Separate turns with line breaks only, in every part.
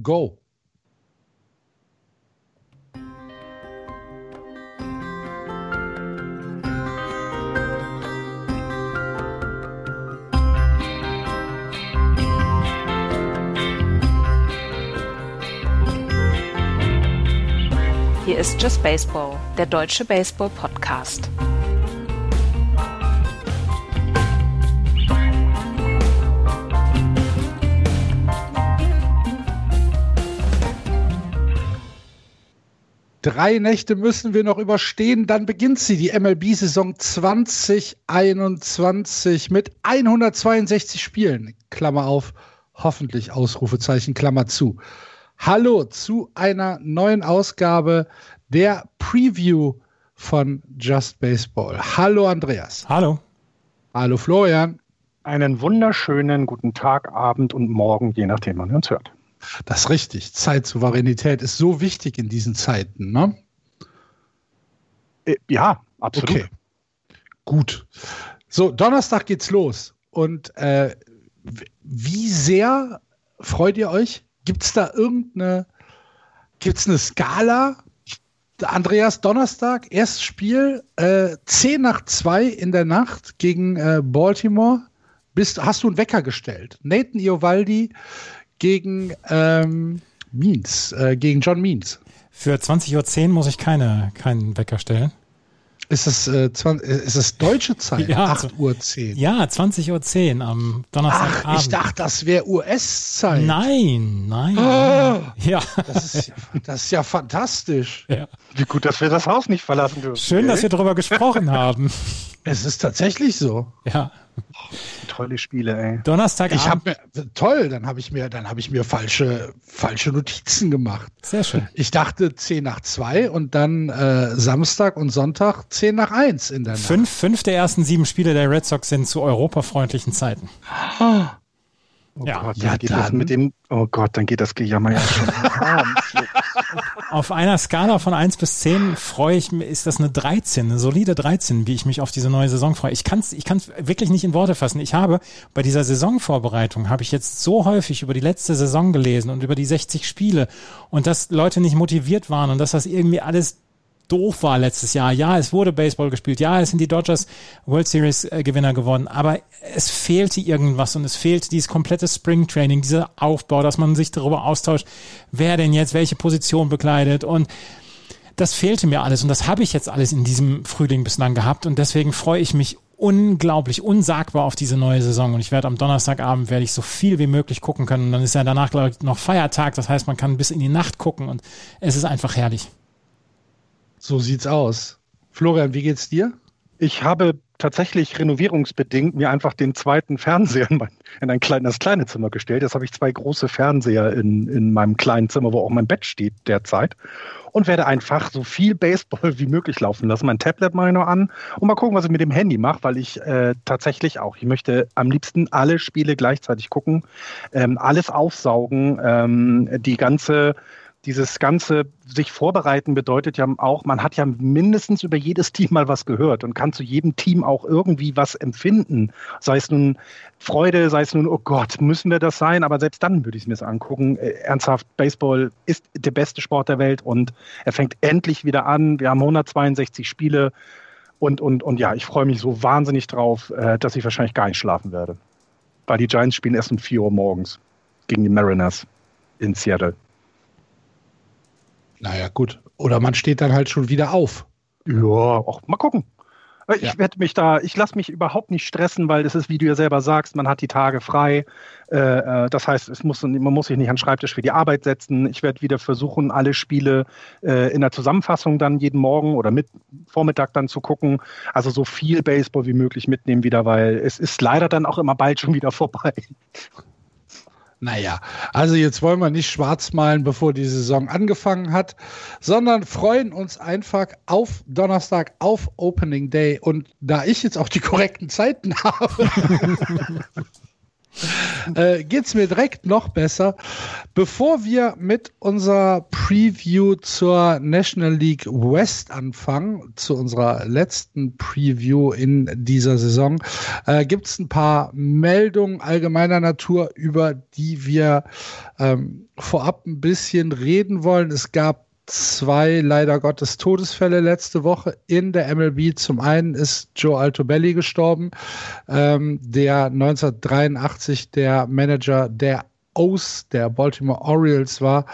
Go.
Hier ist Just Baseball, der deutsche Baseball-Podcast.
Drei Nächte müssen wir noch überstehen, dann beginnt sie, die MLB-Saison 2021 mit 162 Spielen. Klammer auf, hoffentlich Ausrufezeichen, Klammer zu. Hallo zu einer neuen Ausgabe der Preview von Just Baseball. Hallo Andreas.
Hallo.
Hallo Florian.
Einen wunderschönen guten Tag, Abend und Morgen, je nachdem, wann ihr uns hört.
Das ist richtig. Zeitsouveränität ist so wichtig in diesen Zeiten, ne?
Äh, ja, absolut. Okay.
Gut. So, Donnerstag geht's los. Und äh, wie sehr freut ihr euch? Gibt es da irgendeine, gibt's eine Skala? Andreas, Donnerstag, erstes Spiel, äh, 10 nach 2 in der Nacht gegen äh, Baltimore. Bist, hast du einen Wecker gestellt? Nathan Iovaldi gegen ähm, Means, äh, gegen John Means.
Für 20.10 Uhr muss ich keine, keinen Wecker stellen.
Ist es, äh, 20, äh, ist es deutsche Zeit?
Ja, 8 Uhr 10. Ja, 20.10 Uhr am Donnerstagabend.
Ach, ich dachte, das wäre US-Zeit.
Nein, nein. Oh,
ja. Das ist ja, das ist ja fantastisch. Ja.
Wie gut, dass wir das Haus nicht verlassen dürfen.
Schön, dass wir darüber gesprochen haben.
Es ist tatsächlich so.
Ja.
tolle Spiele, ey.
Donnerstag.
Ich habe mir toll, dann habe ich mir, dann habe ich mir falsche, falsche Notizen gemacht.
Sehr schön.
Ich dachte 10 nach 2 und dann äh, Samstag und Sonntag 10 nach 1 in der Nacht.
Fünf, fünf der ersten sieben Spiele der Red Sox sind zu europafreundlichen Zeiten.
Oh. Oh ja, Gott, ja, geht dann. das mit dem, oh Gott, dann geht das Gejammer ja schon.
auf einer Skala von 1 bis 10 freue ich mich, ist das eine 13, eine solide 13, wie ich mich auf diese neue Saison freue. Ich kann es ich kann's wirklich nicht in Worte fassen. Ich habe bei dieser Saisonvorbereitung, habe ich jetzt so häufig über die letzte Saison gelesen und über die 60 Spiele und dass Leute nicht motiviert waren und dass das irgendwie alles doof war letztes Jahr. Ja, es wurde Baseball gespielt. Ja, es sind die Dodgers World Series äh, Gewinner geworden. Aber es fehlte irgendwas und es fehlte dieses komplette Spring Training, dieser Aufbau, dass man sich darüber austauscht, wer denn jetzt welche Position bekleidet und das fehlte mir alles und das habe ich jetzt alles in diesem Frühling bislang gehabt und deswegen freue ich mich unglaublich, unsagbar auf diese neue Saison und ich werde am Donnerstagabend werde ich so viel wie möglich gucken können und dann ist ja danach glaube ich noch Feiertag, das heißt man kann bis in die Nacht gucken und es ist einfach herrlich.
So sieht's aus. Florian, wie geht's dir?
Ich habe tatsächlich renovierungsbedingt mir einfach den zweiten Fernseher in, mein, in ein kleines kleine Zimmer gestellt. Jetzt habe ich zwei große Fernseher in, in meinem kleinen Zimmer, wo auch mein Bett steht derzeit. Und werde einfach so viel Baseball wie möglich laufen lassen. Mein Tablet ich noch an und mal gucken, was ich mit dem Handy mache, weil ich äh, tatsächlich auch, ich möchte am liebsten alle Spiele gleichzeitig gucken, ähm, alles aufsaugen, ähm, die ganze dieses ganze sich vorbereiten bedeutet ja auch, man hat ja mindestens über jedes Team mal was gehört und kann zu jedem Team auch irgendwie was empfinden. Sei es nun Freude, sei es nun, oh Gott, müssen wir das sein? Aber selbst dann würde ich es mir angucken. Äh, ernsthaft, Baseball ist der beste Sport der Welt und er fängt endlich wieder an. Wir haben 162 Spiele und, und, und ja, ich freue mich so wahnsinnig drauf, äh, dass ich wahrscheinlich gar nicht schlafen werde. Weil die Giants spielen erst um 4 Uhr morgens gegen die Mariners in Seattle.
Naja, gut. Oder man steht dann halt schon wieder auf.
Ja, auch mal gucken. Ich ja. werde mich da, ich lasse mich überhaupt nicht stressen, weil es ist, wie du ja selber sagst, man hat die Tage frei. Äh, äh, das heißt, es muss, man muss sich nicht an den Schreibtisch für die Arbeit setzen. Ich werde wieder versuchen, alle Spiele äh, in der Zusammenfassung dann jeden Morgen oder mit Vormittag dann zu gucken. Also so viel Baseball wie möglich mitnehmen wieder, weil es ist leider dann auch immer bald schon wieder vorbei.
Naja, also jetzt wollen wir nicht schwarz malen, bevor die Saison angefangen hat, sondern freuen uns einfach auf Donnerstag, auf Opening Day. Und da ich jetzt auch die korrekten Zeiten habe, äh, geht's mir direkt noch besser. Bevor wir mit unserer Preview zur National League West anfangen, zu unserer letzten Preview in dieser Saison, äh, gibt's ein paar Meldungen allgemeiner Natur, über die wir ähm, vorab ein bisschen reden wollen. Es gab zwei leider Gottes Todesfälle letzte Woche in der MLB. Zum einen ist Joe Altobelli gestorben, ähm, der 1983 der Manager der O's der Baltimore Orioles war,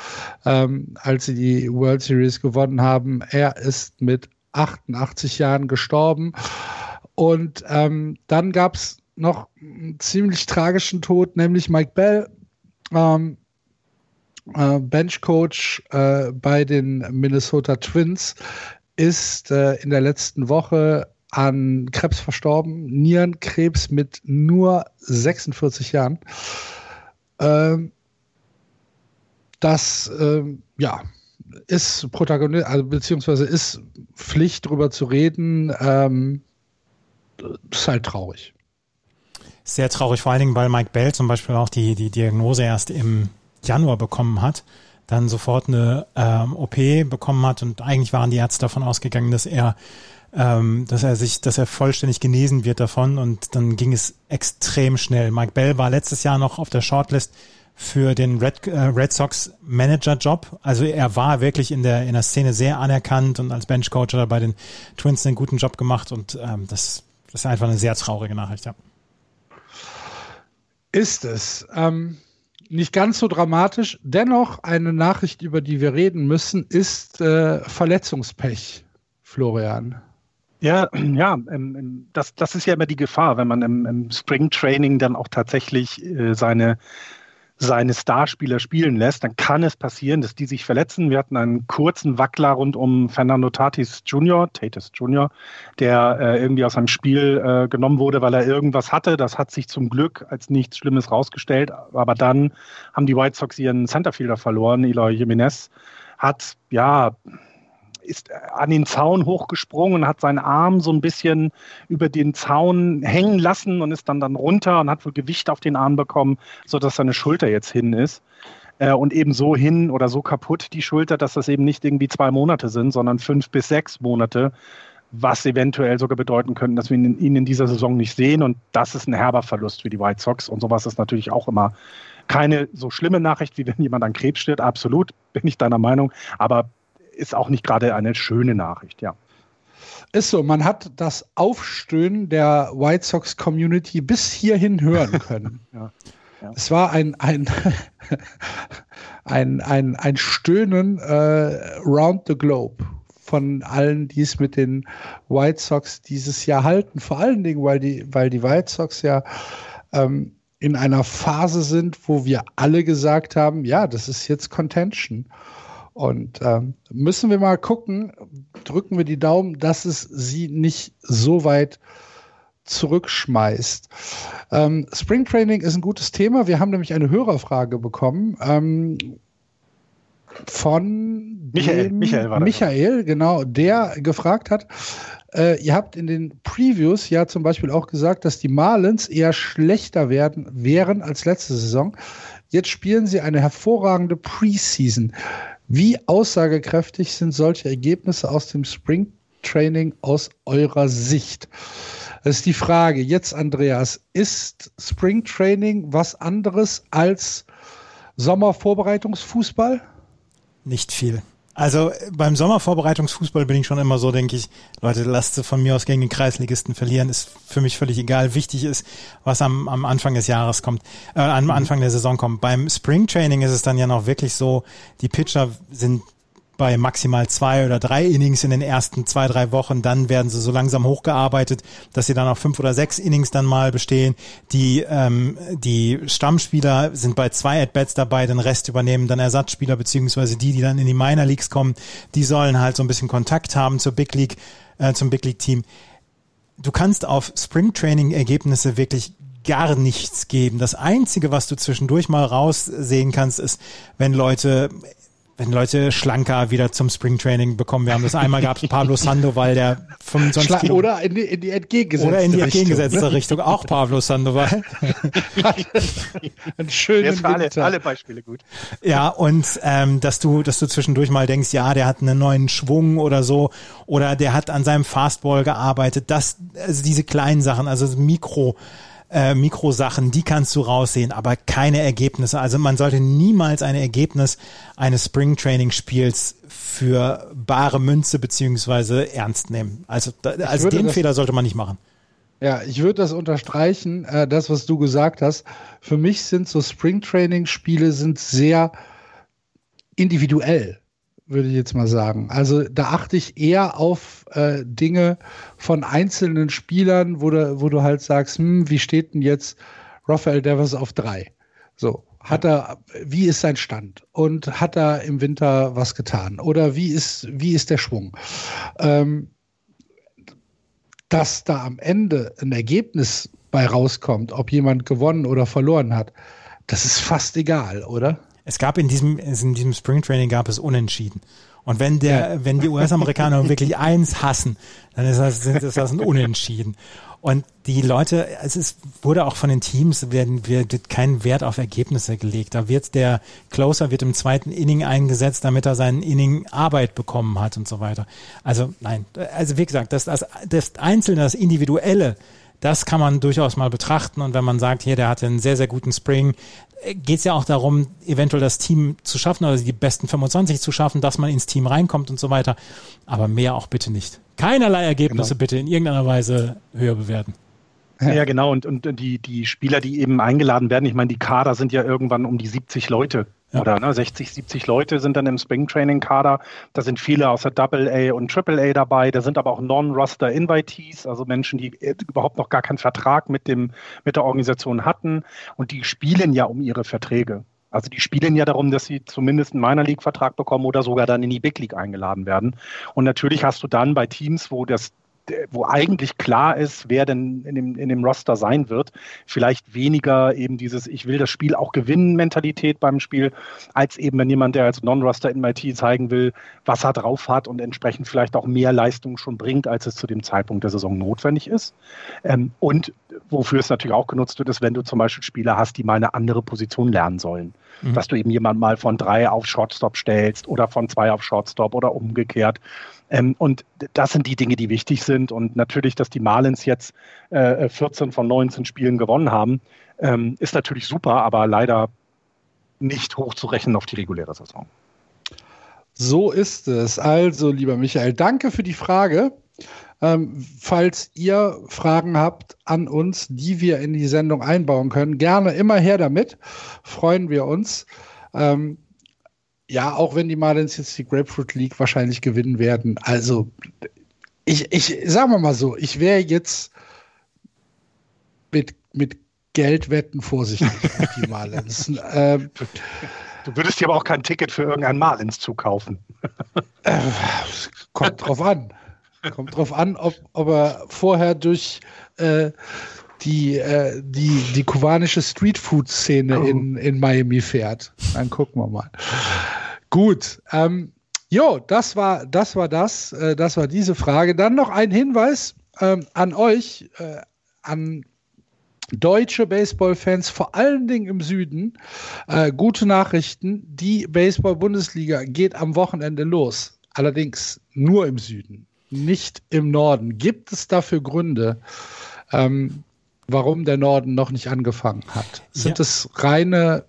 ähm, als sie die World Series gewonnen haben. Er ist mit 88 Jahren gestorben. Und ähm, dann gab es noch einen ziemlich tragischen Tod, nämlich Mike Bell. Ähm, äh, Benchcoach äh, bei den Minnesota Twins, ist äh, in der letzten Woche an Krebs verstorben, Nierenkrebs mit nur 46 Jahren. Ähm, das, ähm, ja, ist Protagonist, also beziehungsweise ist Pflicht darüber zu reden, ähm, ist halt traurig.
Sehr traurig, vor allen Dingen, weil Mike Bell zum Beispiel auch die, die Diagnose erst im Januar bekommen hat, dann sofort eine ähm, OP bekommen hat und eigentlich waren die Ärzte davon ausgegangen, dass er ähm, dass er sich, dass er vollständig genesen wird davon und dann ging es extrem schnell. Mike Bell war letztes Jahr noch auf der Shortlist für den Red, äh, Red Sox Manager Job. Also er war wirklich in der in der Szene sehr anerkannt und als Benchcoach hat er bei den Twins einen guten Job gemacht und ähm, das, das ist einfach eine sehr traurige Nachricht. Ja.
Ist es. Ähm, nicht ganz so dramatisch. Dennoch eine Nachricht, über die wir reden müssen, ist äh, Verletzungspech, Florian.
Ja, ja, ähm, ähm, das, das ist ja immer die Gefahr, wenn man im, im Springtraining dann auch tatsächlich äh, seine seine Starspieler spielen lässt, dann kann es passieren, dass die sich verletzen. Wir hatten einen kurzen Wackler rund um Fernando Tatis Jr., Tatis Jr., der äh, irgendwie aus seinem Spiel äh, genommen wurde, weil er irgendwas hatte. Das hat sich zum Glück als nichts Schlimmes rausgestellt. Aber dann haben die White Sox ihren Centerfielder verloren. Eloy Jimenez hat, ja, ist an den Zaun hochgesprungen hat seinen Arm so ein bisschen über den Zaun hängen lassen und ist dann dann runter und hat wohl Gewicht auf den Arm bekommen, sodass seine Schulter jetzt hin ist. Äh, und eben so hin oder so kaputt die Schulter, dass das eben nicht irgendwie zwei Monate sind, sondern fünf bis sechs Monate, was eventuell sogar bedeuten könnte, dass wir ihn in dieser Saison nicht sehen. Und das ist ein herber Verlust für die White Sox. Und sowas ist natürlich auch immer keine so schlimme Nachricht, wie wenn jemand an Krebs stirbt. Absolut, bin ich deiner Meinung. Aber ist auch nicht gerade eine schöne Nachricht, ja.
Ist so, man hat das Aufstöhnen der White Sox Community bis hierhin hören können. ja, ja. Es war ein, ein, ein, ein, ein Stöhnen äh, round the globe von allen, die es mit den White Sox dieses Jahr halten. Vor allen Dingen, weil die, weil die White Sox ja ähm, in einer Phase sind, wo wir alle gesagt haben, ja, das ist jetzt Contention. Und ähm, müssen wir mal gucken, drücken wir die Daumen, dass es sie nicht so weit zurückschmeißt. Ähm, Spring Training ist ein gutes Thema. Wir haben nämlich eine Hörerfrage bekommen ähm, von
Michael. Michael, war
Michael, genau, der gefragt hat, äh, ihr habt in den Previews ja zum Beispiel auch gesagt, dass die Marlins eher schlechter werden wären als letzte Saison. Jetzt spielen sie eine hervorragende Preseason. Wie aussagekräftig sind solche Ergebnisse aus dem Spring Training aus eurer Sicht? Das ist die Frage. Jetzt, Andreas, ist Spring Training was anderes als Sommervorbereitungsfußball?
Nicht viel. Also beim Sommervorbereitungsfußball bin ich schon immer so, denke ich, Leute, lasst sie von mir aus gegen den Kreisligisten verlieren, ist für mich völlig egal. Wichtig ist, was am, am Anfang des Jahres kommt, äh, am mhm. Anfang der Saison kommt. Beim Spring Training ist es dann ja noch wirklich so, die Pitcher sind bei maximal zwei oder drei Innings in den ersten zwei, drei Wochen. Dann werden sie so langsam hochgearbeitet, dass sie dann auf fünf oder sechs Innings dann mal bestehen. Die, ähm, die Stammspieler sind bei zwei At-Bats dabei, den Rest übernehmen dann Ersatzspieler, beziehungsweise die, die dann in die Minor Leagues kommen, die sollen halt so ein bisschen Kontakt haben zur Big League, äh, zum Big League Team. Du kannst auf Spring Training Ergebnisse wirklich gar nichts geben. Das Einzige, was du zwischendurch mal raussehen kannst, ist, wenn Leute wenn Leute schlanker wieder zum Springtraining bekommen. Wir haben das einmal gehabt, Pablo Sandoval, der 25
Schla
Kilo.
Oder in die, in die entgegengesetzte
Oder in die
Richtung,
entgegengesetzte
ne?
Richtung. Auch Pablo Sandoval.
Einen schönen
Jetzt für alle, alle Beispiele gut.
Ja, und ähm, dass du, dass du zwischendurch mal denkst, ja, der hat einen neuen Schwung oder so, oder der hat an seinem Fastball gearbeitet. Das, also diese kleinen Sachen, also Mikro, äh, Mikrosachen, die kannst du raussehen, aber keine Ergebnisse. Also man sollte niemals ein Ergebnis eines Springtraining-Spiels für bare Münze beziehungsweise ernst nehmen. Also, da, also den Fehler sollte man nicht machen.
Ja, ich würde das unterstreichen, äh, das, was du gesagt hast. Für mich sind so Springtraining-Spiele sind sehr individuell, würde ich jetzt mal sagen. Also da achte ich eher auf äh, Dinge von einzelnen Spielern, wo du, wo du halt sagst, hm, wie steht denn jetzt Rafael Devers auf drei? So, hat er, wie ist sein Stand? Und hat er im Winter was getan? Oder wie ist, wie ist der Schwung? Ähm, dass da am Ende ein Ergebnis bei rauskommt, ob jemand gewonnen oder verloren hat, das ist fast egal, oder?
Es gab in diesem, in diesem Springtraining gab es Unentschieden. Und wenn der, wenn die US-Amerikaner wirklich eins hassen, dann ist das, sind, ist das ein Unentschieden. Und die Leute, es ist, wurde auch von den Teams, werden, wird kein Wert auf Ergebnisse gelegt. Da wird der Closer wird im zweiten Inning eingesetzt, damit er seinen Inning Arbeit bekommen hat und so weiter. Also nein, also wie gesagt, das, das, das Einzelne, das Individuelle, das kann man durchaus mal betrachten. Und wenn man sagt, hier, der hatte einen sehr, sehr guten Spring, geht es ja auch darum, eventuell das Team zu schaffen oder die besten 25 zu schaffen, dass man ins Team reinkommt und so weiter. Aber mehr auch bitte nicht. Keinerlei Ergebnisse
Genau.
bitte in irgendeiner Weise höher bewerten.
Ja, genau. Und, und die, die Spieler, die eben eingeladen werden, ich meine, die Kader sind ja irgendwann um die 70 Leute.
Ja.
Oder ne, 60, 70 Leute sind dann im Springtraining-Kader. Da sind viele aus der Double A und Triple A dabei. Da sind aber auch Non-Roster-Invitees, also Menschen, die äh, überhaupt noch gar keinen Vertrag mit, dem, mit der Organisation hatten. Und die spielen ja um ihre Verträge. Also die spielen ja darum, dass sie zumindest einen Minor League-Vertrag bekommen oder sogar dann in die Big League eingeladen werden. Und natürlich hast du dann bei Teams, wo das wo eigentlich klar ist, wer denn in dem, in dem Roster sein wird. Vielleicht weniger eben dieses Ich will das Spiel auch gewinnen Mentalität beim Spiel, als eben wenn jemand, der als Non-Roster in MIT zeigen will, was er drauf hat und entsprechend vielleicht auch mehr Leistung schon bringt, als es zu dem Zeitpunkt der Saison notwendig ist. Ähm, und wofür es natürlich auch genutzt wird, ist, wenn du zum Beispiel Spieler hast, die mal eine andere Position lernen sollen.
Mhm.
Dass du eben jemand mal von drei auf Shortstop stellst oder von zwei auf Shortstop oder umgekehrt. Ähm, und das sind die Dinge, die wichtig sind. Und natürlich, dass die Marlins jetzt äh, 14 von 19 Spielen gewonnen haben, ähm, ist natürlich super, aber leider nicht hochzurechnen auf die reguläre Saison.
So ist es. Also, lieber Michael, danke für die Frage. Ähm, falls ihr Fragen habt an uns, die wir in die Sendung einbauen können, gerne immer her damit. Freuen wir uns. Ähm, ja, auch wenn die Marlins jetzt die Grapefruit League wahrscheinlich gewinnen werden. Also, ich, ich sagen wir mal so, ich wäre jetzt mit, mit Geldwetten vorsichtig auf die Marlins. ähm,
Du würdest dir aber auch kein Ticket für irgendeinen Marlins zukaufen.
Äh, kommt drauf an. Kommt drauf an, ob, ob er vorher durch äh, die, äh, die, die kubanische Streetfood-Szene
Oh.
in, in Miami fährt. Dann gucken wir mal. Gut. Ähm, jo, das war das. War das, äh, das war diese Frage. Dann noch ein Hinweis ähm, an euch, äh, an deutsche Baseballfans, vor allen Dingen im Süden. Äh, gute Nachrichten. Die Baseball-Bundesliga geht am Wochenende los. Allerdings nur im Süden, nicht im Norden. Gibt es dafür Gründe, ähm, warum der Norden noch nicht angefangen hat? Sind
Ja.
es reine,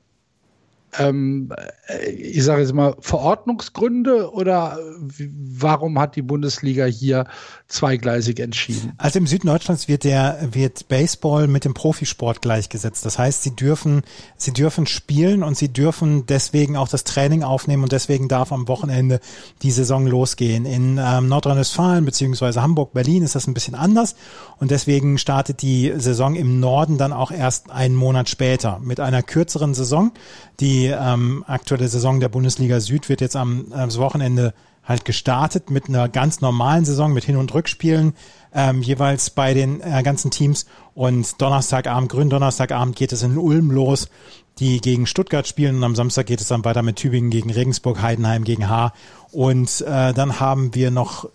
ähm, äh, ich sage jetzt mal, Verordnungsgründe oder wie, warum hat die Bundesliga hier zweigleisig entschieden?
Also im Süden Deutschlands wird der wird Baseball mit dem Profisport gleichgesetzt. Das heißt, sie dürfen sie dürfen spielen und sie dürfen deswegen auch das Training aufnehmen und deswegen darf am Wochenende die Saison losgehen. In ähm, Nordrhein-Westfalen beziehungsweise Hamburg, Berlin ist das ein bisschen anders und deswegen startet die Saison im Norden dann auch erst einen Monat später mit einer kürzeren Saison. Die ähm, aktuelle Saison der Bundesliga Süd wird jetzt am, am Wochenende halt gestartet mit einer ganz normalen Saison mit Hin- und Rückspielen ähm, jeweils bei den äh, ganzen Teams. Und Donnerstagabend, Gründonnerstagabend geht es in Ulm los, die gegen Stuttgart spielen. Und am Samstag geht es dann weiter mit Tübingen gegen Regensburg, Heidenheim gegen Haar. Und äh, dann haben wir noch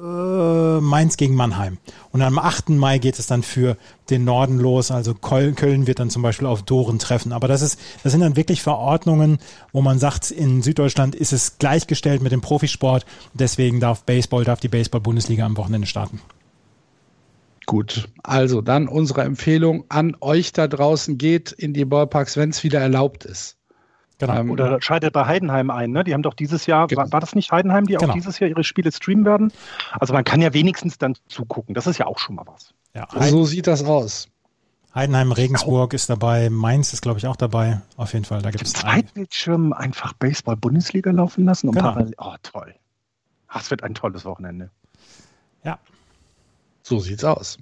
äh, Mainz gegen Mannheim. Und am 8. Mai geht es dann für den Norden los. Also Köln wird dann zum Beispiel auf Doren treffen. Aber das ist, das sind dann wirklich Verordnungen, wo man sagt, in Süddeutschland ist es gleichgestellt mit dem Profisport. Deswegen darf Baseball, darf die Baseball-Bundesliga am Wochenende starten.
Gut, also dann unsere Empfehlung an euch da draußen, geht in die Ballparks, wenn es wieder erlaubt ist.
Genau. Ähm, Oder scheidet bei Heidenheim ein. Ne? Die haben doch dieses Jahr, genau. war, war, das nicht Heidenheim, die genau. auch dieses Jahr ihre Spiele streamen werden? Also man kann ja wenigstens dann zugucken. Das ist ja auch schon mal was.
Ja, so sieht das aus.
Heidenheim, Regensburg ist dabei, Mainz ist, glaube ich, auch dabei. Auf jeden Fall, da gibt es
zwei Bildschirmen einfach Baseball-Bundesliga laufen lassen und genau. parallel. Oh, toll. Das wird ein tolles Wochenende.
Ja. So sieht's aus.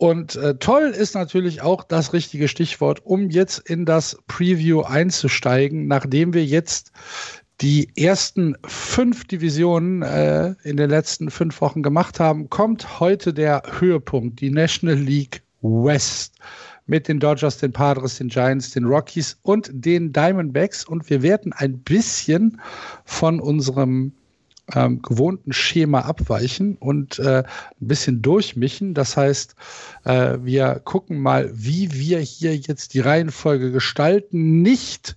Und äh, toll ist natürlich auch das richtige Stichwort, um jetzt in das Preview einzusteigen, nachdem wir jetzt die ersten fünf Divisionen äh, in den letzten fünf Wochen gemacht haben, kommt heute der Höhepunkt, die National League West mit den Dodgers, den Padres, den Giants, den Rockies und den Diamondbacks. Und wir werden ein bisschen von unserem ähm, gewohnten Schema abweichen und äh, ein bisschen durchmischen. Das heißt, äh, wir gucken mal, wie wir hier jetzt die Reihenfolge gestalten. Nicht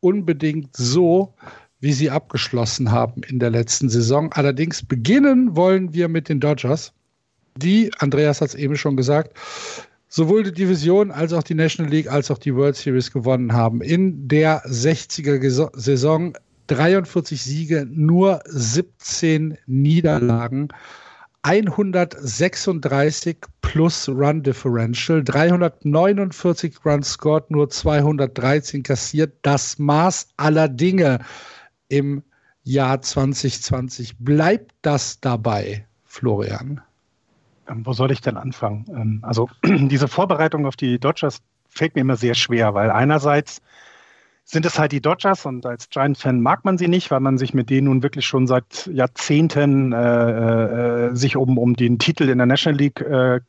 unbedingt so, wie sie abgeschlossen haben in der letzten Saison. Allerdings beginnen wollen wir mit den Dodgers, die, Andreas hat es eben schon gesagt, sowohl die Division als auch die National League als auch die World Series gewonnen haben. In der 60er Saison 43 Siege, nur 17 Niederlagen. 136 plus Run Differential, 349 Runs scored, nur 213 kassiert. Das Maß aller Dinge im Jahr 2020. Bleibt das dabei, Florian?
Ähm, wo soll ich denn anfangen? Ähm, also diese Vorbereitung auf die Dodgers fällt mir immer sehr schwer, weil einerseits sind es halt die Dodgers und als Giant-Fan mag man sie nicht, weil man sich mit denen nun wirklich schon seit Jahrzehnten äh, äh, sich um, um den Titel in der National League äh,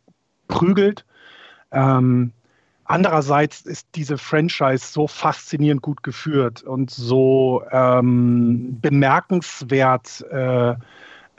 prügelt. Ähm, andererseits ist diese Franchise so faszinierend gut geführt und so ähm, bemerkenswert äh,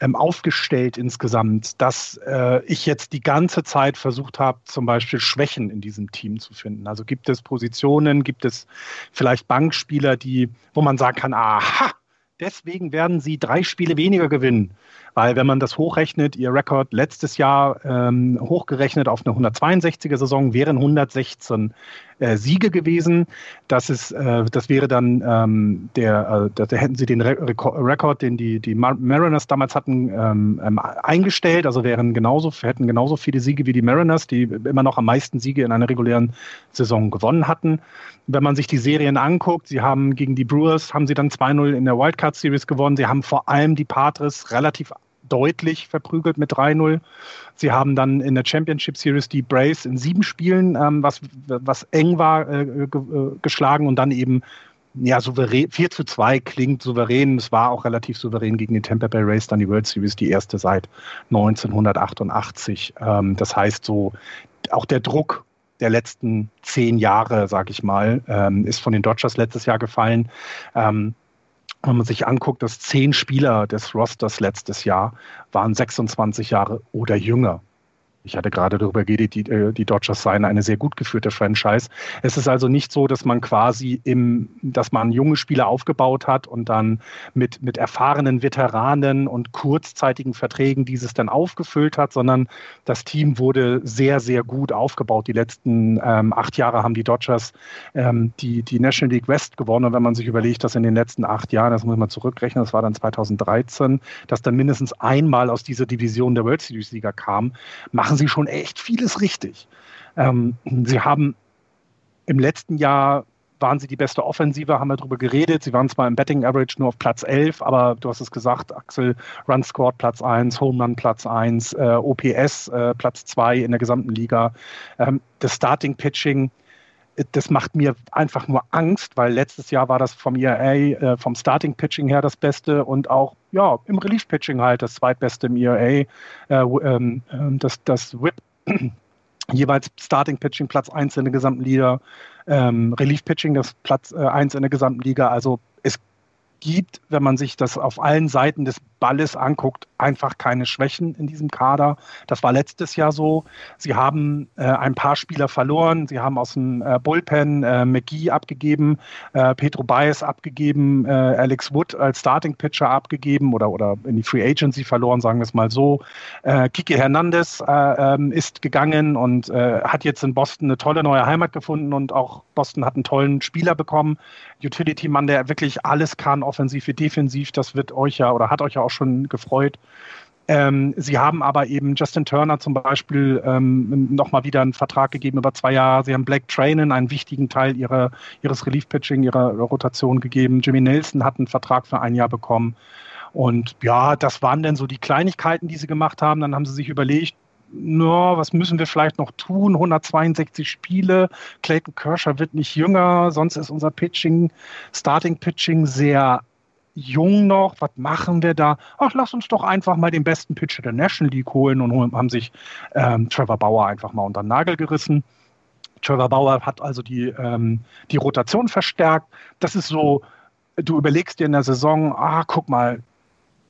ähm, aufgestellt insgesamt, dass äh, ich jetzt die ganze Zeit versucht habe, zum Beispiel Schwächen in diesem Team zu finden. Also gibt es Positionen, gibt es vielleicht Bankspieler, die, wo man sagen kann, aha, deswegen werden sie drei Spiele weniger gewinnen. Weil wenn man das hochrechnet, ihr Rekord letztes Jahr ähm, hochgerechnet auf eine 162er Saison wären 116 äh, Siege gewesen. Das ist, äh, das wäre dann ähm, der, äh, da hätten sie den Re Rekord, den die, die Mariners damals hatten, ähm, ähm, eingestellt. Also wären genauso, hätten genauso viele Siege wie die Mariners, die immer noch am meisten Siege in einer regulären Saison gewonnen hatten. Wenn man sich die Serien anguckt, sie haben gegen die Brewers, haben sie dann 2-0 in der Wildcard Series gewonnen. Sie haben vor allem die Padres relativ deutlich verprügelt mit 3-0. Sie haben dann in der Championship Series die Braves in sieben Spielen, ähm, was, was eng war, äh, ge äh, geschlagen und dann eben ja, souverän, 4 zu 2 klingt souverän. Es war auch relativ souverän gegen die Tampa Bay Rays, dann die World Series, die erste seit 1988. Ähm, das heißt, so auch der Druck der letzten zehn Jahre, sage ich mal, ähm, ist von den Dodgers letztes Jahr gefallen. Ähm, wenn man sich anguckt, dass zehn Spieler des Rosters letztes Jahr waren 26 Jahre oder jünger. Ich hatte gerade darüber geredet, die, äh, die Dodgers seien eine sehr gut geführte Franchise. Es ist also nicht so, dass man quasi im, dass man junge Spieler aufgebaut hat und dann mit, mit erfahrenen Veteranen und kurzzeitigen Verträgen dieses dann aufgefüllt hat, sondern das Team wurde sehr, sehr gut aufgebaut. Die letzten ähm, acht Jahre haben die Dodgers ähm, die, die National League West gewonnen. Und wenn man sich überlegt, dass in den letzten acht Jahren, das muss man zurückrechnen, das war dann 2013, dass dann mindestens einmal aus dieser Division der World Series Liga kam, machen machen sie schon echt vieles richtig. Ähm, sie haben im letzten Jahr waren sie die beste Offensive, haben wir darüber geredet. Sie waren zwar im Betting Average nur auf Platz 11, aber du hast es gesagt, Axel, Run Scored Platz 1, Home Run Platz 1, äh, OPS äh, Platz 2 in der gesamten Liga. Ähm, das Starting Pitching das macht mir einfach nur Angst, weil letztes Jahr war das vom ERA, äh, vom Starting Pitching her das Beste und auch ja, im Relief Pitching halt das zweitbeste im ERA. Äh, ähm, ähm, das, das Whip jeweils Starting Pitching Platz 1 in der gesamten Liga, ähm, Relief Pitching das Platz äh, 1 in der gesamten Liga. Also es gibt, wenn man sich das auf allen Seiten des Balles anguckt, einfach keine Schwächen in diesem Kader. Das war letztes Jahr so. Sie haben äh, ein paar Spieler verloren. Sie haben aus dem äh, Bullpen äh, McGee abgegeben, äh, Pedro Baez abgegeben, äh, Alex Wood als Starting Pitcher abgegeben oder, oder in die Free Agency verloren, sagen wir es mal so. Äh, Kike Hernandez äh, ähm, ist gegangen und hat jetzt in Boston eine tolle neue Heimat gefunden und auch Boston hat einen tollen Spieler bekommen. Utility-Mann, der wirklich alles kann, offensiv wie defensiv. Das wird euch ja oder hat euch ja auch schon gefreut. Ähm, sie haben aber eben Justin Turner zum Beispiel ähm, nochmal wieder einen Vertrag gegeben über zwei Jahre. Sie haben Blake Trainen einen wichtigen Teil ihrer, ihres Relief-Pitching, ihrer Rotation gegeben. Jimmy Nelson hat einen Vertrag für ein Jahr bekommen. Und ja, das waren dann so die Kleinigkeiten, die sie gemacht haben. Dann haben sie sich überlegt, no, was müssen wir vielleicht noch tun? 162 Spiele. Clayton Kershaw wird nicht jünger, sonst ist unser Pitching, Starting Pitching sehr jung noch, was machen wir da? Ach, lass uns doch einfach mal den besten Pitcher der National League holen und haben sich ähm, Trevor Bauer einfach mal unter den Nagel gerissen. Trevor Bauer hat also die, ähm, die Rotation verstärkt. Das ist so, du überlegst dir in der Saison, ah, guck mal,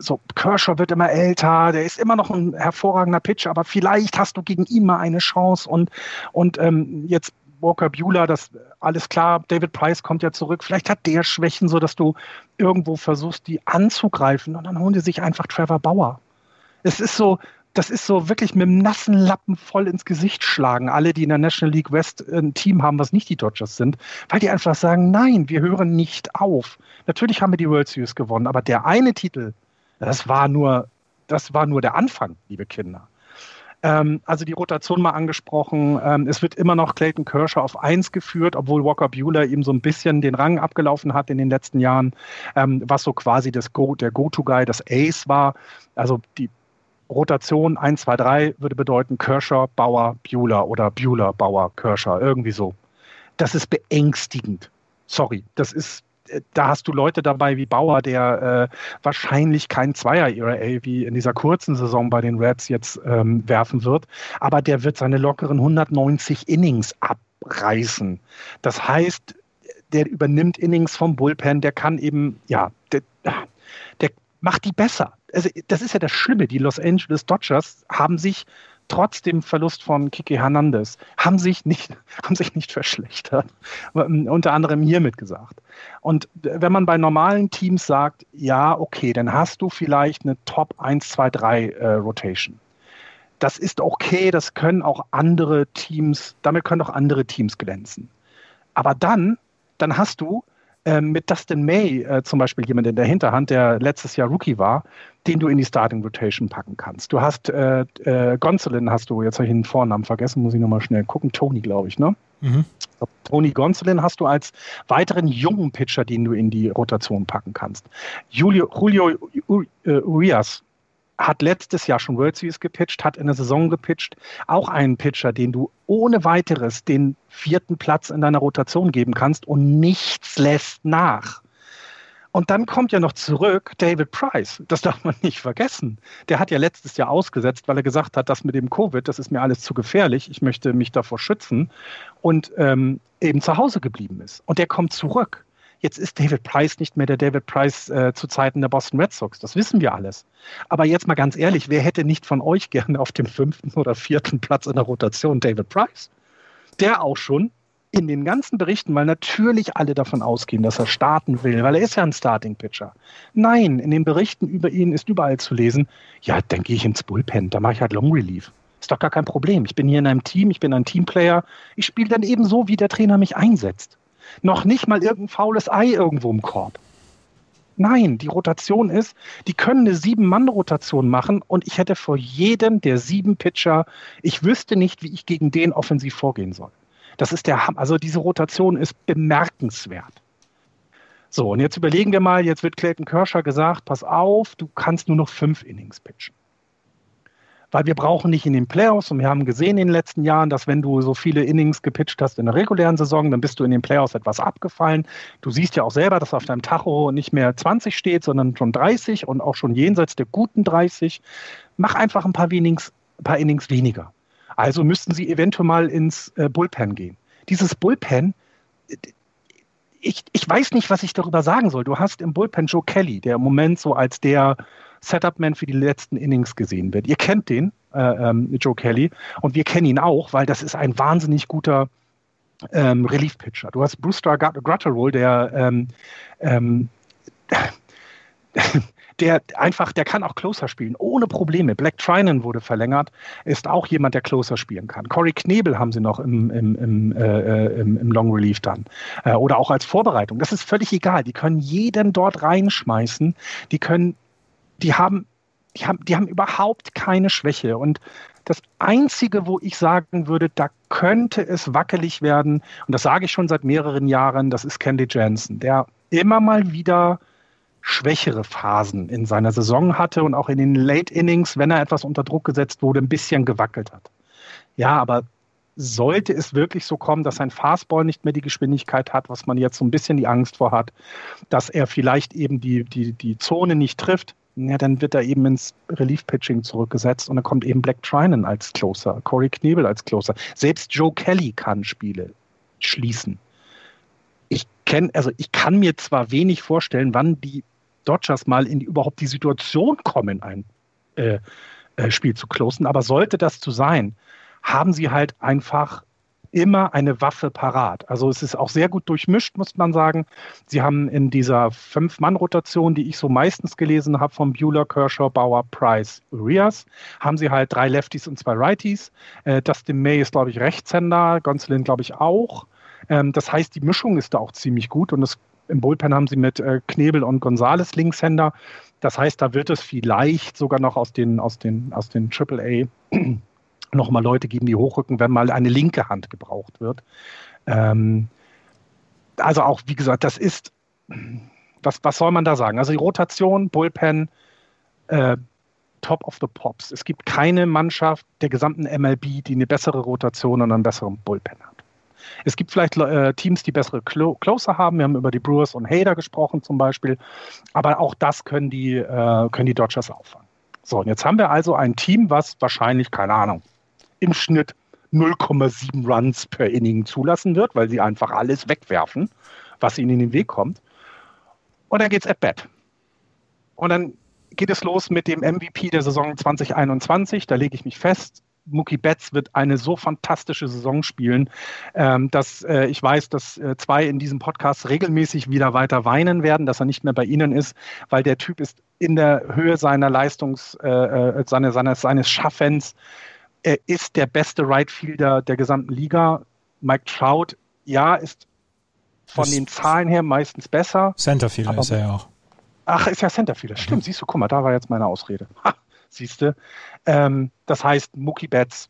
so Kershaw wird immer älter, der ist immer noch ein hervorragender Pitcher, aber vielleicht hast du gegen ihn mal eine Chance und, und ähm, jetzt Walker Bueller, das alles klar, David Price kommt ja zurück, vielleicht hat der Schwächen, so dass du irgendwo versuchst, die anzugreifen und dann holen die sich einfach Trevor Bauer. Es ist so, das ist so wirklich mit dem nassen Lappen voll ins Gesicht schlagen, alle, die in der National League West ein Team haben, was nicht die Dodgers sind, weil die einfach sagen, nein, wir hören nicht auf. Natürlich haben wir die World Series gewonnen, aber der eine Titel, das war nur, das war nur der Anfang, liebe Kinder. Ähm, also die Rotation mal angesprochen. Ähm, es wird immer noch Clayton Kershaw auf 1 geführt, obwohl Walker Bueller ihm so ein bisschen den Rang abgelaufen hat in den letzten Jahren, ähm, was so quasi das Go, der Go-To-Guy, das Ace war. Also die Rotation 1, 2, 3 würde bedeuten Kershaw, Bauer, Bueller oder Bueller, Bauer, Kershaw, irgendwie so. Das ist beängstigend. Sorry, das ist da hast du Leute dabei wie Bauer, der äh, wahrscheinlich kein Zweier-ERA wie in dieser kurzen Saison bei den Reds jetzt ähm, werfen wird, aber der wird seine lockeren 190 Innings abreißen. Das heißt, der übernimmt Innings vom Bullpen, der kann eben, ja, der, der macht die besser. Also das ist ja das Schlimme. Die Los Angeles Dodgers haben sich trotz dem Verlust von Kiki Hernandez haben sich nicht, haben sich nicht verschlechtert. Ähm, unter anderem hiermit gesagt. Und wenn man bei normalen Teams sagt, ja, okay, dann hast du vielleicht eine Top 1, 2, 3 äh, Rotation. Das ist okay, das können auch andere Teams, damit können auch andere Teams glänzen. Aber dann, dann hast du ähm, mit Dustin May äh, zum Beispiel jemand in der Hinterhand, der letztes Jahr Rookie war, den du in die Starting Rotation packen kannst. Du hast äh, äh, Gonsolin, hast du, jetzt habe ich den Vornamen vergessen, muss ich nochmal schnell gucken, Tony, glaube ich, ne? Mhm. Tony Gonsolin hast du als weiteren jungen Pitcher, den du in die Rotation packen kannst. Julio, Julio Urias hat letztes Jahr schon World Series gepitcht, hat in der Saison gepitcht. Auch einen Pitcher, den du ohne weiteres den vierten Platz in deiner Rotation geben kannst und nichts lässt nach. Und dann kommt ja noch zurück David Price. Das darf man nicht vergessen. Der hat ja letztes Jahr ausgesetzt, weil er gesagt hat, das mit dem Covid, das ist mir alles zu gefährlich. Ich möchte mich davor schützen und ähm, eben zu Hause geblieben ist. Und der kommt zurück. Jetzt ist David Price nicht mehr der David Price äh, zu Zeiten der Boston Red Sox. Das wissen wir alles. Aber jetzt mal ganz ehrlich, wer hätte nicht von euch gerne auf dem fünften oder vierten Platz in der Rotation David Price? Der auch schon in den ganzen Berichten, weil natürlich alle davon ausgehen, dass er starten will, weil er ist ja ein Starting Pitcher. Nein, in den Berichten über ihn ist überall zu lesen, ja, dann gehe ich ins Bullpen, da mache ich halt Long Relief. Ist doch gar kein Problem. Ich bin hier in einem Team, ich bin ein Teamplayer. Ich spiele dann eben so, wie der Trainer mich einsetzt. Noch nicht mal irgendein faules Ei irgendwo im Korb. Nein, die Rotation ist, die können eine Sieben-Mann-Rotation machen und ich hätte vor jedem der sieben Pitcher, ich wüsste nicht, wie ich gegen den offensiv vorgehen soll. Das ist der, also diese Rotation ist bemerkenswert. So, und jetzt überlegen wir mal, jetzt wird Clayton Kershaw gesagt, pass auf, du kannst nur noch fünf Innings pitchen. Weil wir brauchen nicht in den Playoffs und wir haben gesehen in den letzten Jahren, dass wenn du so viele Innings gepitcht hast in der regulären Saison, dann bist du in den Playoffs etwas abgefallen. Du siehst ja auch selber, dass auf deinem Tacho nicht mehr 20 steht, sondern schon 30 und auch schon jenseits der guten 30. Mach einfach ein paar, Innings, ein paar Innings weniger. Also müssten sie eventuell mal ins äh, Bullpen gehen. Dieses Bullpen, ich, ich weiß nicht, was ich darüber sagen soll. Du hast im Bullpen Joe Kelly, der im Moment so als der Setup-Man für die letzten Innings gesehen wird. Ihr kennt den, äh, ähm, Joe Kelly, und wir kennen ihn auch, weil das ist ein wahnsinnig guter ähm, Relief-Pitcher. Du hast Brewster Grutterol, der ähm, ähm der einfach, der kann auch Closer spielen, ohne Probleme. Black Trinan wurde verlängert, ist auch jemand, der Closer spielen kann. Corey Knebel haben sie noch im, im, im, äh, im, im Long Relief dann. Äh, oder auch als Vorbereitung. Das ist völlig egal. Die können jeden dort reinschmeißen. Die können, die haben, die haben, die haben überhaupt keine Schwäche. Und das Einzige, wo ich sagen würde, da könnte es wackelig werden, und das sage ich schon seit mehreren Jahren, das ist Candy Jensen, der immer mal wieder schwächere Phasen in seiner Saison hatte und auch in den Late Innings, wenn er etwas unter Druck gesetzt wurde, ein bisschen gewackelt hat. Ja, aber sollte es wirklich so kommen, dass sein Fastball nicht mehr die Geschwindigkeit hat, was man jetzt so ein bisschen die Angst vor hat, dass er vielleicht eben die, die, die Zone nicht trifft, ja, dann wird er eben ins Relief-Pitching zurückgesetzt und dann kommt eben Black Trinan als Closer, Corey Knebel als Closer. Selbst Joe Kelly kann Spiele schließen. Ich kenne, also ich kann mir zwar wenig vorstellen, wann die Dodgers mal in die, überhaupt die Situation kommen, ein äh, äh, Spiel zu closen. Aber sollte das zu sein, haben sie halt einfach immer eine Waffe parat. Also es ist auch sehr gut durchmischt, muss man sagen. Sie haben in dieser Fünf-Mann-Rotation, die ich so meistens gelesen habe, von Bueller, Kershaw, Bauer, Price, Urias, haben sie halt drei Lefties und zwei Righties. Äh, Dustin May ist, glaube ich, Rechtshänder, Gonsolin, glaube ich, auch. Ähm, das heißt, die Mischung ist da auch ziemlich gut und es im Bullpen haben sie mit äh, Knebel und Gonzales Linkshänder. Das heißt, da wird es vielleicht sogar noch aus den, aus den, aus den AAA nochmal Leute geben, die hochrücken, wenn mal eine linke Hand gebraucht wird. Ähm, also auch, wie gesagt, das ist, was, was soll man da sagen? Also die Rotation, Bullpen, äh, Top of the Pops. Es gibt keine Mannschaft der gesamten MLB, die eine bessere Rotation und einen besseren Bullpen hat. Es gibt vielleicht äh, Teams, die bessere Clo Closer haben. Wir haben über die Brewers und Hader gesprochen zum Beispiel. Aber auch das können die, äh, können die Dodgers auffangen. So, und jetzt haben wir also ein Team, was wahrscheinlich, keine Ahnung, im Schnitt 0,7 Runs per Inning zulassen wird, weil sie einfach alles wegwerfen, was ihnen in den Weg kommt. Und dann geht es at bat. Und dann geht es los mit dem MVP der Saison 2021. Da lege ich mich fest. Mookie Betts wird eine so fantastische Saison spielen, ähm, dass äh, ich weiß, dass äh, zwei in diesem Podcast regelmäßig wieder weiter weinen werden, dass er nicht mehr bei ihnen ist, weil der Typ ist in der Höhe seiner Leistungs, äh, seine, seines, seines Schaffens. Er ist der beste Right Fielder der gesamten Liga. Mike Trout, ja, ist von das den Zahlen her meistens besser.
Centerfielder ist er ja auch.
Ach, ist ja Centerfielder. Stimmt, mhm. siehst du, guck mal, da war jetzt meine Ausrede. Ha, siehst du. Ähm, das heißt, Mookie Betts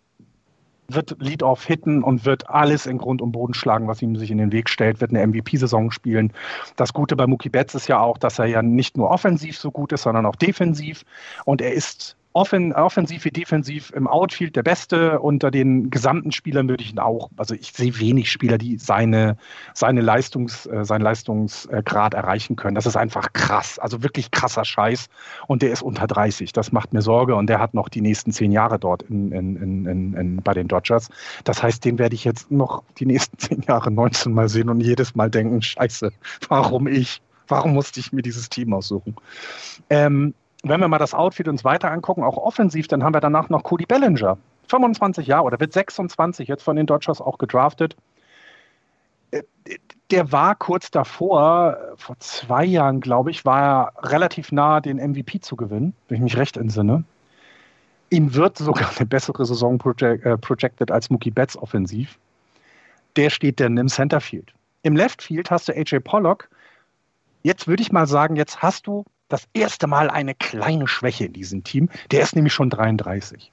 wird Lead-Off hitten und wird alles in Grund und Boden schlagen, was ihm sich in den Weg stellt, wird eine MVP-Saison spielen. Das Gute bei Mookie Betts ist ja auch, dass er ja nicht nur offensiv so gut ist, sondern auch defensiv. Und er ist offen, offensiv wie defensiv im Outfield der Beste. Unter den gesamten Spielern würde ich ihn auch, also ich sehe wenig Spieler, die seine, seine Leistungs, äh, seinen Leistungsgrad erreichen können. Das ist einfach krass, also wirklich krasser Scheiß. Und der ist unter 30. Das macht mir Sorge und der hat noch die nächsten zehn Jahre dort in, in, in, in, bei den Dodgers. Das heißt, den werde ich jetzt noch die nächsten zehn Jahre 19 Mal sehen und jedes Mal denken, scheiße, warum ich? Warum musste ich mir dieses Team aussuchen? Ähm, wenn wir mal das Outfit uns weiter angucken, auch offensiv, dann haben wir danach noch Cody Bellinger. 25 Jahre oder wird 26, jetzt von den Dodgers auch gedraftet. Äh, der war kurz davor, vor zwei Jahren, glaube ich, war er relativ nah, den MVP zu gewinnen, wenn ich mich recht entsinne. Ihm wird sogar eine bessere Saison äh, projected als Mookie Betts offensiv. Der steht dann im Centerfield. Im Leftfield hast du AJ Pollock. Jetzt würde ich mal sagen, jetzt hast du das erste Mal eine kleine Schwäche in diesem Team. Der ist nämlich schon 33.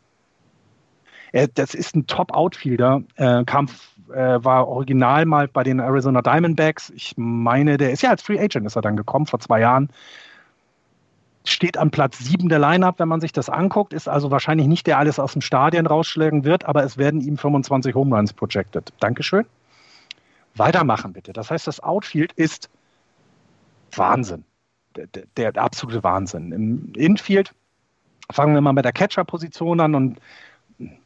Er, das ist ein Top-Outfielder, äh, kam, äh, war original mal bei den Arizona Diamondbacks. Ich meine, der ist ja als Free Agent ist er dann gekommen vor zwei Jahren. steht an Platz 7 der Lineup, wenn man sich das anguckt, ist also wahrscheinlich nicht der alles aus dem Stadion rausschlagen wird, aber es werden ihm 25 Home Runs projected. Dankeschön. Weitermachen bitte. Das heißt, das Outfield ist Wahnsinn. Der, der, absolute Wahnsinn. Im Infield fangen wir mal mit der Catcher-Position an und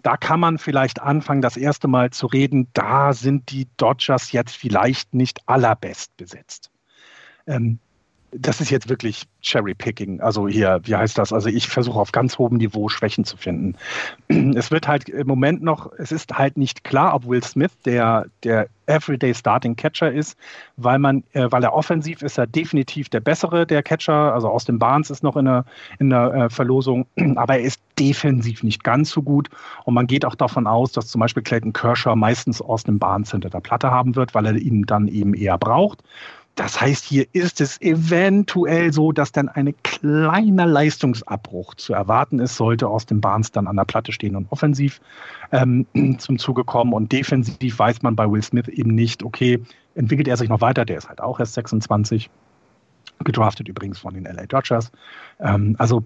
da kann man vielleicht anfangen, das erste Mal zu reden, da sind die Dodgers jetzt vielleicht nicht allerbest besetzt. Ähm, das ist jetzt wirklich Cherry-Picking. Also hier, wie heißt das? Also ich versuche auf ganz hohem Niveau Schwächen zu finden. Es wird halt im Moment noch, es ist halt nicht klar, ob Will Smith der, der Everyday Starting Catcher ist, weil man, äh, weil er offensiv ist er definitiv der bessere der Catcher. Also aus dem Barnes ist noch in der, in der äh, Verlosung, aber er ist defensiv nicht ganz so gut. Und man geht auch davon aus, dass zum Beispiel Clayton Kershaw meistens aus dem Barnes hinter der Platte haben wird, weil er ihn dann eben eher braucht. Das heißt, hier ist es eventuell so, dass dann ein kleiner Leistungsabbruch zu erwarten ist, sollte aus dem Barnes dann an der Platte stehen und offensiv ähm, zum Zuge kommen. Und defensiv weiß man bei Will Smith eben nicht, okay, entwickelt er sich noch weiter, der ist halt auch erst 26, gedraftet übrigens von den LA Dodgers. Ähm, also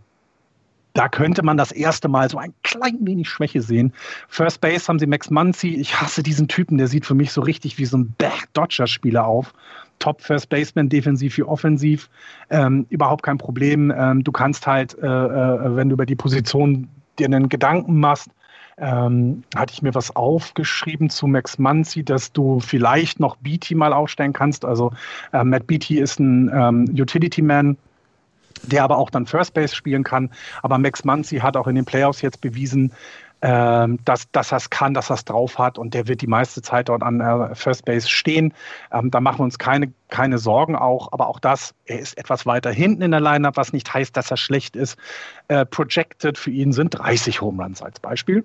da könnte man das erste Mal so ein klein wenig Schwäche sehen. First Base haben sie Max Muncy. Ich hasse diesen Typen, der sieht für mich so richtig wie so ein Dodgers-Spieler auf. Top First Baseman, defensiv wie offensiv. Ähm, überhaupt kein Problem. Ähm, du kannst halt, äh, äh, wenn du über die Position dir einen Gedanken machst, ähm, hatte ich mir was aufgeschrieben zu Max Muncy, dass du vielleicht noch Beatty mal aufstellen kannst. Also äh, Matt Beatty ist ein ähm, Utility Man, der aber auch dann First Base spielen kann. Aber Max Muncy hat auch in den Playoffs jetzt bewiesen, ähm, dass, dass er es kann, dass er es drauf hat und der wird die meiste Zeit dort an äh, First Base stehen. Ähm, da machen wir uns keine, keine Sorgen auch, aber auch das, er ist etwas weiter hinten in der Lineup, was nicht heißt, dass er schlecht ist. Äh, projected für ihn sind 30 Home Runs als Beispiel.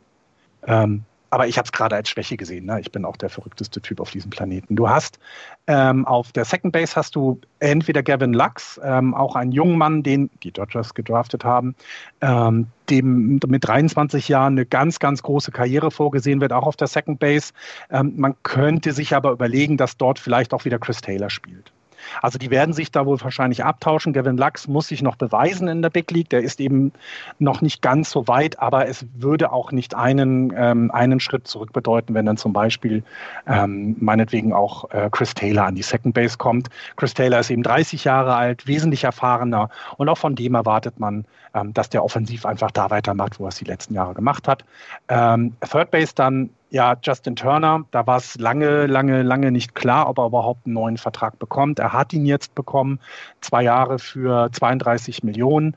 Ähm, aber ich habe es gerade als Schwäche gesehen. Ne? Ich bin auch der verrückteste Typ auf diesem Planeten. Du hast ähm, auf der Second Base hast du entweder Gavin Lux, ähm, auch einen jungen Mann, den die Dodgers gedraftet haben, ähm, dem mit 23 Jahren eine ganz, ganz große Karriere vorgesehen wird, auch auf der Second Base. Ähm, man könnte sich aber überlegen, dass dort vielleicht auch wieder Chris Taylor spielt. Also die werden sich da wohl wahrscheinlich abtauschen. Gavin Lux muss sich noch beweisen in der Big League. Der ist eben noch nicht ganz so weit, aber es würde auch nicht einen, ähm, einen Schritt zurück bedeuten, wenn dann zum Beispiel ähm, meinetwegen auch äh, Chris Taylor an die Second Base kommt. Chris Taylor ist eben 30 Jahre alt, wesentlich erfahrener und auch von dem erwartet man, ähm, dass der offensiv einfach da weitermacht, wo er es die letzten Jahre gemacht hat. Ähm, Third Base dann ja, Justin Turner, da war es lange, lange, lange nicht klar, ob er überhaupt einen neuen Vertrag bekommt. Er hat ihn jetzt bekommen, zwei Jahre für 32 Millionen.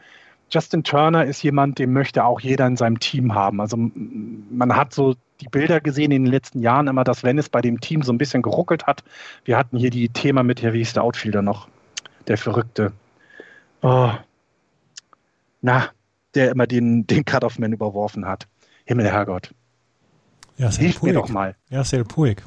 Justin Turner ist jemand, den möchte auch jeder in seinem Team haben. Also man hat so die Bilder gesehen in den letzten Jahren immer, dass wenn es bei dem Team so ein bisschen geruckelt hat, wir hatten hier die Thema mit, ja, wie ist der Outfielder noch? Der Verrückte. Oh. Na, der immer den, den Cut-Off-Man überworfen hat. Himmel, Herrgott.
Ja, Hilf Puig. mir doch mal. Yasser Puig.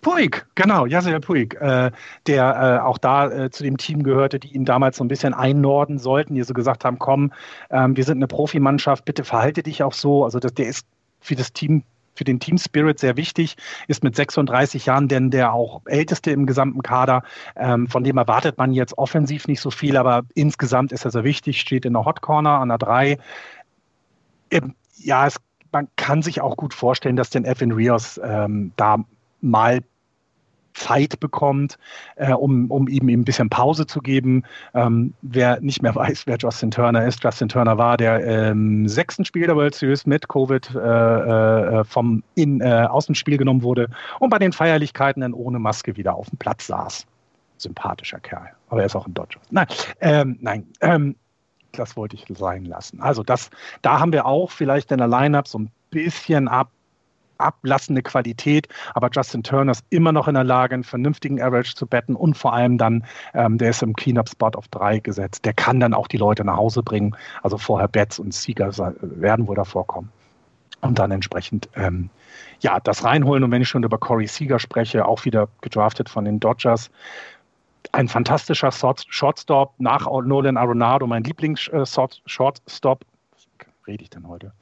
Puig, genau, Yasser Puig, äh, der äh, auch da äh, zu dem Team gehörte, die ihn damals so ein bisschen einnorden sollten, die so gesagt haben, komm, ähm, wir sind eine Profimannschaft, bitte verhalte dich auch so. Also das, der ist für das Team für den Team Spirit sehr wichtig, ist mit 36 Jahren denn der auch älteste im gesamten Kader. Ähm, von dem erwartet man jetzt offensiv nicht so viel, aber insgesamt ist er sehr wichtig, steht in der Hot Corner an der 3. Ähm, ja, es man kann sich auch gut vorstellen, dass den Evan Rios ähm, da mal Zeit bekommt, äh, um, um ihm ein bisschen Pause zu geben. Ähm, wer nicht mehr weiß, wer Justin Turner ist, Justin Turner war der ähm, sechsten Spiel der World Series mit Covid äh, äh, vom in, äh, aus dem Spiel genommen wurde und bei den Feierlichkeiten dann ohne Maske wieder auf dem Platz saß. Sympathischer Kerl, aber er ist auch ein Dodger. Nein, ähm, nein. Das wollte ich sein lassen. Also das, da haben wir auch vielleicht in der Lineup so ein bisschen ab, ablassende Qualität, aber Justin Turner ist immer noch in der Lage, einen vernünftigen Average zu betten und vor allem dann, ähm, der ist im Cleanup-Spot auf drei gesetzt. Der kann dann auch die Leute nach Hause bringen. Also vorher Betts und Sieger werden wohl davor kommen. Und dann entsprechend ähm, ja, das reinholen. Und wenn ich schon über Corey Seager spreche, auch wieder gedraftet von den Dodgers, ein fantastischer Shortstop nach Nolan Arenado, mein Lieblings-Shortstop. Rede ich denn heute?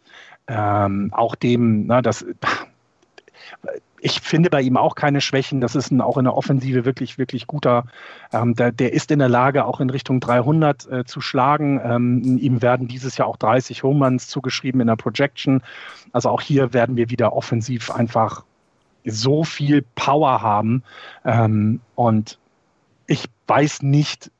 Ähm, auch dem, na, das, ich finde bei ihm auch keine Schwächen. Das ist ein, auch in der Offensive wirklich, wirklich guter. Ähm, der, der, ist in der Lage, auch in Richtung 300 äh, zu schlagen. Ähm, ihm werden dieses Jahr auch 30 Homeruns zugeschrieben in der Projection. Also auch hier werden wir wieder offensiv einfach so viel Power haben. Ähm, und ich weiß nicht,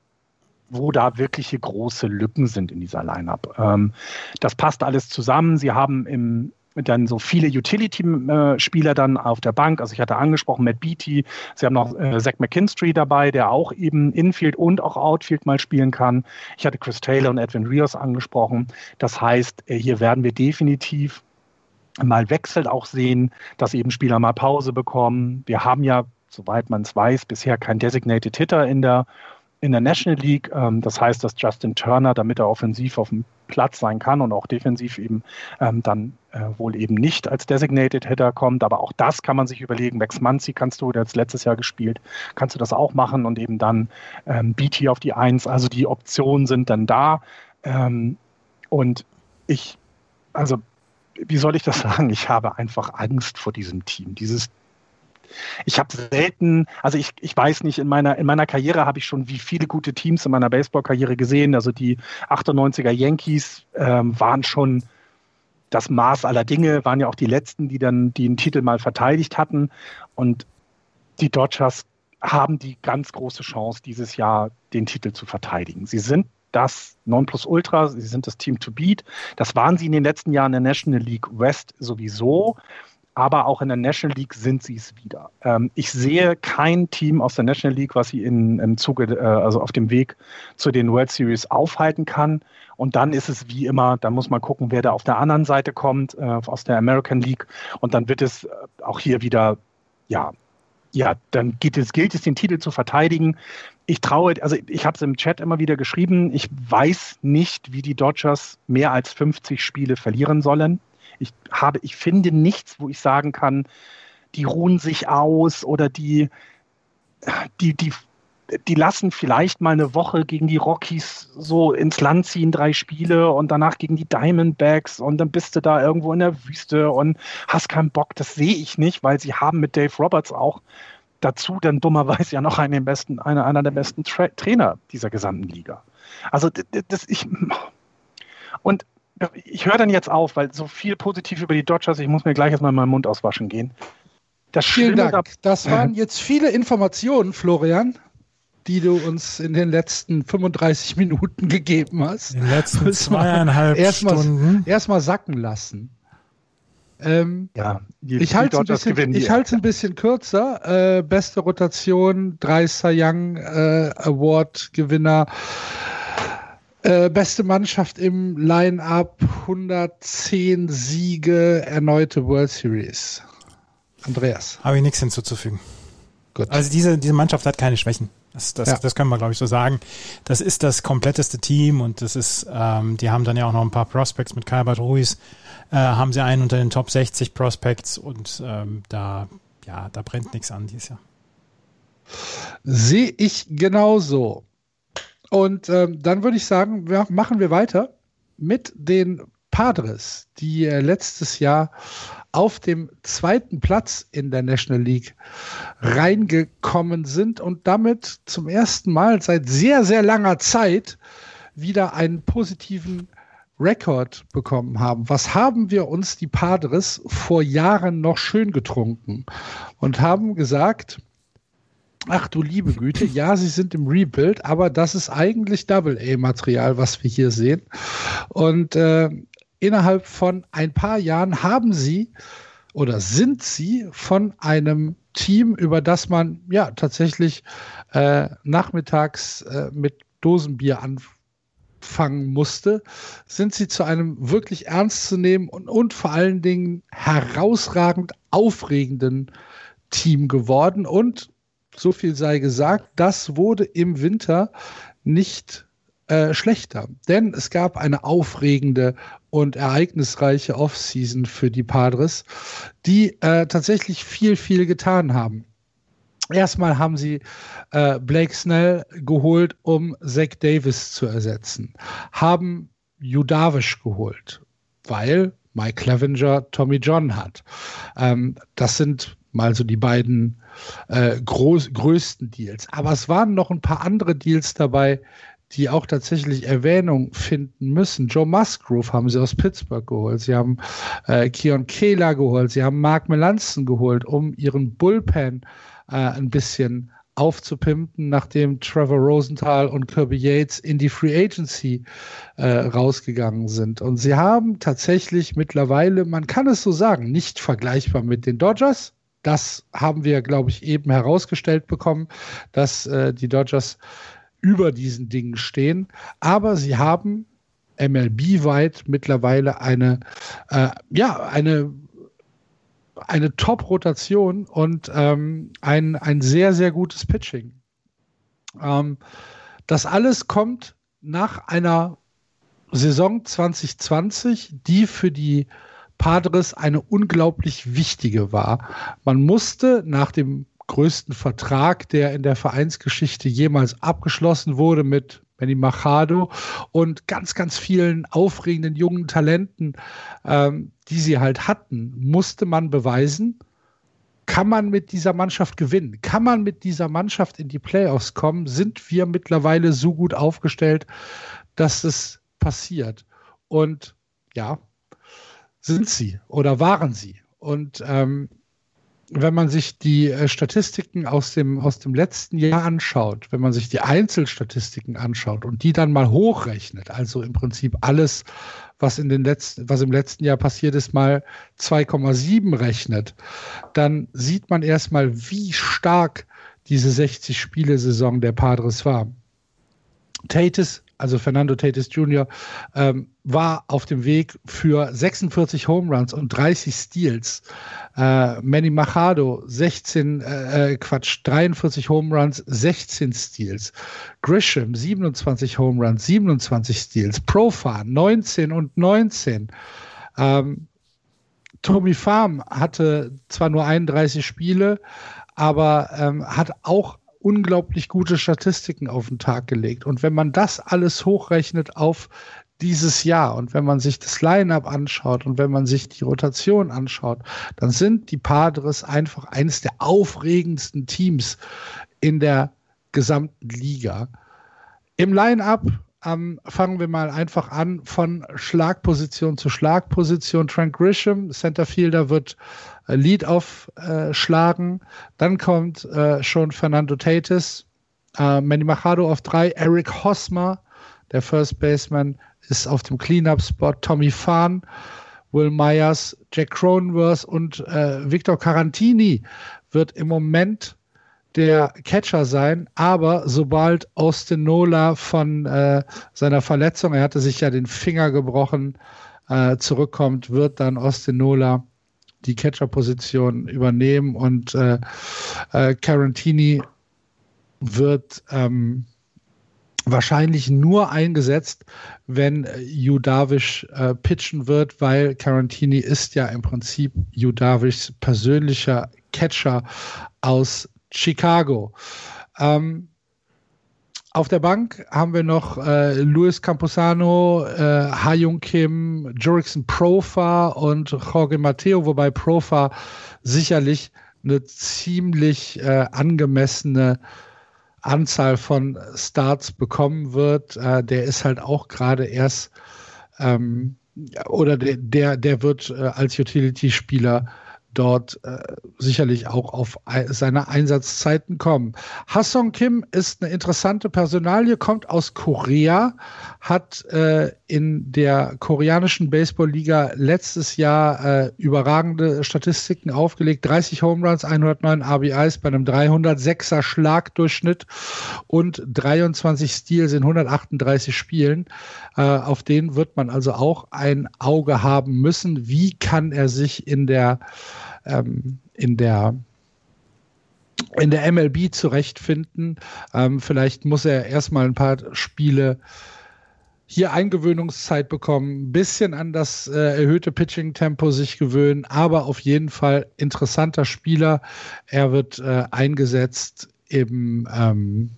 wo da wirkliche große Lücken sind in dieser Lineup. Ähm, das passt alles zusammen. Sie haben im dann so viele Utility-Spieler dann auf der Bank. Also ich hatte angesprochen Matt Beatty. Sie haben noch äh, Zach McKinstry dabei, der auch eben Infield und auch Outfield mal spielen kann. Ich hatte Chris Taylor und Edwin Rios angesprochen. Das heißt, äh, hier werden wir definitiv mal Wechsel auch sehen, dass eben Spieler mal Pause bekommen. Wir haben ja, soweit man es weiß, bisher kein Designated Hitter in der in der National League. Ähm, das heißt, dass Justin Turner, damit er offensiv auf dem Platz sein kann und auch defensiv eben ähm, dann äh, wohl eben nicht als Designated Hitter kommt. Aber auch das kann man sich überlegen. Max Manzi kannst du, der hat letztes Jahr gespielt, kannst du das auch machen und eben dann ähm, BT auf die Eins. Also die Optionen sind dann da. Ähm, und ich, also wie soll ich das sagen? Ich habe einfach Angst vor diesem Team. Dieses ich habe selten, also ich, ich weiß nicht, in meiner, in meiner Karriere habe ich schon wie viele gute Teams in meiner Baseballkarriere gesehen. Also die 98er Yankees ähm, waren schon das Maß aller Dinge, waren ja auch die letzten, die dann den Titel mal verteidigt hatten. Und die Dodgers haben die ganz große Chance, dieses Jahr den Titel zu verteidigen. Sie sind das Nonplusultra, sie sind das Team to beat. Das waren sie in den letzten Jahren in der National League West sowieso aber auch in der National League sind sie es wieder. Ähm, ich sehe kein Team aus der National League, was sie in, im Zuge, äh, also auf dem Weg zu den World Series aufhalten kann. Und dann ist es wie immer, da muss man gucken, wer da auf der anderen Seite kommt, äh, aus der American League. Und dann wird es äh, auch hier wieder, ja, ja, dann es, gilt es, den Titel zu verteidigen. Ich traue, also ich habe es im Chat immer wieder geschrieben, ich weiß nicht, wie die Dodgers mehr als 50 Spiele verlieren sollen. Ich habe, ich finde nichts, wo ich sagen kann, die ruhen sich aus oder die, die, die, die lassen vielleicht mal eine Woche gegen die Rockies so ins Land ziehen, drei Spiele und danach gegen die Diamondbacks und dann bist du da irgendwo in der Wüste und hast keinen Bock. Das sehe ich nicht, weil sie haben mit Dave Roberts auch dazu dann dummerweise ja noch einen besten, einer, einer der besten Tra Trainer dieser gesamten Liga. Also das ich und ich höre dann jetzt auf, weil so viel positiv über die Dodgers, ich muss mir gleich erstmal meinen Mund auswaschen gehen.
Das Vielen Dank. Da das waren jetzt viele Informationen, Florian, die du uns in den letzten 35 Minuten gegeben hast.
In den letzten zweieinhalb
erst Stunden. Erstmal sacken lassen. Ähm, ja, die, ich halte es ein, bisschen, ich ein bisschen kürzer. Äh, beste Rotation, drei Cy Young äh, Award Gewinner. Äh, beste Mannschaft im Line-Up, 110 Siege, erneute World Series. Andreas.
Habe ich nichts hinzuzufügen. Gut. Also diese, diese Mannschaft hat keine Schwächen. Das, das, ja. das können wir, glaube ich, so sagen. Das ist das kompletteste Team und das ist, ähm, die haben dann ja auch noch ein paar Prospects mit Kalbert Ruiz, äh, haben sie einen unter den Top 60 Prospects und ähm, da, ja, da brennt nichts an dieses Jahr.
Sehe ich genauso. Und ähm, dann würde ich sagen, wir, machen wir weiter mit den Padres, die äh, letztes Jahr auf dem zweiten Platz in der National League reingekommen sind und damit zum ersten Mal seit sehr, sehr langer Zeit wieder einen positiven Rekord bekommen haben. Was haben wir uns die Padres vor Jahren noch schön getrunken und haben gesagt, Ach du liebe Güte, ja, sie sind im Rebuild, aber das ist eigentlich Double-A-Material, was wir hier sehen. Und äh, innerhalb von ein paar Jahren haben sie oder sind sie von einem Team, über das man ja tatsächlich äh, nachmittags äh, mit Dosenbier anfangen musste, sind sie zu einem wirklich ernst zu nehmen und, und vor allen Dingen herausragend aufregenden Team geworden und so viel sei gesagt, das wurde im Winter nicht äh, schlechter. Denn es gab eine aufregende und ereignisreiche Offseason für die Padres, die äh, tatsächlich viel, viel getan haben. Erstmal haben sie äh, Blake Snell geholt, um Zach Davis zu ersetzen. Haben Judavish geholt, weil Mike Clevenger, Tommy John hat. Ähm, das sind mal so die beiden äh, groß, größten Deals. Aber es waren noch ein paar andere Deals dabei, die auch tatsächlich Erwähnung finden müssen. Joe Musgrove haben sie aus Pittsburgh geholt. Sie haben äh, Keon Kehler geholt. Sie haben Mark Melanson geholt, um ihren Bullpen äh, ein bisschen aufzupimpen, nachdem Trevor Rosenthal und Kirby Yates in die Free Agency äh, rausgegangen sind. Und sie haben tatsächlich mittlerweile, man kann es so sagen, nicht vergleichbar mit den Dodgers. Das haben wir, glaube ich, eben herausgestellt bekommen, dass äh, die Dodgers über diesen Dingen stehen. Aber sie haben MLB-weit mittlerweile eine, äh, ja, eine eine Top-Rotation und ähm, ein, ein sehr, sehr gutes Pitching. Ähm, das alles kommt nach einer Saison 2020, die für die Padres eine unglaublich wichtige war. Man musste nach dem größten Vertrag, der in der Vereinsgeschichte jemals abgeschlossen wurde mit Benny Machado und ganz, ganz vielen aufregenden jungen Talenten, ähm, die sie halt hatten, musste man beweisen, kann man mit dieser Mannschaft gewinnen? Kann man mit dieser Mannschaft in die Playoffs kommen? Sind wir mittlerweile so gut aufgestellt, dass es passiert? Und ja, sind sie oder waren sie? Und ähm, wenn man sich die äh, Statistiken aus dem, aus dem letzten Jahr anschaut, wenn man sich die Einzelstatistiken anschaut und die dann mal hochrechnet, also im Prinzip alles, was in den letzten, was im letzten Jahr passiert ist, mal 2,7 rechnet, dann sieht man erstmal, wie stark diese 60 Spiele-Saison der Padres war. Tatis also Fernando Tatis Jr., ähm, war auf dem Weg für 46 Home Runs und 30 Steals. Äh, Manny Machado 16, äh, äh, Quatsch, 43 Home Runs, 16 Steals. Grisham 27 Home Runs, 27 Steals. Profan 19 und 19. Ähm, Tommy Farm hatte zwar nur 31 Spiele, aber ähm, hat auch unglaublich gute Statistiken auf den Tag gelegt. Und wenn man das alles hochrechnet auf dieses Jahr und wenn man sich das Line-up anschaut und wenn man sich die Rotation anschaut, dann sind die Padres einfach eines der aufregendsten Teams in der gesamten Liga. Im Line-up ähm, fangen wir mal einfach an von Schlagposition zu Schlagposition. Frank Grisham, Centerfielder, wird Lead aufschlagen. Äh, Dann kommt äh, schon Fernando Tatis, äh, Manny Machado auf drei, Eric Hosmer, der First Baseman, ist auf dem Cleanup-Spot, Tommy Fahn, Will Myers, Jack Cronenworth und äh, Victor Carantini wird im Moment der Catcher sein, aber sobald Austin Nola von äh, seiner Verletzung, er hatte sich ja den Finger gebrochen, äh, zurückkommt, wird dann Austin Nola die Catcher-Position übernehmen und äh, äh, Carantini wird ähm, wahrscheinlich nur eingesetzt, wenn Yu Darvish äh, pitchen wird, weil Carantini ist ja im Prinzip Yu Darvishs persönlicher Catcher aus Chicago. Ähm, auf der Bank haben wir noch äh, Luis Camposano, äh, Ha Jung Kim, Jurickson Profa und Jorge Matteo, wobei Profa sicherlich eine ziemlich äh, angemessene Anzahl von Starts bekommen wird. Äh, der ist halt auch gerade erst ähm, oder der, der, der wird äh, als Utility-Spieler dort äh, sicherlich auch auf seine Einsatzzeiten kommen. Hasson Kim ist eine interessante Personalie, kommt aus Korea, hat äh, in der koreanischen Baseballliga letztes Jahr äh, überragende Statistiken aufgelegt. 30 Home Runs, 109 RBIs bei einem 306er Schlagdurchschnitt und 23 Steals in 138 Spielen. Äh, auf den wird man also auch ein Auge haben müssen. Wie kann er sich in der ähm, in der in der MLB zurechtfinden. Ähm, vielleicht muss er erstmal ein paar Spiele hier Eingewöhnungszeit bekommen, ein bisschen an das äh, erhöhte Pitching-Tempo sich gewöhnen, aber auf jeden Fall interessanter Spieler. Er wird äh, eingesetzt im, ähm,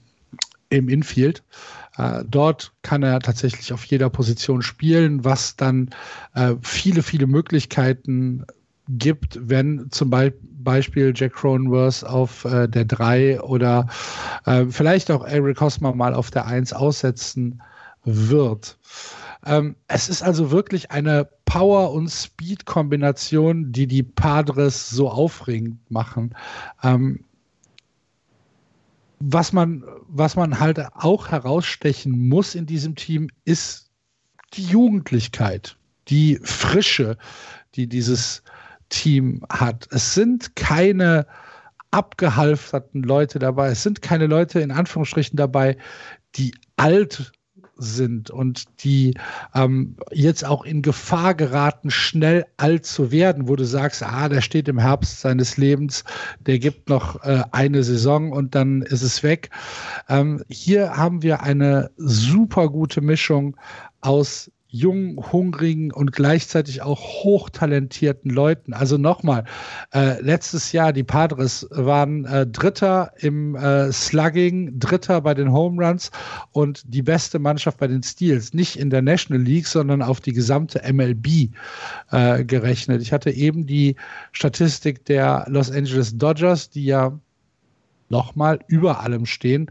im Infield. Äh, dort kann er tatsächlich auf jeder Position spielen, was dann äh, viele, viele Möglichkeiten gibt, wenn zum Beispiel Jack Cronenworth auf äh, der 3 oder äh, vielleicht auch Eric Hosmer mal auf der 1 aussetzen wird. Ähm, es ist also wirklich eine Power- und Speed-Kombination, die die Padres so aufregend machen. Ähm, was man, was man halt auch herausstechen muss in diesem Team, ist die Jugendlichkeit, die Frische, die dieses Team hat. Es sind keine abgehalfterten Leute dabei. Es sind keine Leute in Anführungsstrichen dabei, die alt sind und die ähm, jetzt auch in Gefahr geraten, schnell alt zu werden, wo du sagst, ah, der steht im Herbst seines Lebens, der gibt noch äh, eine Saison und dann ist es weg. Ähm, hier haben wir eine super gute Mischung aus jungen, hungrigen und gleichzeitig auch hochtalentierten Leuten. Also nochmal, äh, letztes Jahr die Padres waren äh, Dritter im äh, Slugging, Dritter bei den Home Runs und die beste Mannschaft bei den Steals. Nicht in der National League, sondern auf die gesamte MLB äh, gerechnet. Ich hatte eben die Statistik der Los Angeles Dodgers, die ja nochmal über allem stehen.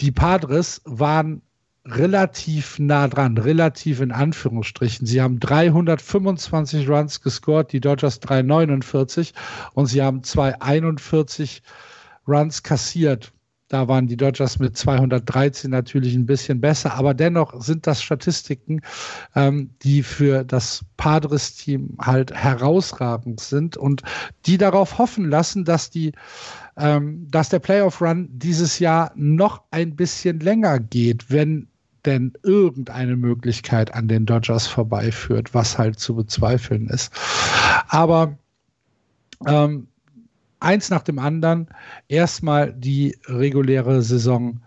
Die Padres waren relativ nah dran, relativ in Anführungsstrichen. Sie haben 325 Runs gescored, die Dodgers 349 und sie haben 241 Runs kassiert. Da waren die Dodgers mit 213 natürlich ein bisschen besser, aber dennoch sind das Statistiken, ähm, die für das Padres-Team halt herausragend sind und die darauf hoffen lassen, dass die ähm, dass der Playoff-Run dieses Jahr noch ein bisschen länger geht, wenn denn irgendeine Möglichkeit an den Dodgers vorbeiführt, was halt zu bezweifeln ist. Aber ähm, eins nach dem anderen, erstmal die reguläre Saison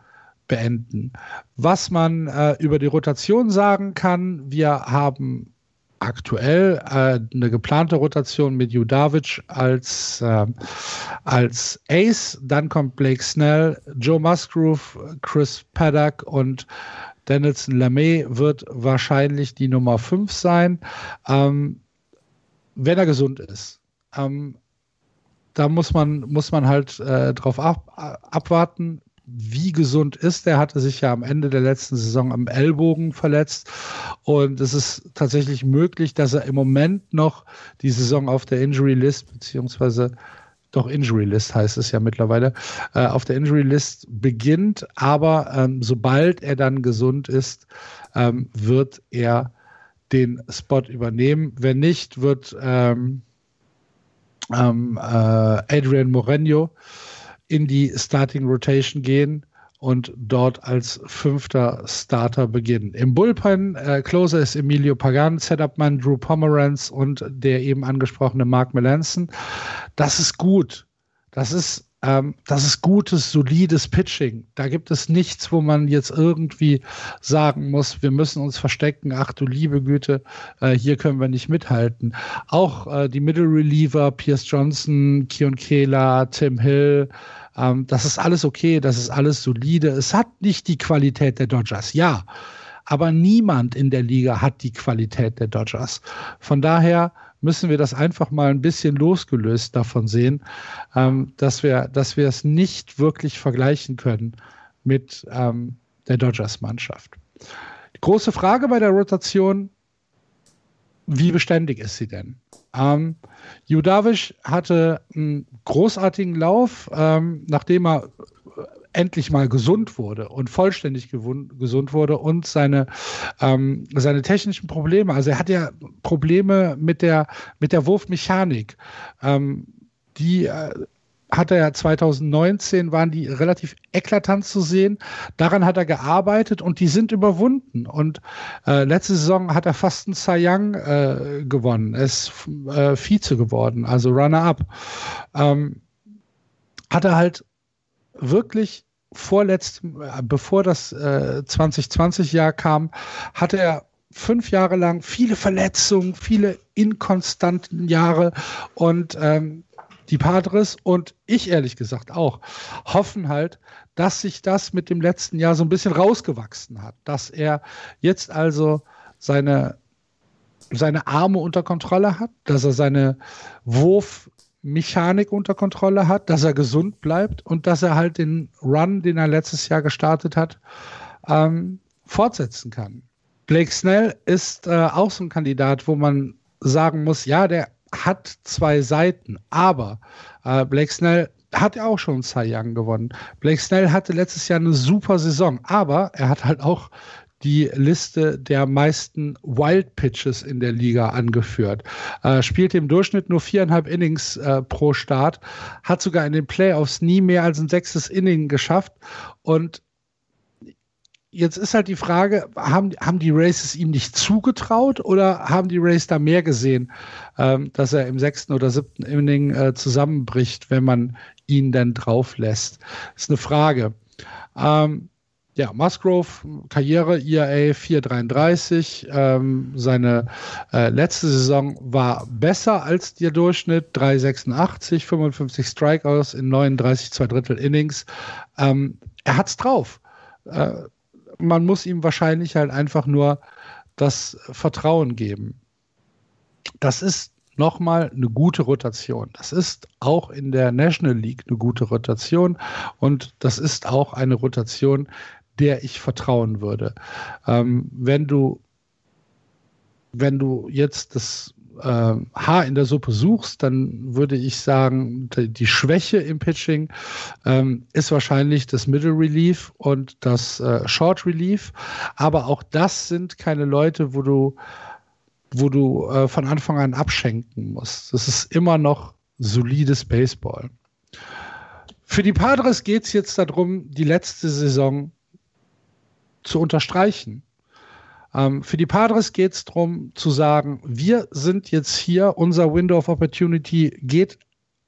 beenden. Was man äh, über die Rotation sagen kann, wir haben aktuell äh, eine geplante Rotation mit Judavic als, äh, als Ace. Dann kommt Blake Snell, Joe Musgrove, Chris Paddock und Danielson Lamey wird wahrscheinlich die Nummer 5 sein, ähm, wenn er gesund ist. Ähm, da muss man, muss man halt äh, drauf ab, abwarten, wie gesund ist. Er hatte sich ja am Ende der letzten Saison am Ellbogen verletzt. Und es ist tatsächlich möglich, dass er im Moment noch die Saison auf der Injury List beziehungsweise doch Injury List heißt es ja mittlerweile, äh, auf der Injury List beginnt. Aber ähm, sobald er dann gesund ist, ähm, wird er den Spot übernehmen. Wenn nicht, wird ähm, ähm äh, Adrian Moreno in die Starting Rotation gehen und dort als fünfter Starter beginnen. Im Bullpen äh, Closer ist Emilio Pagan, Setupman Drew Pomeranz und der eben angesprochene Mark Melanson. Das ist gut. Das ist ähm, das ist gutes, solides Pitching. Da gibt es nichts, wo man jetzt irgendwie sagen muss, wir müssen uns verstecken. Ach du liebe Güte, äh, hier können wir nicht mithalten. Auch äh, die Middle Reliever, Pierce Johnson, Kion Kehler, Tim Hill, ähm, das ist alles okay, das ist alles solide. Es hat nicht die Qualität der Dodgers, ja. Aber niemand in der Liga hat die Qualität der Dodgers. Von daher müssen wir das einfach mal ein bisschen losgelöst davon sehen, ähm, dass wir, dass wir es nicht wirklich vergleichen können mit ähm, der Dodgers-Mannschaft. Die große Frage bei der Rotation, wie beständig ist sie denn? Ähm, Judavic hatte einen großartigen Lauf, ähm, nachdem er endlich mal gesund wurde und vollständig gesund wurde und seine, ähm, seine technischen Probleme. Also er hat ja Probleme mit der, mit der Wurfmechanik. Ähm, die äh, hat er 2019, waren die relativ eklatant zu sehen. Daran hat er gearbeitet und die sind überwunden. Und äh, letzte Saison hat er fast einen Cy Young äh, gewonnen. Er ist äh, Vize geworden, also Runner-up. Ähm, hat er halt wirklich vorletzt, äh, bevor das äh, 2020-Jahr kam, hatte er fünf Jahre lang viele Verletzungen, viele inkonstanten Jahre und ähm, die Padres und ich ehrlich gesagt auch hoffen halt, dass sich das mit dem letzten Jahr so ein bisschen rausgewachsen hat, dass er jetzt also seine, seine Arme unter Kontrolle hat, dass er seine Wurfmechanik unter Kontrolle hat, dass er gesund bleibt und dass er halt den Run, den er letztes Jahr gestartet hat, ähm, fortsetzen kann. Blake Snell ist äh, auch so ein Kandidat, wo man sagen muss, ja, der hat zwei Seiten, aber äh, Blake Snell hat ja auch schon Cy Young gewonnen. Blake Snell hatte letztes Jahr eine super Saison, aber er hat halt auch die Liste der meisten Wild Pitches in der Liga angeführt. Äh, spielt im Durchschnitt nur viereinhalb Innings äh, pro Start, hat sogar in den Playoffs nie mehr als ein sechstes Inning geschafft und Jetzt ist halt die Frage, haben, haben die Races ihm nicht zugetraut oder haben die Races da mehr gesehen, ähm, dass er im sechsten oder siebten Inning äh, zusammenbricht, wenn man ihn dann drauf lässt? Ist eine Frage. Ähm, ja, Musgrove, Karriere, IAA 433. Ähm, seine äh, letzte Saison war besser als der Durchschnitt. 386, 55 Strikeouts in 39 zwei Drittel Innings. Ähm, er hat's drauf. Äh, man muss ihm wahrscheinlich halt einfach nur das Vertrauen geben. Das ist nochmal eine gute Rotation. Das ist auch in der National League eine gute Rotation und das ist auch eine Rotation, der ich vertrauen würde. Ähm, wenn du wenn du jetzt das äh, Haar in der Suppe suchst, dann würde ich sagen, die, Schwäche im Pitching ähm, ist wahrscheinlich das Middle Relief und das äh, Short Relief. Aber auch das sind keine Leute, wo du, wo du äh, von Anfang an abschenken musst. Das ist immer noch solides Baseball. Für die Padres geht es jetzt darum, die letzte Saison zu unterstreichen. Ähm, für die Padres geht es darum zu sagen, wir sind jetzt hier, unser Window of Opportunity geht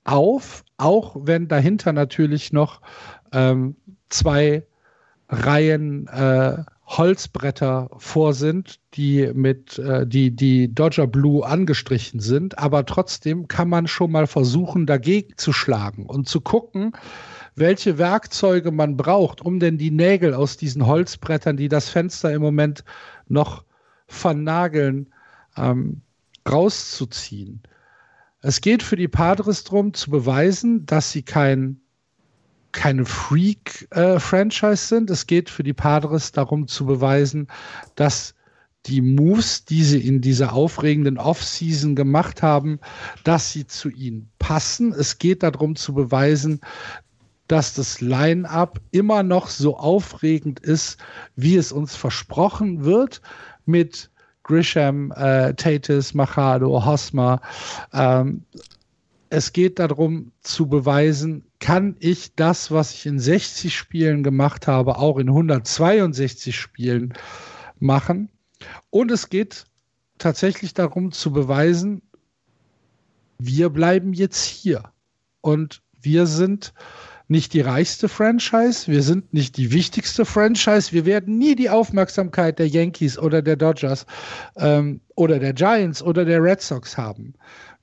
auf, auch wenn dahinter natürlich noch ähm, zwei Reihen äh, Holzbretter vor sind, die mit äh, die die Dodger Blue angestrichen sind, aber trotzdem kann man schon mal versuchen dagegen zu schlagen und zu gucken, welche Werkzeuge man braucht, um denn die Nägel aus diesen Holzbrettern, die das Fenster im Moment noch vernageln, ähm, rauszuziehen. Es geht für die Padres darum, zu beweisen, dass sie kein keine Freak-Franchise äh, sind. Es geht für die Padres darum zu beweisen, dass die Moves, die sie in dieser aufregenden Offseason gemacht haben, dass sie zu ihnen passen. Es geht darum zu beweisen, dass das Line-up immer noch so aufregend ist, wie es uns versprochen wird, mit Grisham, äh, Tatis, Machado, Hosmer. Ähm, es geht darum zu beweisen, kann ich das, was ich in 60 Spielen gemacht habe, auch in 162 Spielen machen. Und es geht tatsächlich darum zu beweisen, wir bleiben jetzt hier. Und wir sind nicht die reichste Franchise, wir sind nicht die wichtigste Franchise, wir werden nie die Aufmerksamkeit der Yankees oder der Dodgers ähm, oder der Giants oder der Red Sox haben.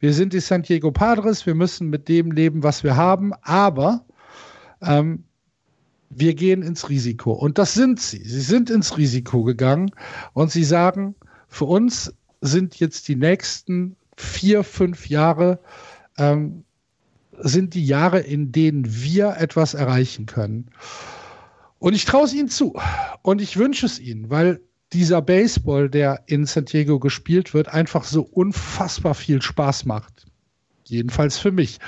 Wir sind die San Diego Padres, wir müssen mit dem leben, was wir haben, aber ähm, wir gehen ins Risiko. Und das sind sie. Sie sind ins Risiko gegangen und sie sagen, für uns sind jetzt die nächsten vier, fünf Jahre ähm, sind die Jahre, in denen wir etwas erreichen können. Und ich traue es ihnen zu. Und ich wünsche es ihnen, weil dieser Baseball, der in San Diego gespielt wird, einfach so unfassbar viel Spaß macht. Jedenfalls für mich.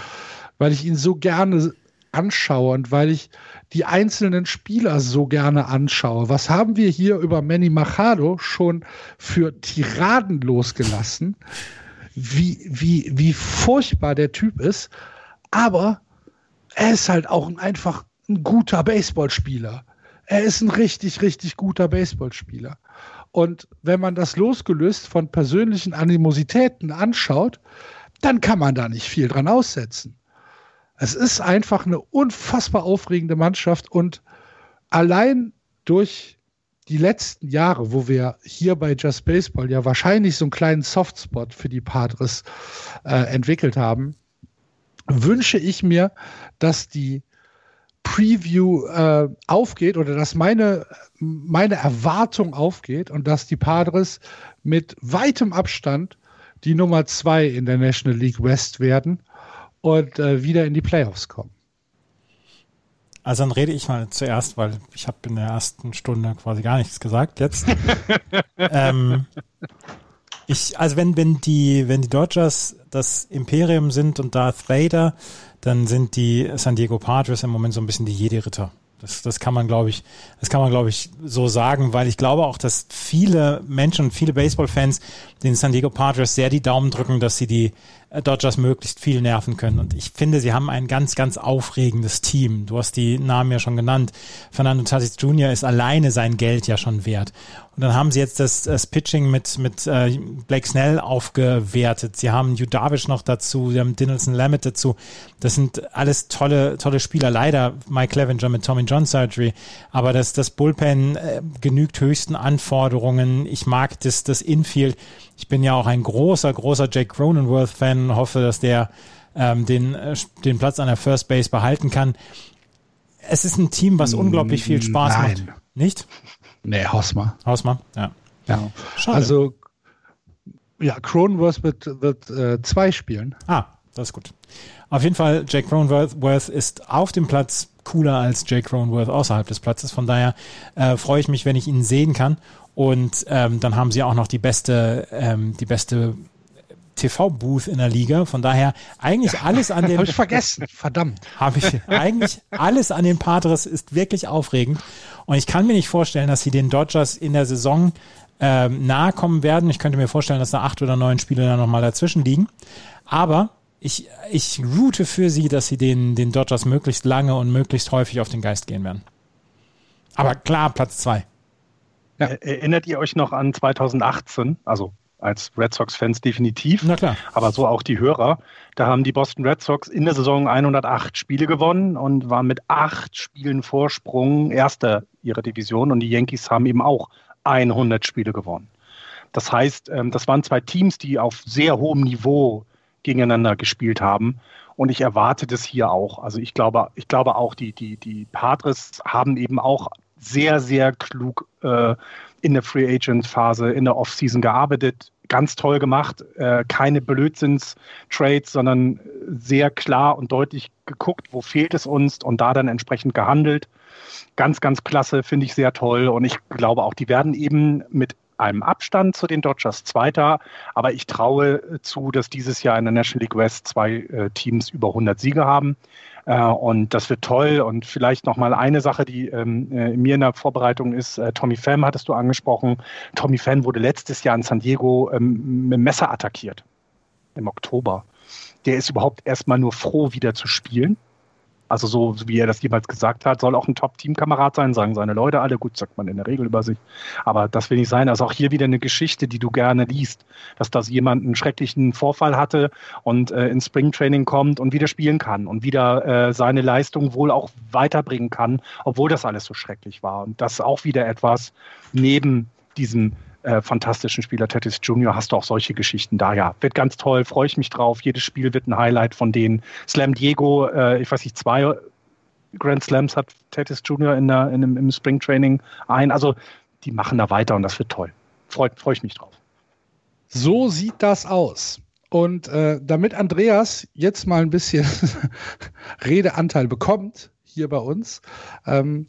Weil ich ihn so gerne anschaue und weil ich die einzelnen Spieler so gerne anschaue. Was haben wir hier über Manny Machado schon für Tiraden losgelassen? Wie, wie, wie furchtbar der Typ ist. Aber er ist halt auch einfach ein guter Baseballspieler. Er ist ein richtig, richtig guter Baseballspieler. Und wenn man das losgelöst von persönlichen Animositäten anschaut, dann kann man da nicht viel dran aussetzen. Es ist einfach eine unfassbar aufregende Mannschaft und allein durch die letzten Jahre, wo wir hier bei Just Baseball ja wahrscheinlich so einen kleinen Softspot für die Padres äh, entwickelt haben, wünsche ich mir, dass die Preview äh, aufgeht oder dass meine, meine Erwartung aufgeht und dass die Padres mit weitem Abstand die Nummer zwei in der National League West werden und äh, wieder in die Playoffs kommen.
Also dann rede ich mal zuerst, weil ich habe in der ersten Stunde quasi gar nichts gesagt jetzt. ähm, ich, also wenn, wenn die, wenn die Dodgers das Imperium sind und Darth Vader, dann sind die San Diego Padres im Moment so ein bisschen die Jedi-Ritter. Das, das kann man, glaube ich, das kann man, glaube ich, so sagen, weil ich glaube auch, dass viele Menschen und viele Baseball-Fans den San Diego Padres sehr die Daumen drücken, dass sie die Dodgers möglichst viel nerven können. Und ich finde, sie haben ein ganz, ganz aufregendes Team. Du hast die Namen ja schon genannt. Fernando Tatis Jr. ist alleine sein Geld ja schon wert. Und dann haben sie jetzt das, das Pitching mit, mit äh, Blake Snell aufgewertet. Sie haben Hugh Darvish noch dazu, sie haben Dinelson Lamet dazu. Das sind alles tolle, tolle Spieler. Leider Mike Clevenger mit Tommy John Surgery. Aber das, das Bullpen äh, genügt höchsten Anforderungen. Ich mag das, das Infield. Ich bin ja auch ein großer, großer Jake Cronenworth-Fan und hoffe, dass der ähm, den, äh, den Platz an der First Base behalten kann. Es ist ein Team, was unglaublich viel Spaß
Nein.
macht. Nicht?
Nee, Hausmar.
Hausmann? Ja.
Ja.
Schade.
Also, ja, Cronenworth wird, wird äh, zwei spielen.
Ah, das ist gut. Auf jeden Fall, Jake Cronenworth ist auf dem Platz cooler als Jake Cronenworth außerhalb des Platzes. Von daher äh, freue ich mich, wenn ich ihn sehen kann. Und ähm, dann haben sie auch noch die beste, ähm, die beste TV-Booth in der Liga. Von daher eigentlich alles an den
Habe ich vergessen. Verdammt.
habe ich eigentlich alles an den Padres ist wirklich aufregend. Und ich kann mir nicht vorstellen, dass sie den Dodgers in der Saison ähm, nahe kommen werden. Ich könnte mir vorstellen, dass da acht oder neun Spiele dann nochmal dazwischen liegen. Aber ich, ich route für sie, dass sie den, den Dodgers möglichst lange und möglichst häufig auf den Geist gehen werden. Aber klar, Platz zwei.
Ja.
Er- Erinnert ihr euch noch an 2018? Also als Red Sox-Fans definitiv.
Na klar.
aber so auch die Hörer. Da haben die Boston Red Sox in der Saison 108 Spiele gewonnen und waren mit acht Spielen Vorsprung Erster ihrer Division und die Yankees haben eben auch 100 Spiele gewonnen. Das heißt, ähm, das waren zwei Teams, die auf sehr hohem Niveau gegeneinander gespielt haben. Und ich erwarte das hier auch. Also ich glaube, ich glaube auch, die, die, die Padres haben eben auch sehr, sehr klug äh, in der Free Agent Phase, in der Offseason gearbeitet. Ganz toll gemacht. Äh, keine Blödsinns-Trades, sondern sehr klar und deutlich geguckt, wo fehlt es uns und da dann entsprechend gehandelt. Ganz, ganz klasse, finde ich sehr toll. Und ich glaube auch, die werden eben mit einem Abstand zu den Dodgers Zweiter. Aber ich traue zu, dass dieses Jahr in der National League West zwei äh, Teams über 100 Siege haben. Äh, und das wird toll. Und vielleicht noch mal eine Sache, die ähm, äh, mir in der Vorbereitung ist. Äh, Tommy Pham hattest du angesprochen. Tommy Pham wurde letztes Jahr in San Diego ähm, mit Messer attackiert. Im Oktober. Der ist überhaupt erstmal nur froh, wieder zu spielen. Also so, wie er das jemals gesagt hat, soll auch ein Top-Team-Kamerad sein, sagen seine Leute alle. Gut, sagt man in der Regel über sich. Aber das will nicht sein. Also auch hier wieder eine Geschichte, die du gerne liest, dass das jemand einen schrecklichen Vorfall hatte und äh, ins Springtraining kommt und wieder spielen kann und wieder äh, seine Leistung wohl auch weiterbringen kann, obwohl das alles so schrecklich war. Und das auch wieder etwas neben diesem äh, fantastischen Spieler Tatis Jr. hast du auch solche Geschichten da. Ja, wird ganz toll, freue ich mich drauf. Jedes Spiel wird ein Highlight von denen. Slam Diego, äh, ich weiß nicht, zwei Grand Slams hat Tatis Jr. In der, in, im, im Springtraining ein. Also die machen da weiter und das wird toll. Freue freu ich mich drauf.
So sieht das aus. Und äh, damit Andreas jetzt mal ein bisschen Redeanteil bekommt hier bei uns, ähm,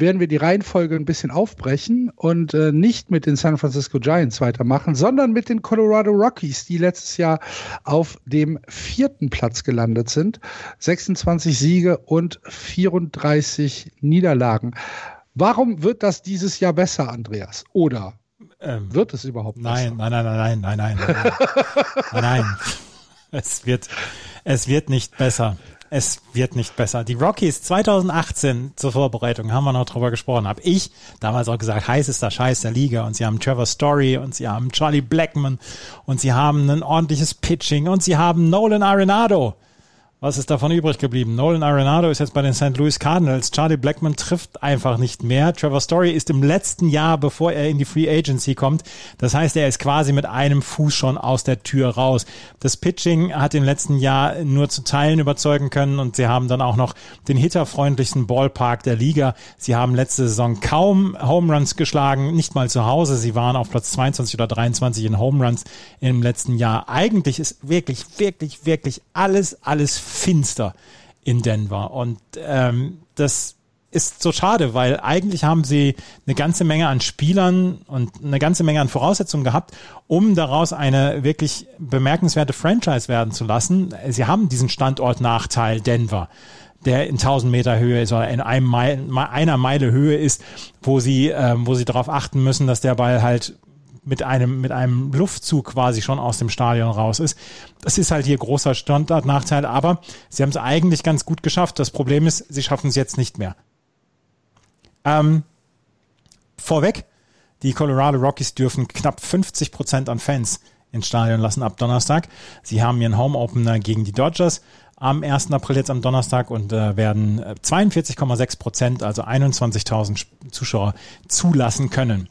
werden wir die Reihenfolge ein bisschen aufbrechen und äh, nicht mit den San Francisco Giants weitermachen, sondern mit den Colorado Rockies, die letztes Jahr auf dem vierten Platz gelandet sind. 26 Siege und 34 Niederlagen. Warum wird das dieses Jahr besser, Andreas? Oder
Ähm,
wird es überhaupt
Nein,
besser?
nein, nein, nein, nein, nein, nein, nein, nein. Es wird, es wird nicht besser. Es wird nicht besser. Die Rockies 2018 zur Vorbereitung haben wir noch drüber gesprochen. Habe ich damals auch gesagt, heißester Scheiß der Liga. Und sie haben Trevor Story und sie haben Charlie Blackman und sie haben ein ordentliches Pitching und sie haben Nolan Arenado. Was ist davon übrig geblieben? Nolan Arenado ist jetzt bei den St. Louis Cardinals. Charlie Blackman trifft einfach nicht mehr. Trevor Story ist im letzten Jahr, bevor er in die Free Agency kommt. Das heißt, er ist quasi mit einem Fuß schon aus der Tür raus. Das Pitching hat im letzten Jahr nur zu Teilen überzeugen können und sie haben dann auch noch den hitterfreundlichsten Ballpark der Liga. Sie haben letzte Saison kaum Home Runs geschlagen, nicht mal zu Hause. Sie waren auf Platz 22 oder 23 in Home Runs im letzten Jahr. Eigentlich ist wirklich, wirklich, wirklich alles, alles finster in Denver. Und ähm, das ist so schade, weil eigentlich haben sie eine ganze Menge an Spielern und eine ganze Menge an Voraussetzungen gehabt, um daraus eine wirklich bemerkenswerte Franchise werden zu lassen. Sie haben diesen Standortnachteil Denver der in 1000 Meter Höhe ist oder in einem Meile, einer Meile Höhe ist, wo sie, ähm, wo sie darauf achten müssen, dass der Ball halt mit einem, mit einem Luftzug quasi schon aus dem Stadion raus ist. Das ist halt hier großer Standardnachteil, aber sie haben es eigentlich ganz gut geschafft. Das Problem ist, sie schaffen es jetzt nicht mehr. Ähm, vorweg, die Colorado Rockies dürfen knapp 50 Prozent an Fans ins Stadion lassen ab Donnerstag. Sie haben ihren Home-Opener gegen die Dodgers am 1. April jetzt am Donnerstag und äh, werden 42,6 äh, Prozent, also 21.000 Zuschauer zulassen können.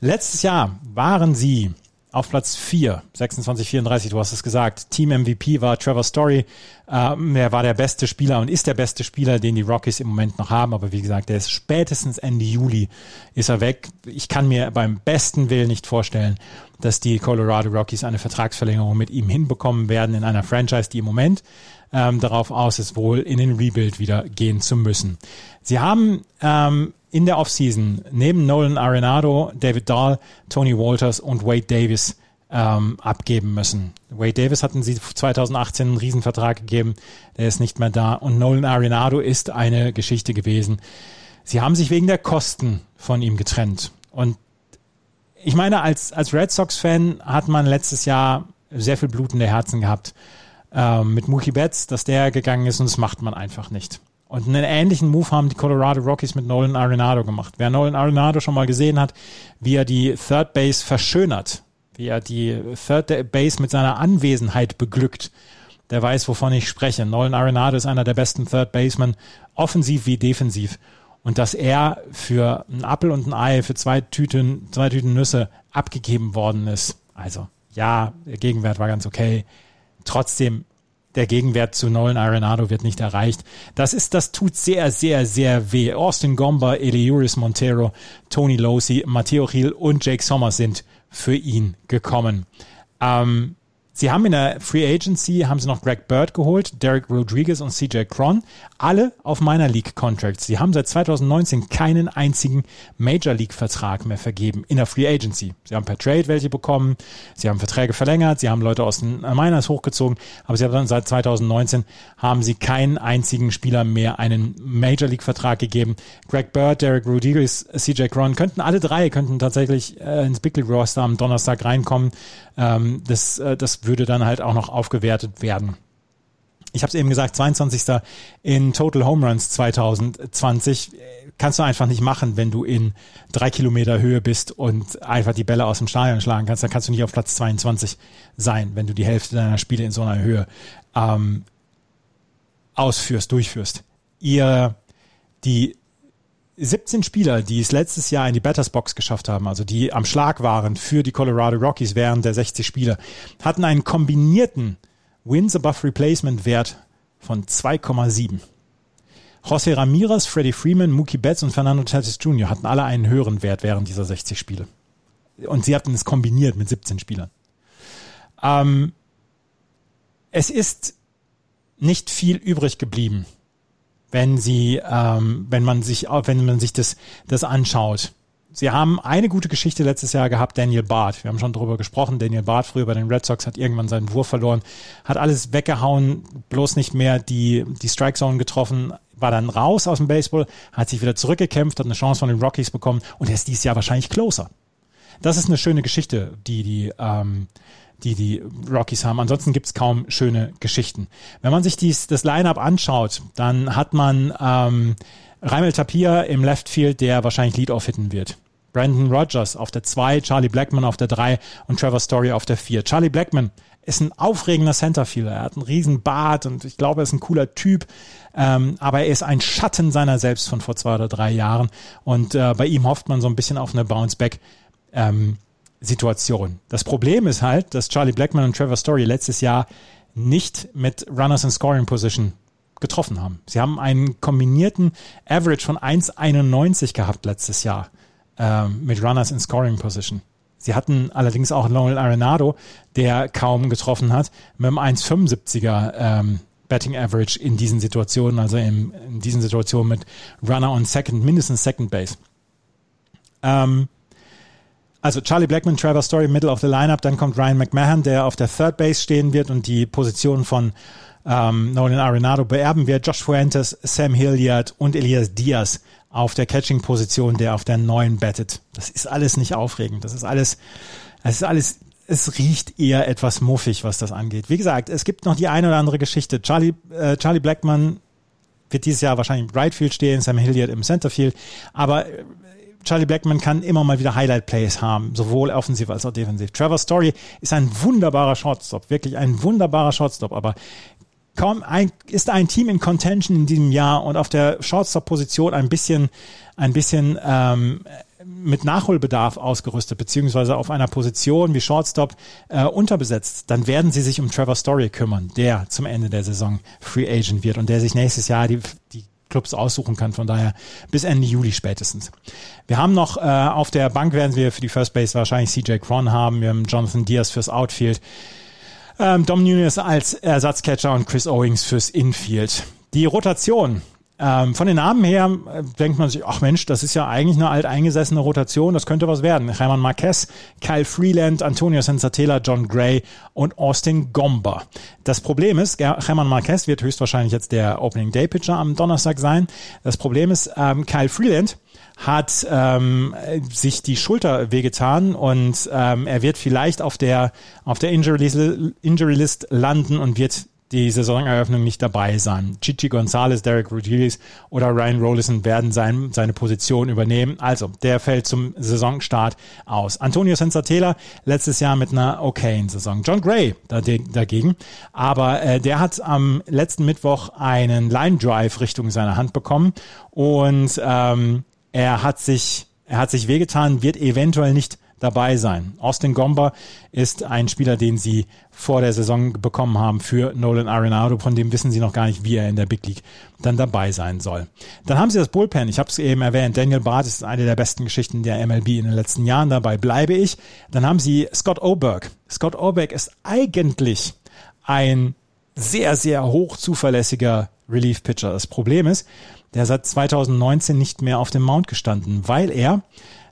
Letztes Jahr waren sie auf Platz 4, 26, 34, du hast es gesagt. Team MVP war Trevor Story. Ähm, er war der beste Spieler und ist der beste Spieler, den die Rockies im Moment noch haben. Aber wie gesagt, der ist spätestens Ende Juli ist er weg. Ich kann mir beim besten Willen nicht vorstellen, dass die Colorado Rockies eine Vertragsverlängerung mit ihm hinbekommen werden in einer Franchise, die im Moment ähm, darauf aus ist, wohl in den Rebuild wieder gehen zu müssen. Sie haben ähm, in der Offseason neben Nolan Arenado, David Dahl, Tony Walters und Wade Davis ähm, abgeben müssen. Wade Davis hatten sie 2018 einen Riesenvertrag gegeben, der ist nicht mehr da und Nolan Arenado ist eine Geschichte gewesen. Sie haben sich wegen der Kosten von ihm getrennt und ich meine, als, als Red Sox-Fan hat man letztes Jahr sehr viel blutende Herzen gehabt ähm, mit Mookie Betts, dass der gegangen ist und das macht man einfach nicht. Und einen ähnlichen Move haben die Colorado Rockies mit Nolan Arenado gemacht. Wer Nolan Arenado schon mal gesehen hat, wie er die Third Base verschönert, wie er die Third Base mit seiner Anwesenheit beglückt, der weiß, wovon ich spreche. Nolan Arenado ist einer der besten Third Basemen, offensiv wie defensiv. Und dass er für einen Apfel und ein Ei, für zwei Tüten, zwei Tüten Nüsse abgegeben worden ist. Also, ja, der Gegenwert war ganz okay. Trotzdem der Gegenwert zu Nolan Arenado wird nicht erreicht. Das ist, das tut sehr, sehr, sehr weh. Austin Gomba, Eliuris Montero, Tony Losi, Matteo Gil und Jake Sommers sind für ihn gekommen. Ähm, Sie haben in der Free Agency haben sie noch Greg Bird geholt, Derek Rodriguez und CJ Cron, alle auf Minor League Contracts. Sie haben seit 2019 keinen einzigen Major League Vertrag mehr vergeben in der Free Agency. Sie haben per Trade welche bekommen, sie haben Verträge verlängert, sie haben Leute aus den Minors hochgezogen, aber sie haben dann seit 2019 haben sie keinen einzigen Spieler mehr einen Major League Vertrag gegeben. Greg Bird, Derek Rodriguez, CJ Cron könnten alle drei könnten tatsächlich äh, ins Big League Roster am Donnerstag reinkommen. Ähm, das, äh, das würde dann halt auch noch aufgewertet werden. Ich habe es eben gesagt, 22. in Total Home Runs 2020 kannst du einfach nicht machen, wenn du in drei Kilometer Höhe bist und einfach die Bälle aus dem Stadion schlagen kannst. Dann kannst du nicht auf Platz 22 sein, wenn du die Hälfte deiner Spiele in so einer Höhe ähm, ausführst, durchführst. Ihr die 17 Spieler, die es letztes Jahr in die Batters Box geschafft haben, also die am Schlag waren für die Colorado Rockies während der 60 Spiele, hatten einen kombinierten Wins above Replacement Wert von 2,7. José Ramirez, Freddie Freeman, Mookie Betts und Fernando Tatis Jr. hatten alle einen höheren Wert während dieser 60 Spiele. Und sie hatten es kombiniert mit 17 Spielern. Ähm, es ist nicht viel übrig geblieben wenn sie, ähm, wenn man sich, wenn man sich das, das anschaut. Sie haben eine gute Geschichte letztes Jahr gehabt, Daniel Barth. Wir haben schon darüber gesprochen. Daniel Barth früher bei den Red Sox hat irgendwann seinen Wurf verloren, hat alles weggehauen, bloß nicht mehr die, die Strike Zone getroffen, war dann raus aus dem Baseball, hat sich wieder zurückgekämpft, hat eine Chance von den Rockies bekommen und er ist dieses Jahr wahrscheinlich closer. Das ist eine schöne Geschichte, die die ähm, die die Rockies haben. Ansonsten gibt es kaum schöne Geschichten. Wenn man sich dies, das Line-Up anschaut, dann hat man ähm, Raimel Tapia im Left Field, der wahrscheinlich Lead-Off hitten wird. Brandon Rogers auf der 2, Charlie Blackman auf der 3 und Trevor Story auf der 4. Charlie Blackman ist ein aufregender Centerfielder. Er hat einen riesen Bart und ich glaube, er ist ein cooler Typ. Ähm, aber er ist ein Schatten seiner selbst von vor zwei oder drei Jahren. Und äh, bei ihm hofft man so ein bisschen auf eine Bounce-Back. Ähm, Situation. Das Problem ist halt, dass Charlie Blackman und Trevor Story letztes Jahr nicht mit Runners in Scoring Position getroffen haben. Sie haben einen kombinierten Average von 1,91 gehabt letztes Jahr ähm, mit Runners in Scoring Position. Sie hatten allerdings auch Lowell Arenado, der kaum getroffen hat, mit einem 1,75er ähm, Betting Average in diesen Situationen, also in, in diesen Situationen mit Runner on Second, mindestens Second Base. Ähm, also Charlie Blackman, Trevor Story, Middle of the Lineup, dann kommt Ryan McMahon, der auf der Third Base stehen wird und die Position von ähm, Nolan Arenado beerben wird. Josh Fuentes, Sam Hilliard und Elias Diaz auf der Catching-Position, der auf der neuen bettet. Das ist alles nicht aufregend. Das ist alles, es ist alles, es riecht eher etwas muffig, was das angeht. Wie gesagt, es gibt noch die eine oder andere Geschichte. Charlie, äh, Charlie Blackman wird dieses Jahr wahrscheinlich im Right Field stehen, Sam Hilliard im Centerfield, aber äh, Charlie Blackman kann immer mal wieder Highlight-Plays haben, sowohl offensiv als auch defensiv. Trevor Story ist ein wunderbarer Shortstop, wirklich ein wunderbarer Shortstop, aber kaum ein, ist ein Team in Contention in diesem Jahr und auf der Shortstop-Position ein bisschen, ein bisschen ähm, mit Nachholbedarf ausgerüstet, beziehungsweise auf einer Position wie Shortstop äh, unterbesetzt, dann werden sie sich um Trevor Story kümmern, der zum Ende der Saison Free Agent wird und der sich nächstes Jahr die, die Clubs aussuchen kann. Von daher bis Ende Juli spätestens. Wir haben noch äh, auf der Bank werden wir für die First Base wahrscheinlich CJ Cron haben. Wir haben Jonathan Diaz fürs Outfield. Ähm, Dom Nunez als Ersatzcatcher und Chris Owings fürs Infield. Die Rotation. Ähm, von den Namen her äh, denkt man sich, ach Mensch, das ist ja eigentlich eine alteingesessene Rotation, das könnte was werden. Hermann Marquez, Kyle Freeland, Antonio Sensatela, John Gray und Austin Gomber. Das Problem ist, Hermann Marquez wird höchstwahrscheinlich jetzt der Opening Day Pitcher am Donnerstag sein. Das Problem ist, ähm, Kyle Freeland hat ähm, sich die Schulter wehgetan und ähm, er wird vielleicht auf der auf der Injury List landen und wird die Saisoneröffnung nicht dabei sein. Chichi Gonzalez, Derek Rodriguez oder Ryan Rollison werden sein, seine Position übernehmen. Also, der fällt zum Saisonstart aus. Antonio Sensatela letztes Jahr mit einer okayen Saison. John Gray dagegen, aber äh, der hat am letzten Mittwoch einen Line Drive Richtung seiner Hand bekommen und ähm, er hat sich, er hat sich wehgetan, wird eventuell nicht dabei sein. Austin Gomber ist ein Spieler, den sie vor der Saison bekommen haben für Nolan Arenado. Von dem wissen sie noch gar nicht, wie er in der Big League dann dabei sein soll. Dann haben sie das Bullpen. Ich habe es eben erwähnt. Daniel Barth ist eine der besten Geschichten der MLB in den letzten Jahren. Dabei bleibe ich. Dann haben sie Scott Oberg. Scott Oberg ist eigentlich ein sehr, sehr hoch zuverlässiger Relief-Pitcher. Das Problem ist, der seit 2019 nicht mehr auf dem Mount gestanden, weil er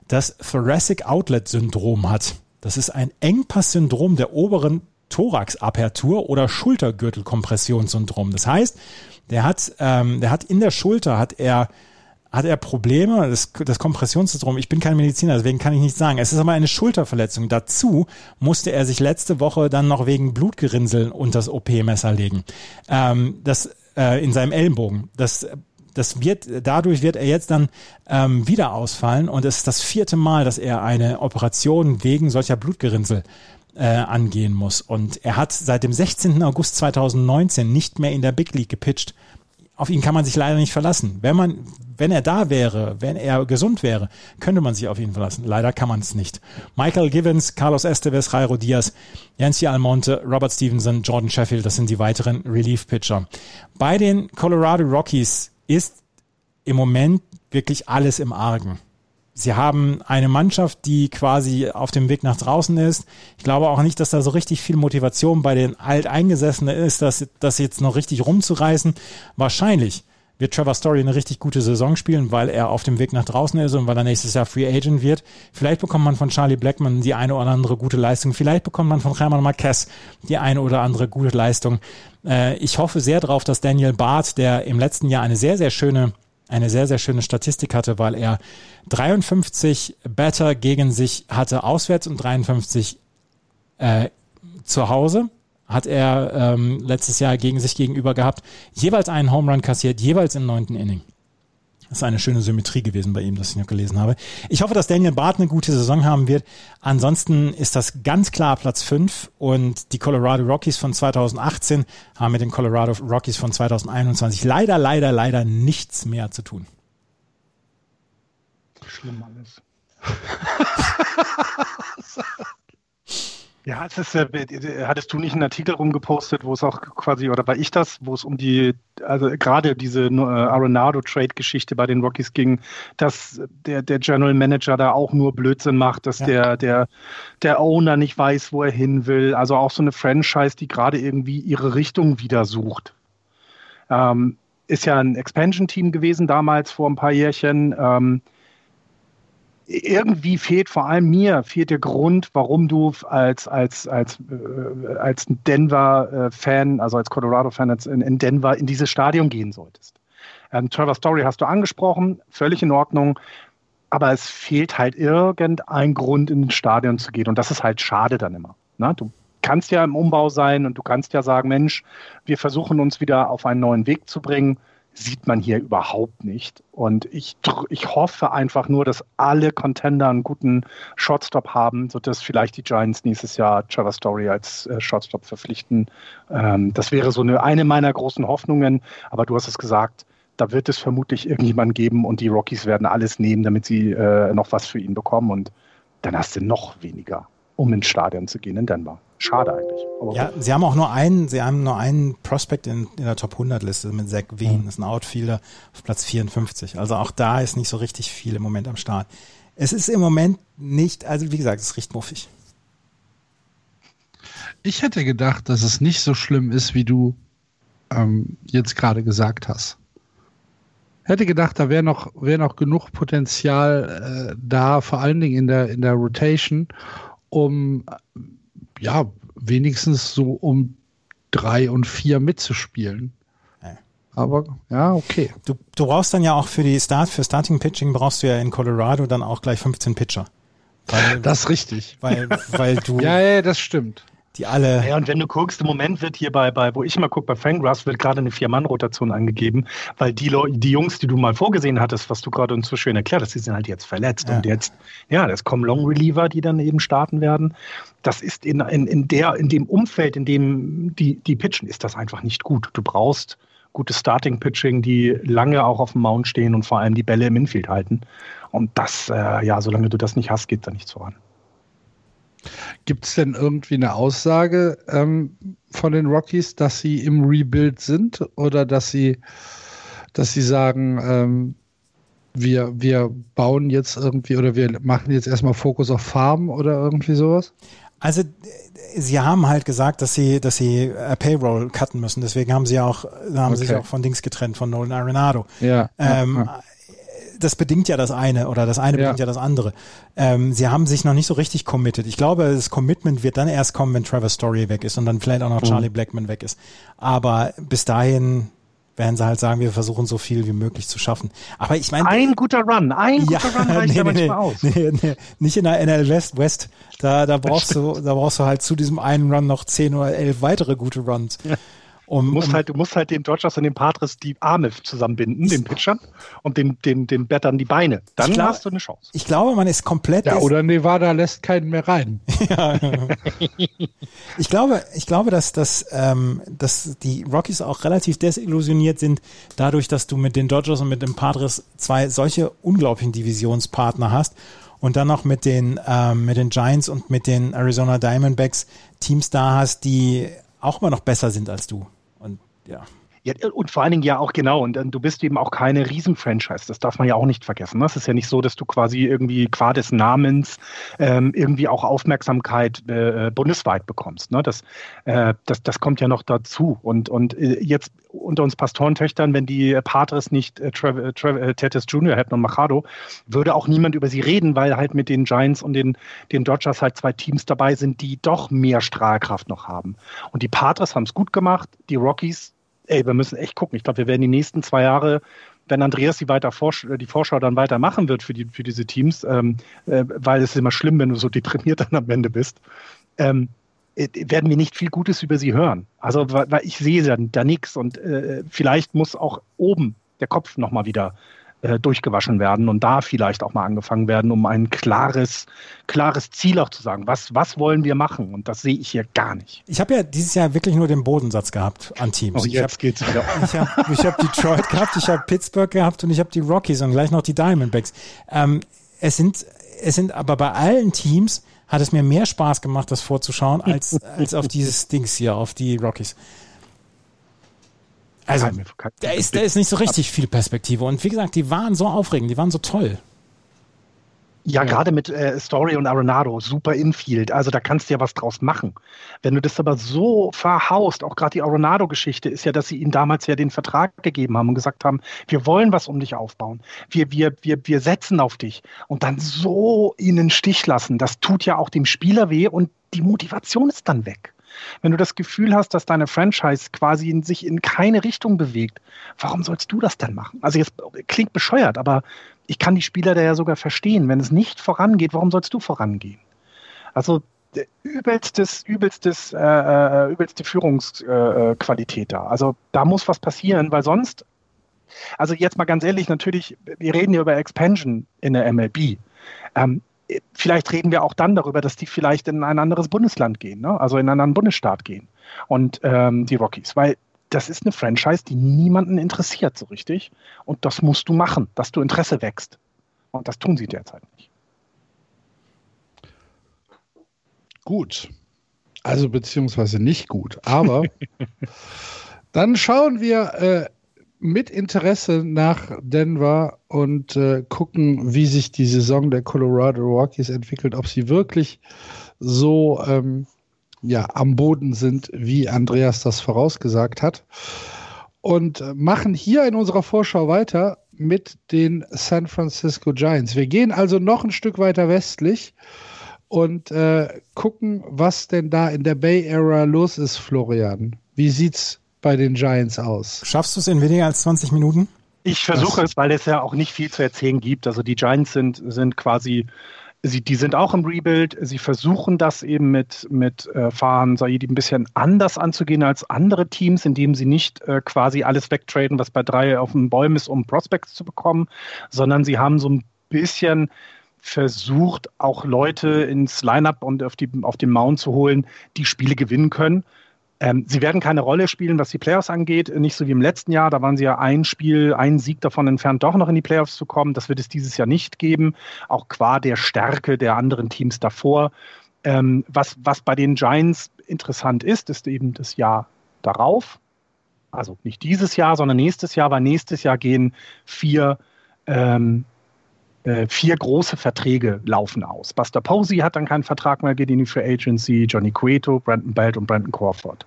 das Thoracic Outlet Syndrom hat. Das ist ein Engpass-Syndrom der oberen Thoraxapertur oder Schultergürtelkompressionssyndrom. Das heißt, der hat, ähm, der hat in der Schulter hat er hat er Probleme, das, das Kompressionssyndrom, ich bin kein Mediziner, deswegen kann ich nicht sagen. Es ist aber eine Schulterverletzung. Dazu musste er sich letzte Woche dann noch wegen Blutgerinnseln unter das OP-Messer legen. Ähm, das äh, in seinem Ellenbogen. Das das wird, dadurch wird er jetzt dann ähm, wieder ausfallen und es ist das vierte Mal, dass er eine Operation wegen solcher Blutgerinnsel äh, angehen muss. Und er hat seit dem 16. August 2019 nicht mehr in der Big League gepitcht. Auf ihn kann man sich leider nicht verlassen. Wenn man, wenn er da wäre, wenn er gesund wäre, könnte man sich auf ihn verlassen. Leider kann man es nicht. Michael Givens, Carlos Esteves, Jairo Diaz, Yancy Almonte, Robert Stevenson, Jordan Sheffield, das sind die weiteren Relief-Pitcher. Bei den Colorado Rockies ist im Moment wirklich alles im Argen. Sie haben eine Mannschaft, die quasi auf dem Weg nach draußen ist. Ich glaube auch nicht, dass da so richtig viel Motivation bei den Alteingesessenen ist, das, das jetzt noch richtig rumzureißen. Wahrscheinlich wird Trevor Story eine richtig gute Saison spielen, weil er auf dem Weg nach draußen ist und weil er nächstes Jahr Free Agent wird. Vielleicht bekommt man von Charlie Blackman die eine oder andere gute Leistung. Vielleicht bekommt man von Hermann Marquez die eine oder andere gute Leistung. Äh, ich hoffe sehr darauf, dass Daniel Barth, der im letzten Jahr eine sehr, sehr schöne eine sehr, sehr schöne Statistik hatte, weil er 53 Batter gegen sich hatte auswärts und 53 äh, zu Hause hat er ähm, letztes Jahr gegen sich gegenüber gehabt, jeweils einen Home Run kassiert, jeweils im neunten Inning. Das ist eine schöne Symmetrie gewesen bei ihm, das ich noch gelesen habe. Ich hoffe, dass Daniel Barth eine gute Saison haben wird. Ansonsten ist das ganz klar Platz 5 und die Colorado Rockies von 2018 haben mit den Colorado Rockies von 2021 leider, leider, leider nichts mehr zu tun.
Schlimm alles. Ja, es ist, äh, hattest du nicht einen Artikel rumgepostet, wo es auch quasi, oder war ich das, wo es um die, also gerade diese äh, Arenado-Trade-Geschichte bei den Rockies ging, dass der, der General Manager da auch nur Blödsinn macht, dass ja. der, der, der Owner nicht weiß, wo er hin will. Also auch so eine Franchise, die gerade irgendwie ihre Richtung wieder sucht. Ähm, ist ja ein Expansion-Team gewesen damals vor ein paar Jährchen. Ähm, irgendwie fehlt vor allem mir fehlt der Grund, warum du als als als äh, als Denver-Fan, also als Colorado-Fan in, in, Denver in dieses Stadion gehen solltest. Ähm, Trevor Story hast du angesprochen, völlig in Ordnung, aber es fehlt halt irgendein Grund, in das Stadion zu gehen und das ist halt schade dann immer. Ne? Du kannst ja im Umbau sein und du kannst ja sagen, Mensch, wir versuchen uns wieder auf einen neuen Weg zu bringen sieht man hier überhaupt nicht. Und ich, ich hoffe einfach nur, dass alle Contender einen guten Shotstop haben, sodass vielleicht die Giants nächstes Jahr Trevor Story als äh, Shotstop verpflichten. Ähm, das wäre so eine, eine meiner großen Hoffnungen. Aber du hast es gesagt, da wird es vermutlich irgendjemanden geben und die Rockies werden alles nehmen, damit sie äh, noch was für ihn bekommen. Und dann hast du noch weniger, um ins Stadion zu gehen in Denver. Schade eigentlich.
Aber ja, sie haben auch nur einen, sie haben nur einen Prospect in, in der Top 100 Liste mit Zach Wien. Mhm. Das ist ein Outfielder auf Platz 54. Also auch da ist nicht so richtig viel im Moment am Start. Es ist im Moment nicht, also wie gesagt, es riecht muffig.
Ich hätte gedacht, dass es nicht so schlimm ist, wie du ähm, jetzt gerade gesagt hast. Hätte gedacht, da wäre noch, wäre noch genug Potenzial äh, da, vor allen Dingen in der, in der Rotation, um ja, wenigstens so um drei und vier mitzuspielen. Aber ja, okay.
Du, du brauchst dann ja auch für die Start, für Starting Pitching brauchst du ja in Colorado dann auch gleich 15 Pitcher.
Weil, das ist richtig.
Weil, weil du.
ja, ja, das stimmt
die alle.
Ja, und wenn du guckst, im Moment wird hier bei, bei wo ich immer gucke, bei Fangraphs wird gerade eine Vier-Mann-Rotation angegeben, weil die, die Jungs, die du mal vorgesehen hattest, was du gerade uns so schön erklärt hast, die sind halt jetzt verletzt. Ja. Und jetzt, ja, das kommen Long Reliever, die dann eben starten werden. Das ist in, in, in, der, in dem Umfeld, in dem die, die pitchen, ist das einfach nicht gut. Du brauchst gutes Starting-Pitching, die lange auch auf dem Mount stehen und vor allem die Bälle im Infield halten. Und das, äh, ja, solange du das nicht hast, geht da nichts voran.
Gibt es denn irgendwie eine Aussage ähm, von den Rockies, dass sie im Rebuild sind oder dass sie, dass sie sagen, ähm, wir, wir bauen jetzt irgendwie oder wir machen jetzt erstmal Fokus auf Farm oder irgendwie sowas?
Also sie haben halt gesagt, dass sie, dass sie äh, Payroll cutten müssen. Deswegen haben sie auch, haben okay. sie sich auch von Dings getrennt, von Nolan Arenado.
Ja.
Ähm, ja das bedingt ja das eine oder das eine ja. bedingt ja das andere. Ähm, sie haben sich noch nicht so richtig committed. Ich glaube, das Commitment wird dann erst kommen, wenn Trevor Story weg ist und dann vielleicht auch noch Charlie mhm. Blackman weg ist. Aber bis dahin werden sie halt sagen, wir versuchen so viel wie möglich zu schaffen. Aber ich meine.
Ein guter Run, ein ja, guter Run reicht nee, ja manchmal
nee, aus. Nee, nee, nicht in der NL West, West. Da, da brauchst du, da brauchst du halt zu diesem einen Run noch zehn oder elf weitere gute Runs. Ja.
Um, du, musst um, halt, du musst halt den Dodgers und den Padres die Arme zusammenbinden, den Pitchern, und den, den, den Battern die Beine. Dann glaub, hast du eine Chance.
Ich glaube, man ist komplett.
Ja, oder Nevada lässt keinen mehr rein. ja.
ich glaube, ich glaube, dass, dass, ähm, dass die Rockies auch relativ desillusioniert sind, dadurch, dass du mit den Dodgers und mit den Padres zwei solche unglaublichen Divisionspartner hast und dann noch mit den, ähm, mit den Giants und mit den Arizona Diamondbacks Teams da hast, die auch immer noch besser sind als du. Und ja.
Und vor allen Dingen ja auch genau. Und, du bist eben auch keine Riesenfranchise. Das darf man ja auch nicht vergessen. Das ist ja nicht so, dass du quasi irgendwie qua des Namens ähm, irgendwie auch Aufmerksamkeit äh, bundesweit bekommst. Ne? Das, äh, das, das kommt ja noch dazu. Und, und äh, jetzt unter uns Pastorentöchtern, wenn die Patres nicht äh, Trav Trav äh, Tetes Jr. hätten und Machado, würde auch niemand über sie reden, weil halt mit den Giants und den, den Dodgers halt zwei Teams dabei sind, die doch mehr Strahlkraft noch haben. Und die Patres haben es gut gemacht, die Rockies ey, wir müssen echt gucken. Ich glaube, wir werden die nächsten zwei Jahre, wenn Andreas die, weiter Vorsch die Vorschau dann weitermachen wird für, die, für diese Teams, ähm, äh, weil es ist immer schlimm, wenn du so deprimiert dann am Ende bist, ähm, äh, werden wir nicht viel Gutes über sie hören. Also, weil, weil ich sehe da, da nichts und äh, vielleicht muss auch oben der Kopf nochmal wieder äh, durchgewaschen werden und da vielleicht auch mal angefangen werden, um ein klares, klares Ziel auch zu sagen. Was, was wollen wir machen? Und das sehe ich hier gar nicht.
Ich habe ja dieses Jahr wirklich nur den Bodensatz gehabt an Teams.
Oh, jetzt
ich hab,
geht's wieder.
Ich habe hab Detroit gehabt, ich habe Pittsburgh gehabt und ich habe die Rockies und gleich noch die Diamondbacks. Ähm, es sind, es sind aber bei allen Teams hat es mir mehr Spaß gemacht, das vorzuschauen, als, als auf dieses Dings hier, auf die Rockies. Also, da ist, da ist nicht so richtig viel Perspektive. Und wie gesagt, die waren so aufregend, die waren so toll.
Ja, gerade mit äh, Story und Arenado, super Infield. Also da kannst du ja was draus machen. Wenn du das aber so verhaust, auch gerade die Arenado-Geschichte ist ja, dass sie ihnen damals ja den Vertrag gegeben haben und gesagt haben, wir wollen was um dich aufbauen. Wir, wir, wir, wir setzen auf dich. Und dann so ihnen Stich lassen, das tut ja auch dem Spieler weh und die Motivation ist dann weg. Wenn du das Gefühl hast, dass deine Franchise quasi in sich in keine Richtung bewegt, warum sollst du das denn machen? Also jetzt klingt bescheuert, aber ich kann die Spieler da ja sogar verstehen. Wenn es nicht vorangeht, warum sollst du vorangehen? Also übelstes, übelstes, äh, äh, übelste Führungsqualität äh, da. Also da muss was passieren, weil sonst, also jetzt mal ganz ehrlich, natürlich, wir reden ja über Expansion in der MLB. Ähm, vielleicht reden wir auch dann darüber, dass die vielleicht in ein anderes Bundesland gehen, ne? also in einen anderen Bundesstaat gehen. Und ähm, die Rockies, weil das ist eine Franchise, die niemanden interessiert so richtig. Und das musst du machen, dass du Interesse wächst. Und das tun sie derzeit nicht.
Gut. Also beziehungsweise nicht gut. Aber dann schauen wir äh, mit Interesse nach Denver und äh, gucken, wie sich die Saison der Colorado Rockies entwickelt, ob sie wirklich so ähm, ja, am Boden sind, wie Andreas das vorausgesagt hat. Und äh, machen hier in unserer Vorschau weiter mit den San Francisco Giants. Wir gehen also noch ein Stück weiter westlich und äh, gucken, was denn da in der Bay Area los ist, Florian. Wie sieht's bei den Giants aus?
Schaffst du es in weniger als 20 Minuten?
Ich versuche es, weil es ja auch nicht viel zu erzählen gibt. Also die Giants sind, sind quasi Sie, die sind auch im Rebuild. Sie versuchen das eben mit, mit äh, Fahan Saidi ein bisschen anders anzugehen als andere Teams, indem sie nicht äh, quasi alles wegtraden, was bei drei auf den Bäumen ist, um Prospects zu bekommen, sondern sie haben so ein bisschen versucht, auch Leute ins Lineup und auf, die, auf den Mount zu holen, die Spiele gewinnen können. Ähm, sie werden keine Rolle spielen, was die Playoffs angeht, nicht so wie im letzten Jahr. Da waren sie ja ein Spiel, ein Sieg davon entfernt, doch noch in die Playoffs zu kommen. Das wird es dieses Jahr nicht geben, auch qua der Stärke der anderen Teams davor. Ähm, was, was bei den Giants interessant ist, ist eben das Jahr darauf. Also nicht dieses Jahr, sondern nächstes Jahr, weil nächstes Jahr gehen vier ähm, äh, vier große Verträge laufen aus. Buster Posey hat dann keinen Vertrag mehr, geht in die Free Agency, Johnny Cueto, Brandon Belt und Brandon Crawford.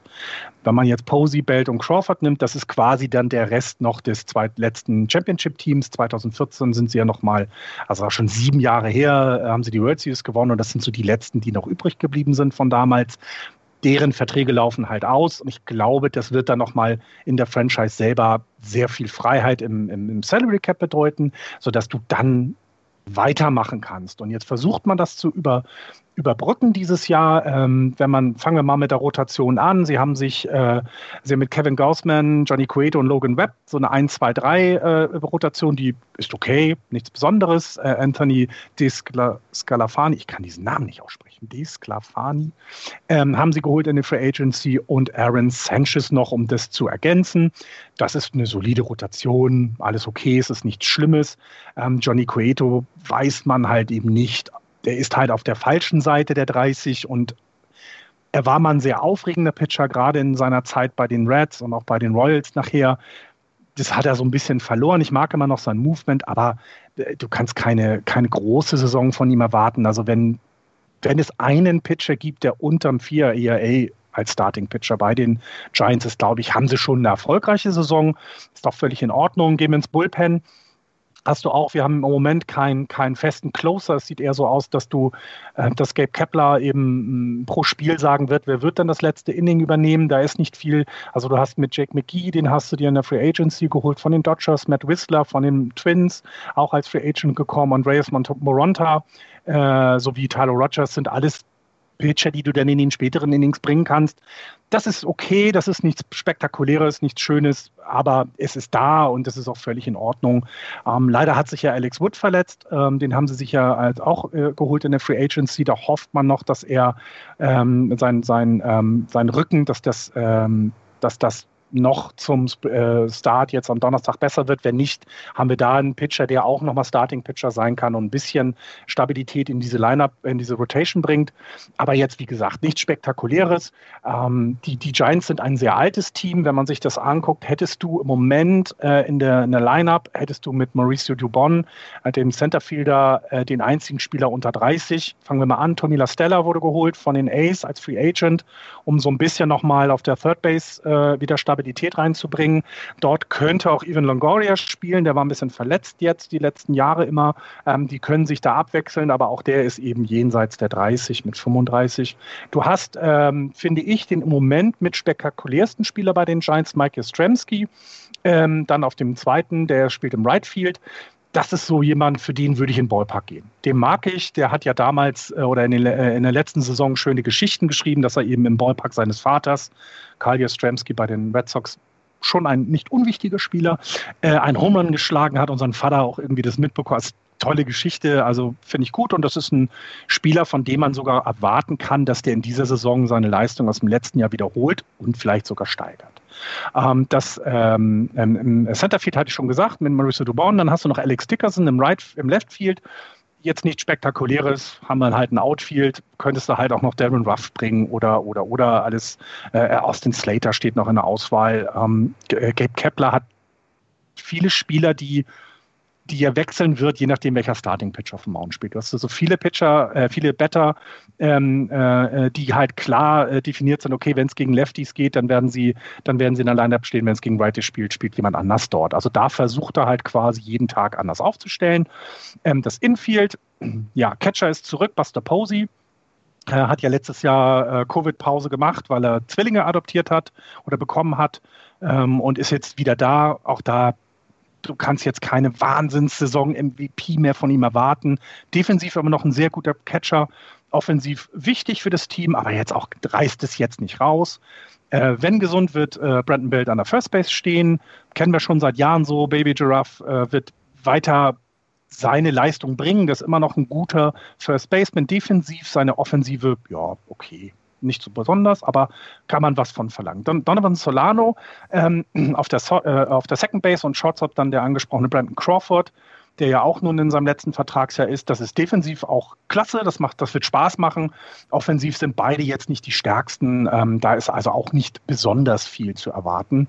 Wenn man jetzt Posey, Belt und Crawford nimmt, das ist quasi dann der Rest noch des zweitletzten Championship-Teams. 2014 sind sie ja nochmal, also auch schon sieben Jahre her, äh, haben sie die World Series gewonnen und das sind so die letzten, die noch übrig geblieben sind von damals deren Verträge laufen halt aus. Und ich glaube, das wird dann nochmal in der Franchise selber sehr viel Freiheit im, im, im Salary Cap bedeuten, sodass du dann weitermachen kannst. Und jetzt versucht man das zu über, überbrücken dieses Jahr. Ähm, wenn man, fangen wir mal mit der Rotation an. Sie haben sich, äh, Sie haben mit Kevin Gaussman, Johnny Cueto und Logan Webb so eine 1, 2, 3 äh, Rotation, die ist okay, nichts Besonderes. Äh, Anthony Descalafani, ich kann diesen Namen nicht aussprechen, Desclafani, ähm, haben sie geholt in der Free Agency und Aaron Sanchez noch, um das zu ergänzen. Das ist eine solide Rotation, alles okay, es ist nichts Schlimmes. Ähm, Johnny Cueto weiß man halt eben nicht, der ist halt auf der falschen Seite der 30 und er war mal ein sehr aufregender Pitcher, gerade in seiner Zeit bei den Reds und auch bei den Royals nachher. Das hat er so ein bisschen verloren. Ich mag immer noch sein Movement, aber äh, du kannst keine, keine große Saison von ihm erwarten. Also wenn, wenn es einen Pitcher gibt, der unterm 4 ERA als Starting Pitcher bei den Giants ist, glaube ich, haben sie schon eine erfolgreiche Saison. Ist doch völlig in Ordnung. Gehen wir ins Bullpen hast du auch, wir haben im Moment keinen keinen festen Closer. Es sieht eher so aus, dass du, äh, dass Gabe Kepler eben mh, mm, pro Spiel sagen wird, wer wird dann das letzte Inning übernehmen. Da ist nicht viel. Also du hast mit Jake McGee, den hast du dir in der Free Agency geholt von den Dodgers, Matt Whistler von den Twins, auch als Free Agent gekommen, Andreas Moronta äh, sowie Tyler Rogers sind alles Pitcher, die du dann in den späteren Innings bringen kannst. Das ist okay, das ist nichts Spektakuläres, nichts Schönes, aber es ist da und es ist auch völlig in Ordnung. Ähm, leider hat sich ja Alex Wood verletzt, ähm, den haben sie sich ja als auch äh, geholt in der Free Agency. Da hofft man noch, dass er ähm, sein, sein, ähm, sein Rücken, dass das, ähm, dass das noch zum äh, Start jetzt am Donnerstag besser wird. Wenn nicht, haben wir da einen Pitcher, der auch nochmal Starting-Pitcher sein kann und ein bisschen Stabilität in diese Lineup, in diese Rotation bringt. Aber jetzt, wie gesagt, nichts Spektakuläres. Ähm, die, die Giants sind ein sehr altes Team. Wenn man sich das anguckt, hättest du im Moment äh, in, der, in der Lineup, hättest du mit Mauricio Dubon, äh, dem Centerfielder, äh, den einzigen Spieler unter 30. Fangen wir mal an. Tony LaStella wurde geholt von den A's als Free Agent, um so ein bisschen nochmal auf der Third Base äh, wieder Stabilität Stabilität reinzubringen. Dort könnte auch Ivan Longoria spielen, der war ein bisschen verletzt jetzt die letzten Jahre immer. Ähm, die können sich da abwechseln, aber auch der ist eben jenseits der 30 mit 35. Du hast, ähm, finde ich, den im Moment mit spektakulärsten Spieler bei den Giants, Mike Yastrzemski. Ähm, dann auf dem zweiten, der spielt im Right Field das ist so jemand, für den würde ich in den Ballpark gehen. Den mag ich, der hat ja damals äh, oder in, den, äh, in, der letzten Saison schöne Geschichten geschrieben, dass er eben im Ballpark seines Vaters, Karl Jastrzemski bei den Red Sox, schon ein nicht unwichtiger Spieler, äh, ein Home Run geschlagen hat und sein Vater auch irgendwie das mitbekommen hat. Tolle Geschichte, also finde ich gut und das ist ein Spieler, von dem man sogar erwarten kann, dass der in dieser Saison seine Leistung aus dem letzten Jahr wiederholt und vielleicht sogar steigert. Ähm, das ähm, im Centerfield hatte ich schon gesagt, mit Marissa Dubon. Dann hast du noch Alex Dickerson im, right, im Left Field. Jetzt nichts Spektakuläres, haben wir halt ein Outfield, könntest du halt auch noch Darren Ruff bringen oder, oder, oder alles. Äh, Austin Slater steht noch in der Auswahl. Ähm, Gabe Kepler hat viele Spieler, die die er wechseln wird, je nachdem, welcher Starting-Pitcher auf dem Mount spielt. Du hast so viele Pitcher, äh, viele Better, ähm, äh, die halt klar äh, definiert sind, okay, wenn es gegen Lefties geht, dann werden sie, dann werden sie in der Lineup stehen, wenn es gegen Righties spielt, spielt jemand anders dort. Also da versucht er halt quasi jeden Tag anders aufzustellen. Ähm, das Infield, ja, Catcher ist zurück, Buster Posey. Er hat ja letztes Jahr äh, Covid-Pause gemacht, weil er Zwillinge adoptiert hat oder bekommen hat ähm, und ist jetzt wieder da. Auch da du kannst jetzt keine Wahnsinnssaison-MVP mehr von ihm erwarten. Defensiv aber noch ein sehr guter Catcher. Offensiv wichtig für das Team, aber jetzt auch reißt es jetzt nicht raus. Äh, wenn gesund wird, äh, Brandon Belt an der First Base stehen. Kennen wir schon seit Jahren so. Baby Giraffe äh, wird weiter seine Leistung bringen. Das ist immer noch ein guter First Baseman. Defensiv seine Offensive, ja, okay nicht so besonders, aber kann man was von verlangen. Don Donovan Solano ähm, auf, der so äh, auf der Second Base und Shortstop dann der angesprochene Brandon Crawford, der ja auch nun in seinem letzten Vertragsjahr ist. Das ist defensiv auch klasse, das, macht, das wird Spaß machen. Offensiv sind beide jetzt nicht die stärksten, ähm, da ist also auch nicht besonders viel zu erwarten.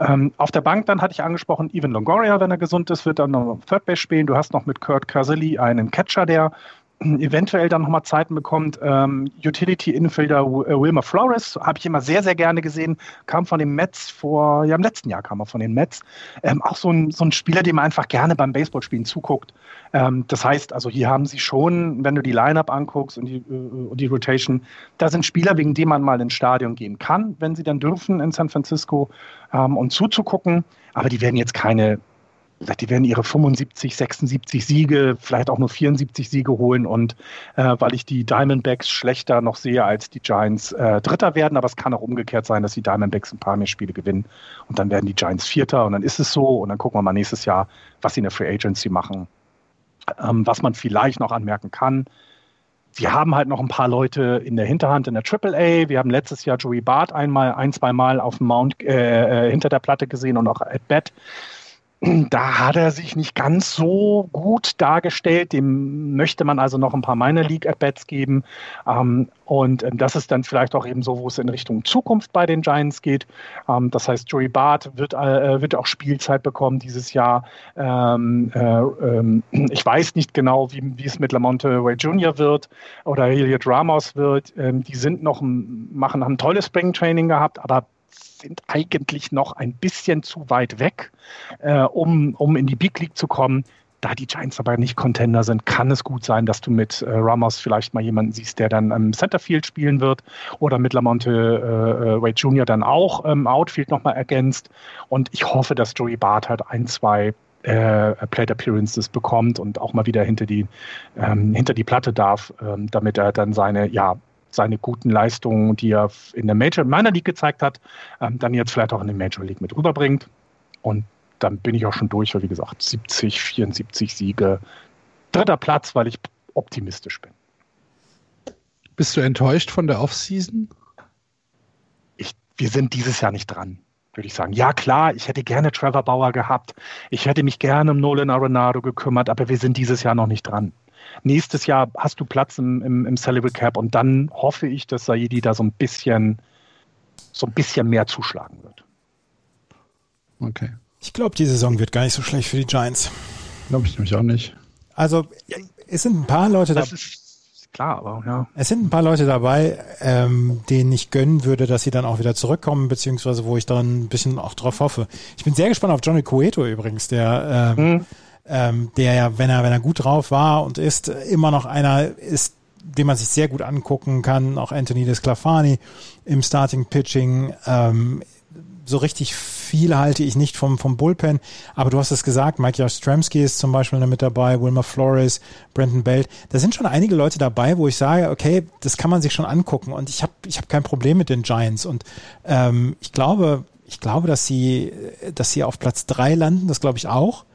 Ähm, auf der Bank dann hatte ich angesprochen, Evan Longoria, wenn er gesund ist, wird dann noch Third Base spielen. Du hast noch mit Kurt Caselli einen Catcher, der eventuell dann nochmal Zeiten bekommt. Ähm, Utility Infielder äh, Wilmer Flores habe ich immer sehr, sehr gerne gesehen. Kam von den Mets vor, ja, im letzten Jahr kam er von den Mets. Ähm, auch so ein, so ein Spieler, dem man einfach gerne beim Baseballspielen zuguckt. Ähm, das heißt, also hier haben sie schon, wenn du die Lineup anguckst und die, äh, und die Rotation, da sind Spieler, wegen denen man mal ins Stadion gehen kann, wenn sie dann dürfen in San Francisco, ähm, und zuzugucken. Aber die werden jetzt keine die werden ihre 75, 76 Siege, vielleicht auch nur 74 Siege holen. Und äh, weil ich die Diamondbacks schlechter noch sehe als die Giants äh, Dritter werden, aber es kann auch umgekehrt sein, dass die Diamondbacks ein paar mehr Spiele gewinnen. Und dann werden die Giants Vierter und dann ist es so. Und dann gucken wir mal nächstes Jahr, was sie in der Free Agency machen. Ähm, was man vielleicht noch anmerken kann, wir haben halt noch ein paar Leute in der Hinterhand in der AAA. Wir haben letztes Jahr Joey Bart einmal, ein, zwei Mal auf dem Mount äh, äh hinter der Platte gesehen und auch at Bat da hat er sich nicht ganz so gut dargestellt. Dem möchte man also noch ein paar Minor League At-Bats geben. Ähm, und ähm, das ist dann vielleicht auch eben so, wo es in Richtung Zukunft bei den Giants geht. Ähm, das heißt, Joey Bart wird, äh, wird auch Spielzeit bekommen dieses Jahr. Äh, ich weiß nicht genau, wie, wie es mit Lamonte Way Jr. wird oder Elliot Ramos wird. Die sind noch, machen, haben ein tolles Spring Training gehabt, aber sind eigentlich noch ein bisschen zu weit weg, äh, um, um in die Big League zu kommen. Da die Giants aber nicht Contender sind, kann es gut sein, dass du mit äh, Ramos vielleicht mal jemanden siehst, der dann im Centerfield spielen wird oder mit Lamonte äh, äh Wade Jr. dann auch im Outfield nochmal ergänzt. Und ich hoffe, dass Joey Bart halt ein, zwei äh, Plate Appearances bekommt und auch mal wieder hinter die, ähm, hinter die Platte darf, ähm, damit er dann seine ja, seine guten Leistungen, die er in der Major, in meiner League gezeigt hat, ähm, dann jetzt vielleicht auch in der Major League mit rüberbringt. Und dann bin ich auch schon durch, weil wie gesagt, 70, 74 Siege. Dritter Platz, weil ich optimistisch bin.
Bist du enttäuscht von der Offseason?
Ich, wir sind dieses Jahr nicht dran, würde ich sagen. Ja, klar, ich hätte gerne Trevor Bauer gehabt. Ich hätte mich gerne um Nolan Arenado gekümmert, aber wir sind dieses Jahr noch nicht dran. Nächstes Jahr hast du Platz im, im, im Salary Cap und dann hoffe ich, dass Saidi da so ein bisschen, so ein bisschen mehr zuschlagen wird.
Okay. Ich glaube, die Saison wird gar nicht so schlecht für die Giants.
Glaube ich nämlich auch nicht.
Also, es sind ein paar Leute
dabei. Klar, aber ja.
Es sind ein paar Leute dabei, ähm, denen ich gönnen würde, dass sie dann auch wieder zurückkommen, beziehungsweise wo ich dann ein bisschen auch drauf hoffe. Ich bin sehr gespannt auf Johnny Cueto übrigens, der ähm, hm ähm, der ja, wenn er, wenn er gut drauf war und ist, immer noch einer ist, den man sich sehr gut angucken kann. Auch Anthony Desclafani im Starting Pitching. Ähm, so richtig viel halte ich nicht vom, vom Bullpen, aber du hast es gesagt, Mike Jastrzemski ist zum Beispiel mit dabei, Wilmer Flores, Brandon Belt. Da sind schon einige Leute dabei, wo ich sage, okay, das kann man sich schon angucken und ich habe ich hab kein Problem mit den Giants und ähm, ich glaube, ich glaube, dass sie, dass sie auf Platz drei landen, das glaube ich auch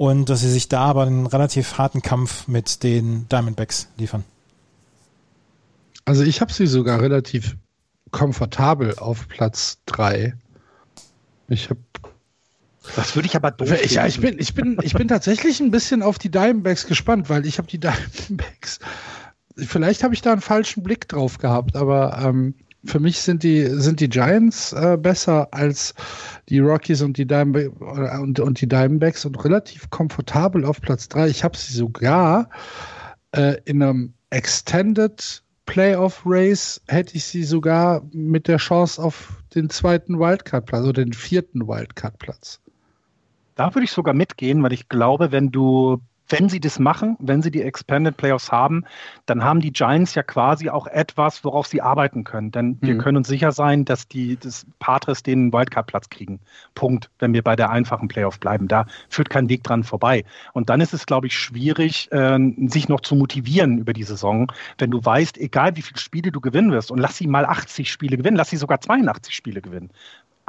und dass sie sich da aber einen relativ harten Kampf mit den Diamondbacks liefern.
Also ich habe sie sogar relativ komfortabel auf Platz 3. Ich habe
das würde ich aber doof
ich, ja, ich bin, ich bin, ich bin tatsächlich ein bisschen auf die Diamondbacks gespannt, weil ich habe die Diamondbacks. Vielleicht habe ich da einen falschen Blick drauf gehabt, aber ähm, für mich sind die, sind die Giants äh, besser als die Rockies und die, Diamond und, und die Diamondbacks und relativ komfortabel auf Platz 3. Ich habe sie sogar äh, in einem Extended Playoff Race hätte ich sie sogar mit der Chance auf den zweiten Wildcard-Platz oder den vierten Wildcard-Platz.
Da würde ich sogar mitgehen, weil ich glaube, wenn du wenn sie das machen, wenn sie die Expanded Playoffs haben, dann haben die Giants ja quasi auch etwas, worauf sie arbeiten können. Denn wir mhm. können uns sicher sein, dass die das Patres den Wildcard-Platz kriegen. Punkt, wenn wir bei der einfachen Playoff bleiben. Da führt kein Weg dran vorbei. Und dann ist es, glaube ich, schwierig, äh, sich noch zu motivieren über die Saison, wenn du weißt, egal wie viele Spiele du gewinnen wirst, und lass sie mal 80 Spiele gewinnen, lass sie sogar 82 Spiele gewinnen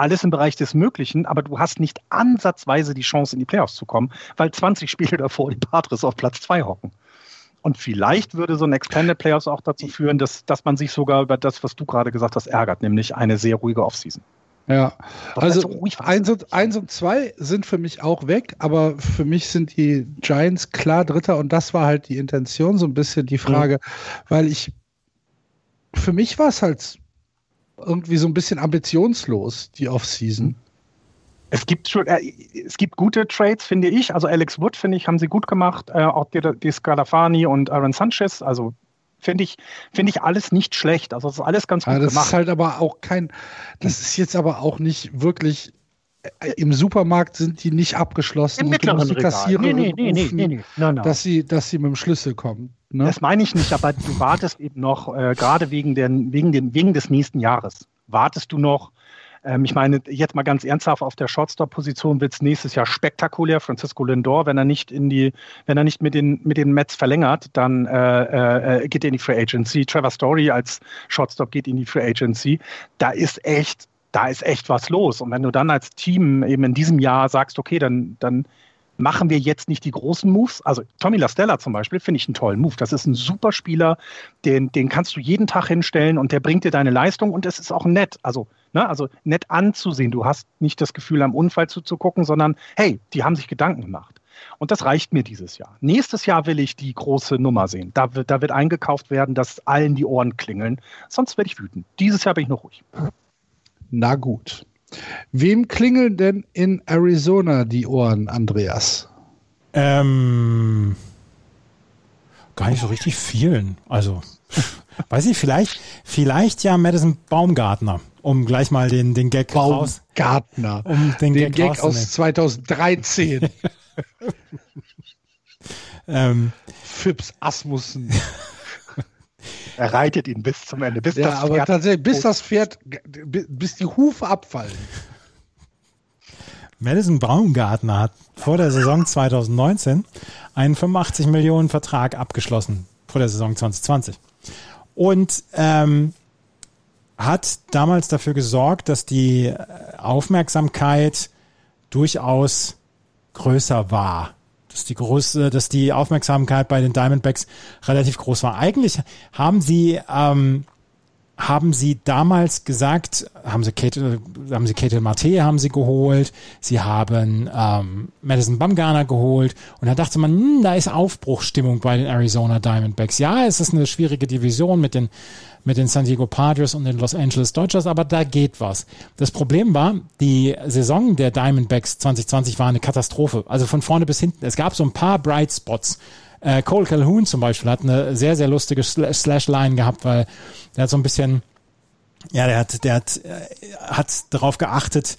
alles im Bereich des Möglichen, aber du hast nicht ansatzweise die Chance, in die Playoffs zu kommen, weil 20 Spiele davor die Patres auf Platz 2 hocken. Und vielleicht würde so ein Expanded Playoffs auch dazu führen, dass, dass man sich sogar über das, was du gerade gesagt hast, ärgert, nämlich eine sehr ruhige Offseason.
Ja, also eins und, eins und zwei sind für mich auch weg, aber für mich sind die Giants klar Dritter und das war halt die Intention, so ein bisschen die Frage, mhm. weil ich, für mich war es halt irgendwie so ein bisschen ambitionslos, die Offseason.
Es gibt schon, äh, es gibt gute Trades, finde ich. Also Alex Wood, finde ich, haben sie gut gemacht. Äh, auch die, die Scalafani und Aaron Sanchez. Also finde ich, finde ich alles nicht schlecht. Also das ist alles ganz gut
ja, das
gemacht.
Das ist halt aber auch kein, das ist jetzt aber auch nicht wirklich äh, im Supermarkt sind die nicht abgeschlossen.
Im mittleren
die
Kassierer
nee, nee, nee, nee, nee, nee. No, no. Dass, sie, dass sie mit dem Schlüssel kommen.
Ne? Das meine ich nicht, aber du wartest eben noch, äh, gerade wegen, den, wegen, den, wegen des nächsten Jahres, wartest du noch. Ähm, ich meine, jetzt mal ganz ernsthaft, auf der Shortstop-Position wird es nächstes Jahr spektakulär. Francisco Lindor, wenn er nicht in die, wenn er nicht mit den, mit den Mets verlängert, dann äh, äh, geht er in die Free Agency. Trevor Story als Shortstop geht in die Free Agency. Da ist echt da ist echt was los. Und wenn du dann als Team eben in diesem Jahr sagst, okay, dann, dann machen wir jetzt nicht die großen Moves. Also Tommy LaStella zum Beispiel finde ich einen tollen Move. Das ist ein super Spieler, den, den kannst du jeden Tag hinstellen und der bringt dir deine Leistung und es ist auch nett. Also, ne, also nett anzusehen. Du hast nicht das Gefühl, am Unfall zuzugucken, sondern hey, die haben sich Gedanken gemacht. Und das reicht mir dieses Jahr. Nächstes Jahr will ich die große Nummer sehen. Da wird, da wird eingekauft werden, dass allen die Ohren klingeln. Sonst werde ich wütend. Dieses Jahr bin ich noch ruhig.
Na gut. Wem klingeln denn in Arizona die Ohren, Andreas?
Ähm, gar nicht so richtig vielen. Also, weiß ich, vielleicht, vielleicht ja Madison Baumgartner, um gleich mal den, den Gag
raus. Baumgartner. Um den, den Gag, Gag aus 2013. ähm, Phipps Asmussen.
Er reitet ihn bis zum Ende, bis
ja,
das
aber Pferd tatsächlich, bis das Pferd, bis die Hufe abfallen.
Madison Baumgartner hat vor der Saison 2019 einen 85 Millionen Vertrag abgeschlossen, vor der Saison 2020. und ähm, hat damals dafür gesorgt, dass die Aufmerksamkeit durchaus größer war. Dass die, große, dass die Aufmerksamkeit bei den Diamondbacks relativ groß war. Eigentlich haben sie ähm, haben sie damals gesagt, haben sie Kate, haben sie Kate Marte haben sie geholt, sie haben ähm, Madison Bumgarner geholt und da dachte man, hm, da ist Aufbruchstimmung bei den Arizona Diamondbacks. Ja, es ist eine schwierige Division mit den mit den San Diego Padres und den Los Angeles Dodgers, aber da geht was. Das Problem war, die Saison der Diamondbacks 2020 war eine Katastrophe. Also von vorne bis hinten. Es gab so ein paar Bright Spots. Äh, Cole Calhoun zum Beispiel hat eine sehr, sehr lustige Slash-Line gehabt, weil der hat so ein bisschen, ja, der hat, der hat, äh, hat darauf geachtet,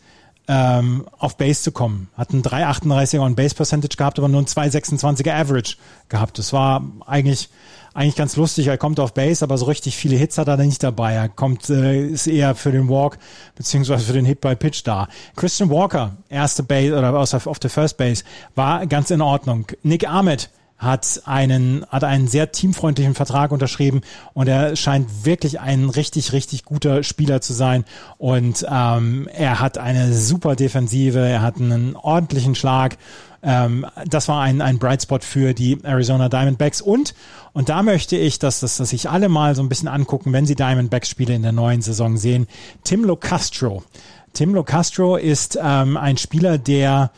ähm, auf Base zu kommen. Hat einen 3,38er on Base Percentage gehabt, aber nur ein 2,26er Average gehabt. Das war eigentlich, eigentlich ganz lustig. Er kommt auf Base, aber so richtig viele Hits hat er nicht dabei. Er kommt, äh, ist eher für den Walk beziehungsweise für den Hit by Pitch da. Christian Walker, erste Base oder auf der First Base, war ganz in Ordnung. Nick Ahmed, hat einen, hat einen sehr teamfreundlichen Vertrag unterschrieben und er scheint wirklich ein richtig, richtig guter Spieler zu sein. Und ähm, er hat eine super Defensive, er hat einen ordentlichen Schlag. Ähm, das war ein, ein Bright Spot für die Arizona Diamondbacks. Und, und da möchte ich, dass, dass, dass sich alle mal so ein bisschen angucken, wenn sie Diamondbacks-Spiele in der neuen Saison sehen. Tim Locastro. Tim Locastro ist ähm, ein Spieler, der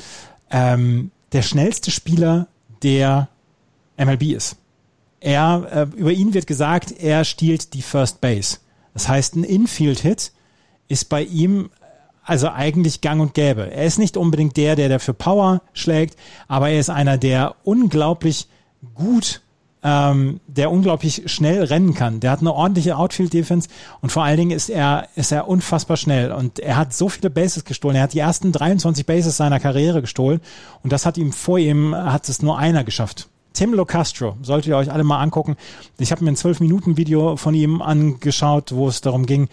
ähm, der schnellste Spieler der MLB ist. Er, äh, über ihn wird gesagt, er stiehlt die First Base. Das heißt, ein Infield-Hit ist bei ihm also eigentlich gang und gäbe. Er ist nicht unbedingt der, der dafür Power schlägt, aber er ist einer, der unglaublich gut, ähm, der unglaublich schnell rennen kann. Der hat eine ordentliche Outfield-Defense und vor allen Dingen ist er, ist er unfassbar schnell und er hat so viele Bases gestohlen. Er hat die ersten 23 Bases seiner Karriere gestohlen und das hat ihm vor ihm, hat es nur einer geschafft. Tim Locastro, solltet ihr euch alle mal angucken. Ich habe mir ein 12-Minuten-Video von ihm angeschaut, wo es darum ging,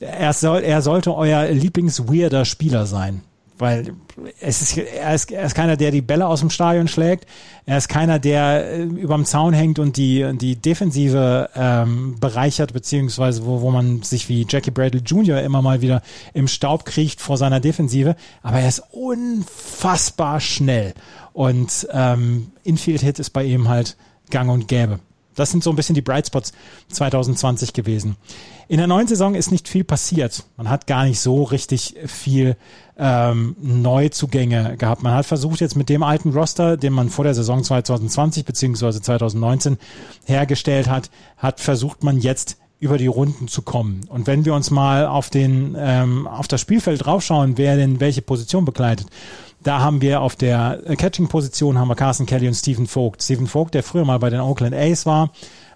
er, soll, er sollte euer Lieblings-weirder Spieler sein weil es ist er, ist, er ist keiner, der die Bälle aus dem Stadion schlägt. Er ist keiner, der äh, überm Zaun hängt und die, die Defensive ähm, bereichert, beziehungsweise wo, wo man sich wie Jackie Bradley Jr. immer mal wieder im Staub kriecht vor seiner Defensive. Aber er ist unfassbar schnell. Und ähm, Infield-Hit ist bei ihm halt gang und gäbe. Das sind so ein bisschen die Bright Spots 2020 gewesen. In der neuen Saison ist nicht viel passiert. Man hat gar nicht so richtig viel ähm, Neuzugänge gehabt. Man hat versucht jetzt mit dem alten Roster, den man vor der Saison 2020 beziehungsweise 2019 hergestellt hat, hat versucht man jetzt über die Runden zu kommen. Und wenn wir uns mal auf den ähm, auf das Spielfeld draufschauen, wer denn welche Position begleitet, da haben wir auf der Catching-Position haben wir Carson Kelly und Stephen Vogt. Stephen Vogt, der früher mal bei den Oakland A's war,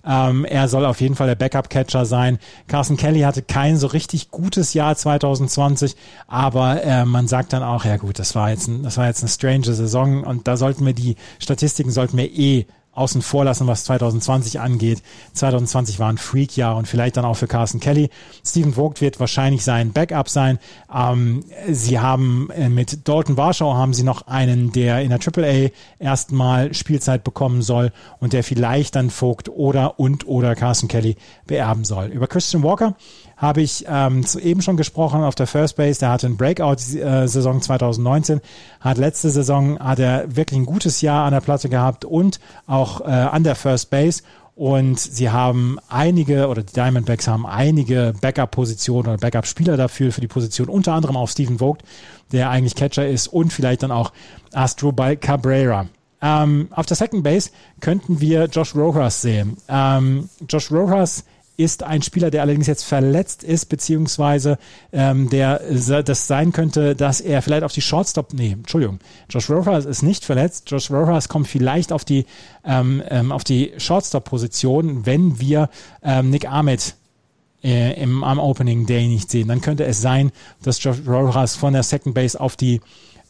ähm, er soll auf jeden Fall der Backup-Catcher sein. Carson Kelly hatte kein so richtig gutes Jahr 2020, aber äh, man sagt dann auch, ja gut, das war jetzt, ein, das war jetzt eine strange Saison und da sollten wir die Statistiken sollten wir eh außen vor lassen, was 2020 angeht. 2020 war ein Freak-Jahr und vielleicht dann auch für Carson Kelly. Steven Vogt wird wahrscheinlich sein Backup sein. Ähm, sie haben äh, mit Dalton Warschau haben sie noch einen, der in der AAA erstmal Spielzeit bekommen soll und der vielleicht dann Vogt oder und oder Carson Kelly beerben soll. Über Christian Walker habe ich ähm, eben schon gesprochen auf der First Base. Der hatte ein Breakout-Saison 2019, hat letzte Saison hat er wirklich ein gutes Jahr an der Platte gehabt und auch äh, an der First Base. Und sie haben einige, oder die Diamondbacks haben einige Backup-Positionen oder Backup-Spieler dafür, für die Position, unter anderem auch Stephen Vogt, der eigentlich Catcher ist, und vielleicht dann auch Astro bei Cabrera. Ähm, auf der Second Base könnten wir Josh Rojas sehen. Ähm, Josh Rojas ist ein Spieler, der allerdings jetzt verletzt ist, beziehungsweise ähm, der das sein könnte, dass er vielleicht auf die Shortstop, nee, Entschuldigung, Josh Rojas ist nicht verletzt. Josh Rojas kommt vielleicht auf die ähm, ähm, auf die Shortstop-Position, wenn wir ähm, Nick Ahmed äh, im, am Opening Day nicht sehen. Dann könnte es sein, dass Josh Rojas von der Second Base auf die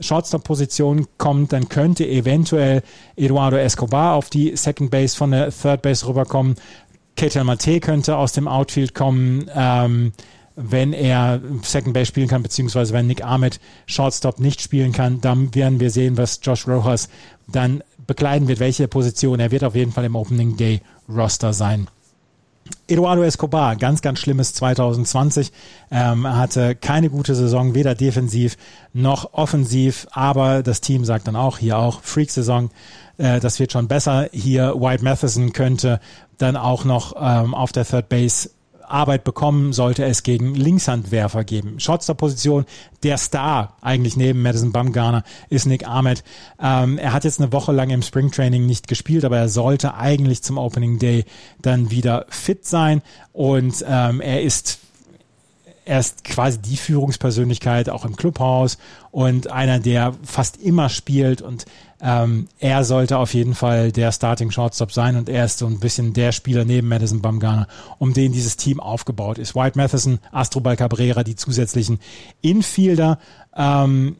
Shortstop-Position kommt, dann könnte eventuell Eduardo Escobar auf die Second Base von der Third Base rüberkommen. Ketel Mate könnte aus dem Outfield kommen, ähm, wenn er Second Base spielen kann, beziehungsweise wenn Nick Ahmed Shortstop nicht spielen kann, dann werden wir sehen, was Josh Rojas dann bekleiden wird, welche Position. Er wird auf jeden Fall im Opening Day Roster sein. Eduardo Escobar, ganz, ganz schlimmes 2020. Ähm, hatte keine gute Saison, weder defensiv noch offensiv. Aber das Team sagt dann auch, hier auch Freak-Saison, äh, das wird schon besser. Hier White Matheson könnte dann auch noch ähm, auf der Third Base Arbeit bekommen, sollte es gegen Linkshandwerfer geben. Shotstop-Position, der Star eigentlich neben Madison Bumgarner ist Nick Ahmed. Ähm, er hat jetzt eine Woche lang im Springtraining nicht gespielt, aber er sollte eigentlich zum Opening Day dann wieder fit sein und ähm, er ist er ist quasi die Führungspersönlichkeit auch im Clubhaus und einer, der fast immer spielt und ähm, er sollte auf jeden Fall der Starting Shortstop sein und er ist so ein bisschen der Spieler neben Madison Bumgarner, um den dieses Team aufgebaut ist. White Matheson, Astrobal Cabrera, die zusätzlichen Infielder. Ähm,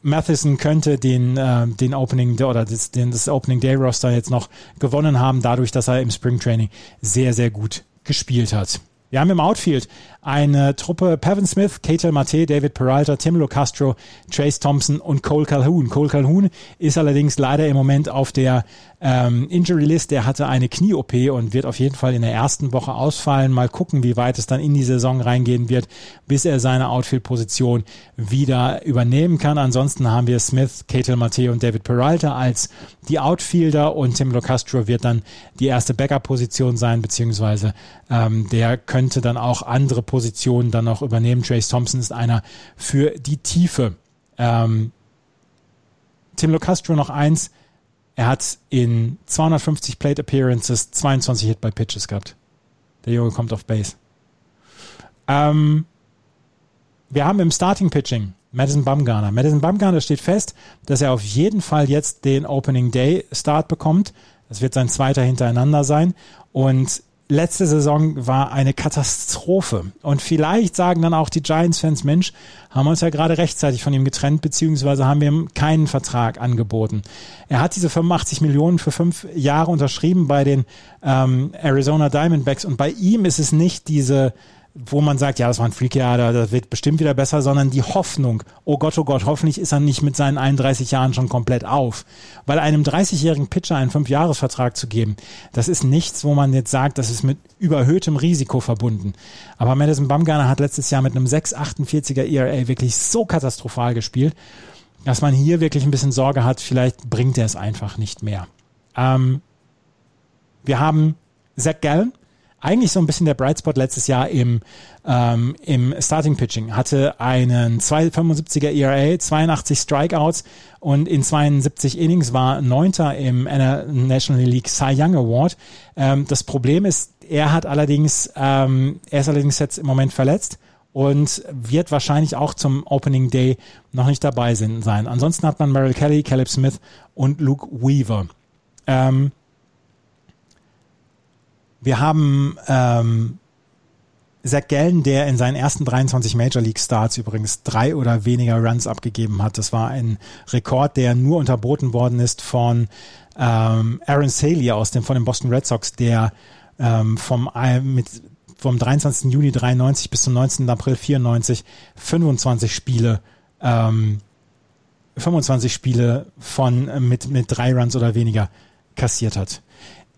Matheson könnte den, äh, den Opening oder das, den, das Opening Day Roster jetzt noch gewonnen haben, dadurch, dass er im Spring Training sehr, sehr gut gespielt hat. Wir haben im Outfield eine Truppe Pevin Smith, Ketel Mate, David Peralta, Tim Locastro, Trace Thompson und Cole Calhoun. Cole Calhoun ist allerdings leider im Moment auf der ähm, Injury List. Der hatte eine Knie-OP und wird auf jeden Fall in der ersten Woche ausfallen. Mal gucken, wie weit es dann in die Saison reingehen wird, bis er seine Outfield-Position wieder übernehmen kann. Ansonsten haben wir Smith, Ketel Mate und David Peralta als die Outfielder und Tim Locastro wird dann die erste Backup-Position sein, beziehungsweise ähm, der könnte dann auch andere Positionen dann noch übernehmen. Trace Thompson ist einer für die Tiefe. Ähm, Tim Locastro noch eins. Er hat in 250 Plate Appearances 22 Hit by Pitches gehabt. Der Junge kommt auf Base. Ähm, wir haben im Starting Pitching Madison Bumgarner. Madison Bumgarner steht fest, dass er auf jeden Fall jetzt den Opening Day Start bekommt. Das wird sein zweiter hintereinander sein. Und letzte Saison war eine Katastrophe. Und vielleicht sagen dann auch die Giants-Fans, Mensch, haben wir uns ja gerade rechtzeitig von ihm getrennt, beziehungsweise haben wir ihm keinen Vertrag angeboten. Er hat diese 85 Millionen für fünf Jahre unterschrieben bei den ähm, Arizona Diamondbacks und bei ihm ist es nicht diese wo man sagt, ja, das war ein Freak-Jahr, das wird bestimmt wieder besser, sondern die Hoffnung, oh Gott, oh Gott, hoffentlich ist er nicht mit seinen 31 Jahren schon komplett auf. Weil einem 30-jährigen Pitcher einen Fünfjahresvertrag zu geben, das ist nichts, wo man jetzt sagt, das ist mit überhöhtem Risiko verbunden. Aber Madison Bumgarner hat letztes Jahr mit einem 6,48er ERA wirklich so katastrophal gespielt, dass man hier wirklich ein bisschen Sorge hat, vielleicht bringt er es einfach nicht mehr. Ähm, wir haben Zach Gallen, eigentlich so ein bisschen der Bright Spot letztes Jahr im, ähm, im Starting Pitching. Hatte einen 275er ERA, 82 Strikeouts und in 72 Innings war Neunter im National League Cy Young Award. Ähm, das Problem ist, er hat allerdings, ähm, er ist allerdings jetzt im Moment verletzt und wird wahrscheinlich auch zum Opening Day noch nicht dabei sein. Ansonsten hat man Merrill Kelly, Caleb Smith und Luke Weaver. Ähm, wir haben ähm, Zach Gallen, der in seinen ersten 23 Major League Starts übrigens drei oder weniger Runs abgegeben hat. Das war ein Rekord, der nur unterboten worden ist von ähm, Aaron Saley aus dem von den Boston Red Sox, der ähm, vom mit vom 23. Juni 93 bis zum 19. April 94 25 Spiele ähm, 25 Spiele von mit mit drei Runs oder weniger kassiert hat.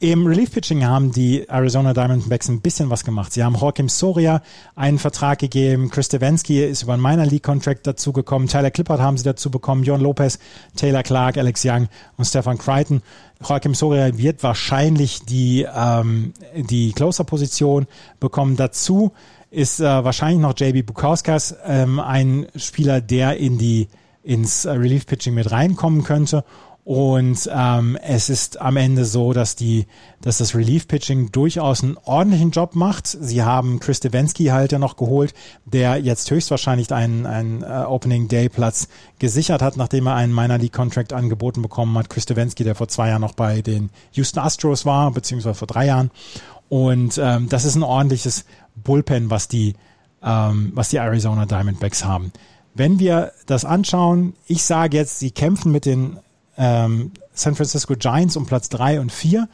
Im Relief-Pitching haben die Arizona Diamondbacks ein bisschen was gemacht. Sie haben Joaquim Soria einen Vertrag gegeben. Chris Stevenski ist über einen Minor League Contract dazugekommen. Tyler Clippard haben sie dazu bekommen. John Lopez, Taylor Clark, Alex Young und Stefan Crichton. Joaquim Soria wird wahrscheinlich die, ähm, die Closer-Position bekommen. Dazu ist äh, wahrscheinlich noch JB Bukauskas ähm, ein Spieler, der in die ins Relief-Pitching mit reinkommen könnte. Und ähm, es ist am Ende so, dass die, dass das Relief Pitching durchaus einen ordentlichen Job macht. Sie haben Chris Stevensky halt ja noch geholt, der jetzt höchstwahrscheinlich einen, einen uh, Opening Day Platz gesichert hat, nachdem er einen Minor League Contract angeboten bekommen hat. Chris Stevensky, der vor zwei Jahren noch bei den Houston Astros war, beziehungsweise vor drei Jahren. Und ähm, das ist ein ordentliches Bullpen, was die, ähm, was die Arizona Diamondbacks haben. Wenn wir das anschauen, ich sage jetzt, sie kämpfen mit den ähm, San Francisco Giants um Platz drei und vier.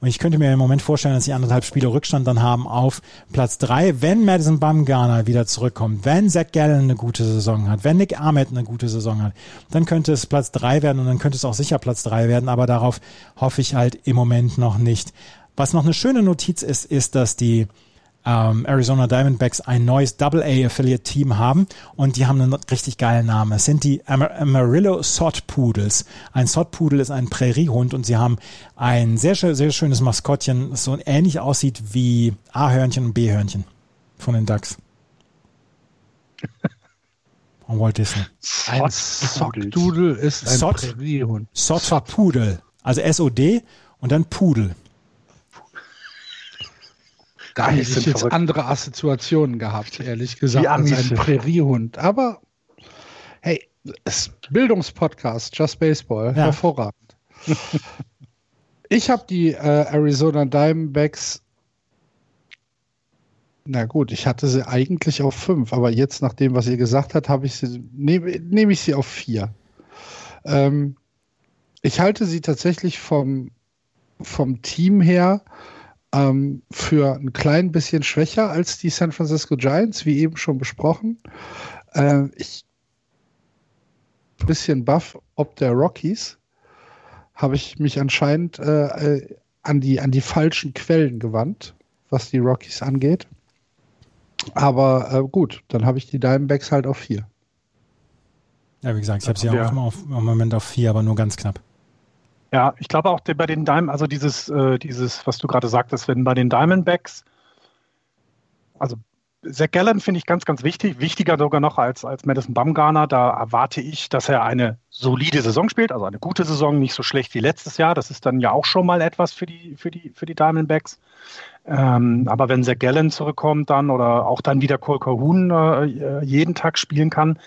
Und ich könnte mir im Moment vorstellen, dass sie anderthalb Spiele Rückstand dann haben auf Platz drei, wenn Madison Bumgarner wieder zurückkommt, wenn Zach Gallen eine gute Saison hat, wenn Nick Ahmed eine gute Saison hat, dann könnte es Platz drei werden und dann könnte es auch sicher Platz drei werden, aber darauf hoffe ich halt im Moment noch nicht. Was noch eine schöne Notiz ist, ist, dass die ähm, Arizona Diamondbacks ein neues Double-A-Affiliate-Team haben und die haben einen richtig geilen Namen. Es sind die Amar Amarillo Sod Poodles. Ein Sod Poodle ist ein Präriehund und sie haben ein sehr, sehr schönes Maskottchen, das so ähnlich aussieht wie A-Hörnchen und B-Hörnchen von den Ducks. Von Walt Disney.
Ein Sockdoodle ist ein
Sod-
Präriehund.
Sod Pudel. Also S-O-D und dann Pudel.
Da hätte ich jetzt
verrückt.
andere Assoziationen gehabt, ehrlich gesagt, als ein Präriehund. Aber hey, Bildungspodcast, Just Baseball,
Ja.
hervorragend. ich habe die äh, Arizona Diamondbacks. Na gut, ich hatte sie eigentlich auf fünf, aber jetzt nach dem, was ihr gesagt habt, habe ich sie nehme nehme ich sie auf vier. Ähm, ich halte sie tatsächlich vom vom Team her ähm, für ein klein bisschen schwächer als die San Francisco Giants, wie eben schon besprochen. Äh, ich ein bisschen baff ob der Rockies habe ich mich anscheinend äh, äh, an, die, an die falschen Quellen gewandt, was die Rockies angeht. Aber äh, gut, dann habe ich die Diamondbacks halt auf vier.
Ja, wie gesagt, ich habe sie
Ja.
auch im Moment auf vier, aber nur ganz knapp.
Ja, ich glaube auch bei den Diamond, also dieses, äh, dieses, was du gerade sagtest, wenn bei den Diamondbacks, also Zach Gallen finde ich ganz, ganz wichtig, wichtiger sogar noch als, als Madison Bumgarner. Da erwarte ich, dass er eine solide Saison spielt, also eine gute Saison, nicht so schlecht wie letztes Jahr. Das ist dann ja auch schon mal etwas für die, für die, für die Diamondbacks. Ähm, aber wenn Zach Gallen zurückkommt dann oder auch dann wieder Cole Calhoun äh, jeden Tag spielen kann,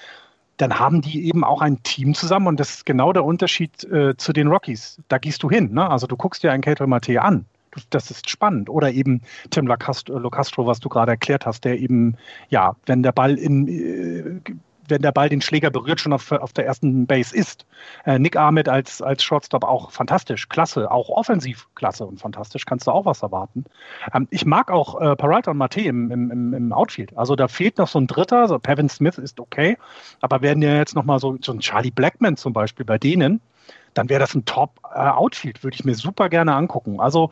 dann haben die eben auch ein Team zusammen und das ist genau der Unterschied äh, zu den Rockies. Da gehst du hin, ne? Also du guckst dir einen Cato Mate an. Das ist spannend. Oder eben Tim Locastro, Locastro, was du gerade erklärt hast, der eben, ja, wenn der Ball in, äh, wenn der Ball den Schläger berührt, schon auf, auf der ersten Base ist. Äh, Nick Ahmed als, als Shortstop auch fantastisch, klasse, auch offensiv klasse und fantastisch, kannst du auch was erwarten. Ähm, ich mag auch äh, Peralta und Mate im, im, im, Outfield. Also da fehlt noch so ein Dritter, so Pevin Smith ist okay, aber werden ja jetzt nochmal so, so ein Charlie Blackman zum Beispiel bei denen, dann wäre das ein Top-Outfield, würde ich mir super gerne angucken. Also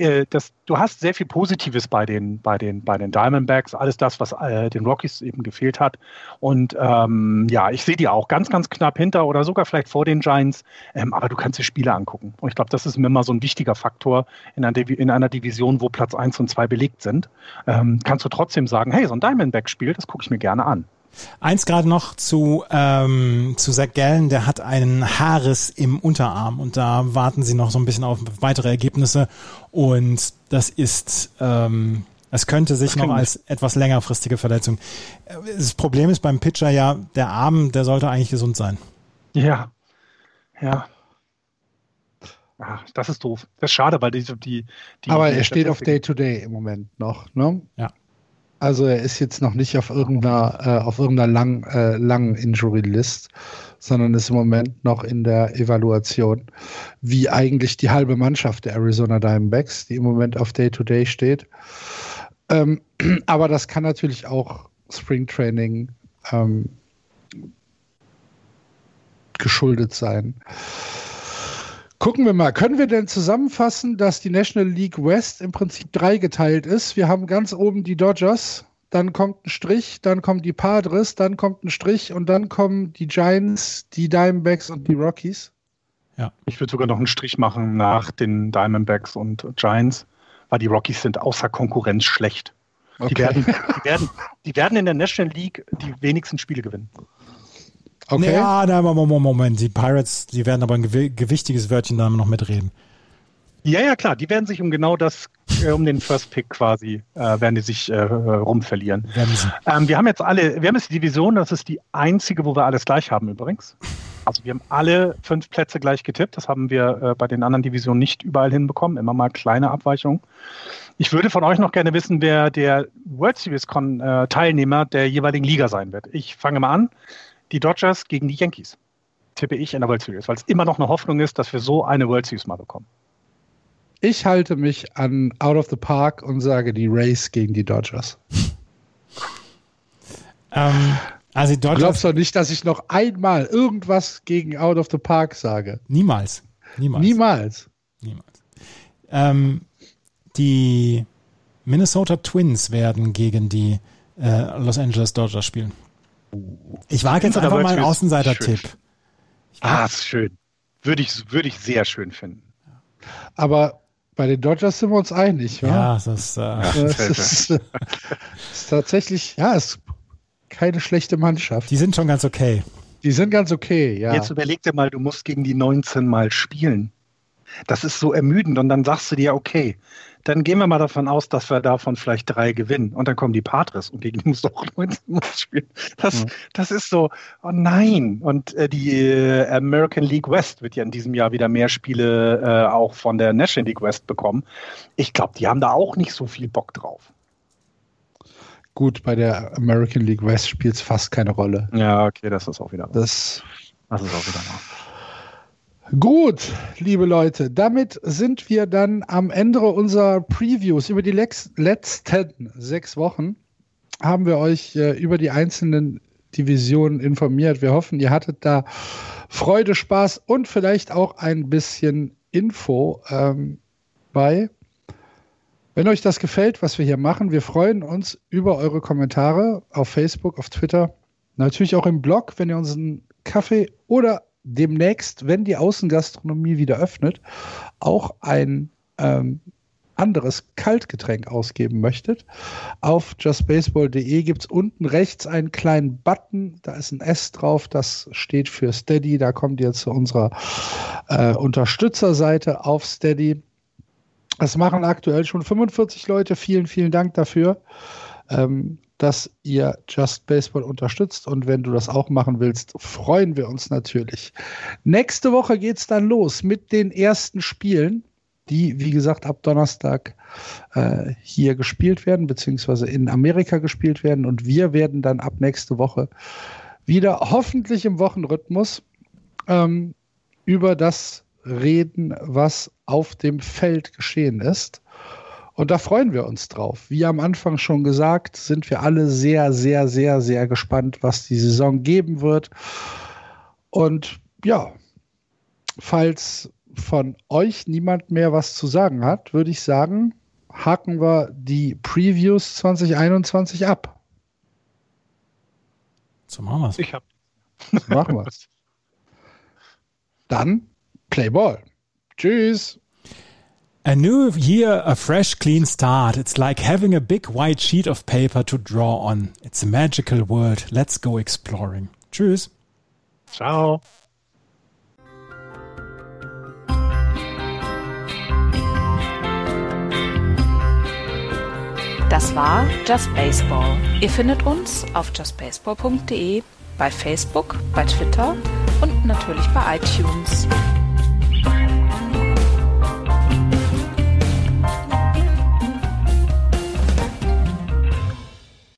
äh, das, du hast sehr viel Positives bei den, bei den, bei den Diamondbacks, alles das, was äh, den Rockies eben gefehlt hat. Und ähm, ja, ich sehe die auch ganz, ganz knapp hinter oder sogar vielleicht vor den Giants, ähm, aber du kannst dir Spiele angucken. Und ich glaube, das ist mir immer so ein wichtiger Faktor in einer, Divi- in einer Division, wo Platz 1 und 2 belegt sind. Ähm, kannst du trotzdem sagen, hey, so ein Diamondback-Spiel, das gucke ich mir gerne an.
Eins gerade noch zu, ähm, zu Zach Gallen, der hat einen Haarriss im Unterarm und da warten sie noch so ein bisschen auf weitere Ergebnisse und das ist, ähm, es könnte sich
Das
noch als etwas längerfristige Verletzung. Äh, Das Problem ist beim Pitcher ja, der Arm, der sollte eigentlich gesund sein.
Ja, ja. Ah, das ist doof. Das ist schade, weil die, die, die
Aber er steht auf Day-to-Day im Moment noch, ne?
Ja.
Also er ist jetzt noch nicht auf irgendeiner, äh, auf irgendeiner lang, äh, langen Injury-List, sondern ist im Moment noch in der Evaluation, wie eigentlich die halbe Mannschaft der Arizona Diamondbacks, die im Moment auf Day-to-Day steht. Ähm, aber das kann natürlich auch Springtraining ähm, geschuldet sein. Gucken wir mal, können wir denn zusammenfassen, dass die National League West im Prinzip dreigeteilt ist? Wir haben ganz oben die Dodgers, dann kommt ein Strich, dann kommen die Padres, dann kommt ein Strich und dann kommen die Giants, die Diamondbacks und die Rockies.
Ich würde sogar noch einen Strich machen nach den Diamondbacks und Giants, weil die Rockies sind außer Konkurrenz schlecht. Die, werden, die, werden, die werden in der National League die wenigsten Spiele gewinnen.
Okay.
Ja, na, Moment, Moment, die Pirates, die werden aber ein gewi- gewichtiges Wörtchen da noch mitreden.
Ja, ja, klar, die werden sich um genau das, äh, um den First Pick quasi, äh, werden die sich äh, rumverlieren.
Werden sie.
Ähm, wir haben jetzt alle, wir haben jetzt die Division, das ist die einzige, wo wir alles gleich haben übrigens. Also wir haben alle fünf Plätze gleich getippt. Das haben wir äh, bei den anderen Divisionen nicht überall hinbekommen. Immer mal kleine Abweichungen. Ich würde von euch noch gerne wissen, wer der World Series Con, äh, Teilnehmer der jeweiligen Liga sein wird. Ich fange mal an. Die Dodgers gegen die Yankees. Tippe ich in der World Series, weil es immer noch eine Hoffnung ist, dass wir so eine World Series mal bekommen.
Ich halte mich an Out of the Park und sage die Rays gegen die Dodgers.
Ähm, also die
Du
Dodgers,
glaubst doch nicht, dass ich noch einmal irgendwas gegen Out of the Park sage.
niemals. Niemals.
Niemals.
Niemals. Ähm, die Minnesota Twins werden gegen die äh, Los Angeles Dodgers spielen. Ich wage jetzt einfach mal einen Außenseiter-Tipp.
Ah, ist schön. Würde ich, würde ich sehr schön finden.
Aber bei den Dodgers sind wir uns einig,
ja? Ja, das ist, äh, ja,
das ist, ist, tatsächlich, ja, ist keine schlechte Mannschaft.
Die sind schon ganz okay.
Die sind ganz okay, ja.
Jetzt überleg dir mal, du musst gegen die 19 mal spielen. Das ist so ermüdend und dann sagst du dir, okay, dann gehen wir mal davon aus, dass wir davon vielleicht drei gewinnen. Und dann kommen die Patres und gegen die musst du auch 19 Mal spielen. Das, ja. das ist so, oh nein. Und äh, die äh, American League West wird ja in diesem Jahr wieder mehr Spiele äh, auch von der National League West bekommen. Ich glaube, die haben da auch nicht so viel Bock drauf.
Gut, bei der American League West spielt es fast keine Rolle.
Ja, okay, das ist auch wieder
was. Das, das ist auch wieder was. Gut, liebe Leute, damit sind wir dann am Ende unserer Previews. Über die letzten sechs Wochen haben wir euch äh, über die einzelnen Divisionen informiert. Wir hoffen, ihr hattet da Freude, Spaß und vielleicht auch ein bisschen Info ähm, bei. Wenn euch das gefällt, was wir hier machen, wir freuen uns über eure Kommentare auf Facebook, auf Twitter, natürlich auch im Blog, wenn ihr uns einen Kaffee oder demnächst, wenn die Außengastronomie wieder öffnet, auch ein ähm, anderes Kaltgetränk ausgeben möchtet. Auf justbaseball.de gibt es unten rechts einen kleinen Button, da ist ein S drauf, das steht für Steady, da kommt ihr zu unserer äh, Unterstützerseite auf Steady. Das machen aktuell schon 45 Leute, vielen, vielen Dank dafür. Ähm, dass ihr Just Baseball unterstützt. Und wenn du das auch machen willst, freuen wir uns natürlich. Nächste Woche geht es dann los mit den ersten Spielen, die, wie gesagt, ab Donnerstag äh, hier gespielt werden, beziehungsweise in Amerika gespielt werden. Und wir werden dann ab nächste Woche wieder hoffentlich im Wochenrhythmus ähm, über das reden, was auf dem Feld geschehen ist. Und da freuen wir uns drauf. Wie am Anfang schon gesagt, sind wir alle sehr, sehr, sehr, sehr gespannt, was die Saison geben wird. Und ja, falls von euch niemand mehr was zu sagen hat, würde ich sagen, haken wir die Previews 2021 ab.
So machen wir es.
Ich hab.
So machen wir es. Dann Play Ball. Tschüss.
A new year, a fresh, clean start. It's like having a big white sheet of paper to draw on. It's a magical world. Let's go exploring. Tschüss.
Ciao.
Das war Just Baseball. Ihr findet uns auf justbaseball.de, bei Facebook, bei Twitter und natürlich bei iTunes.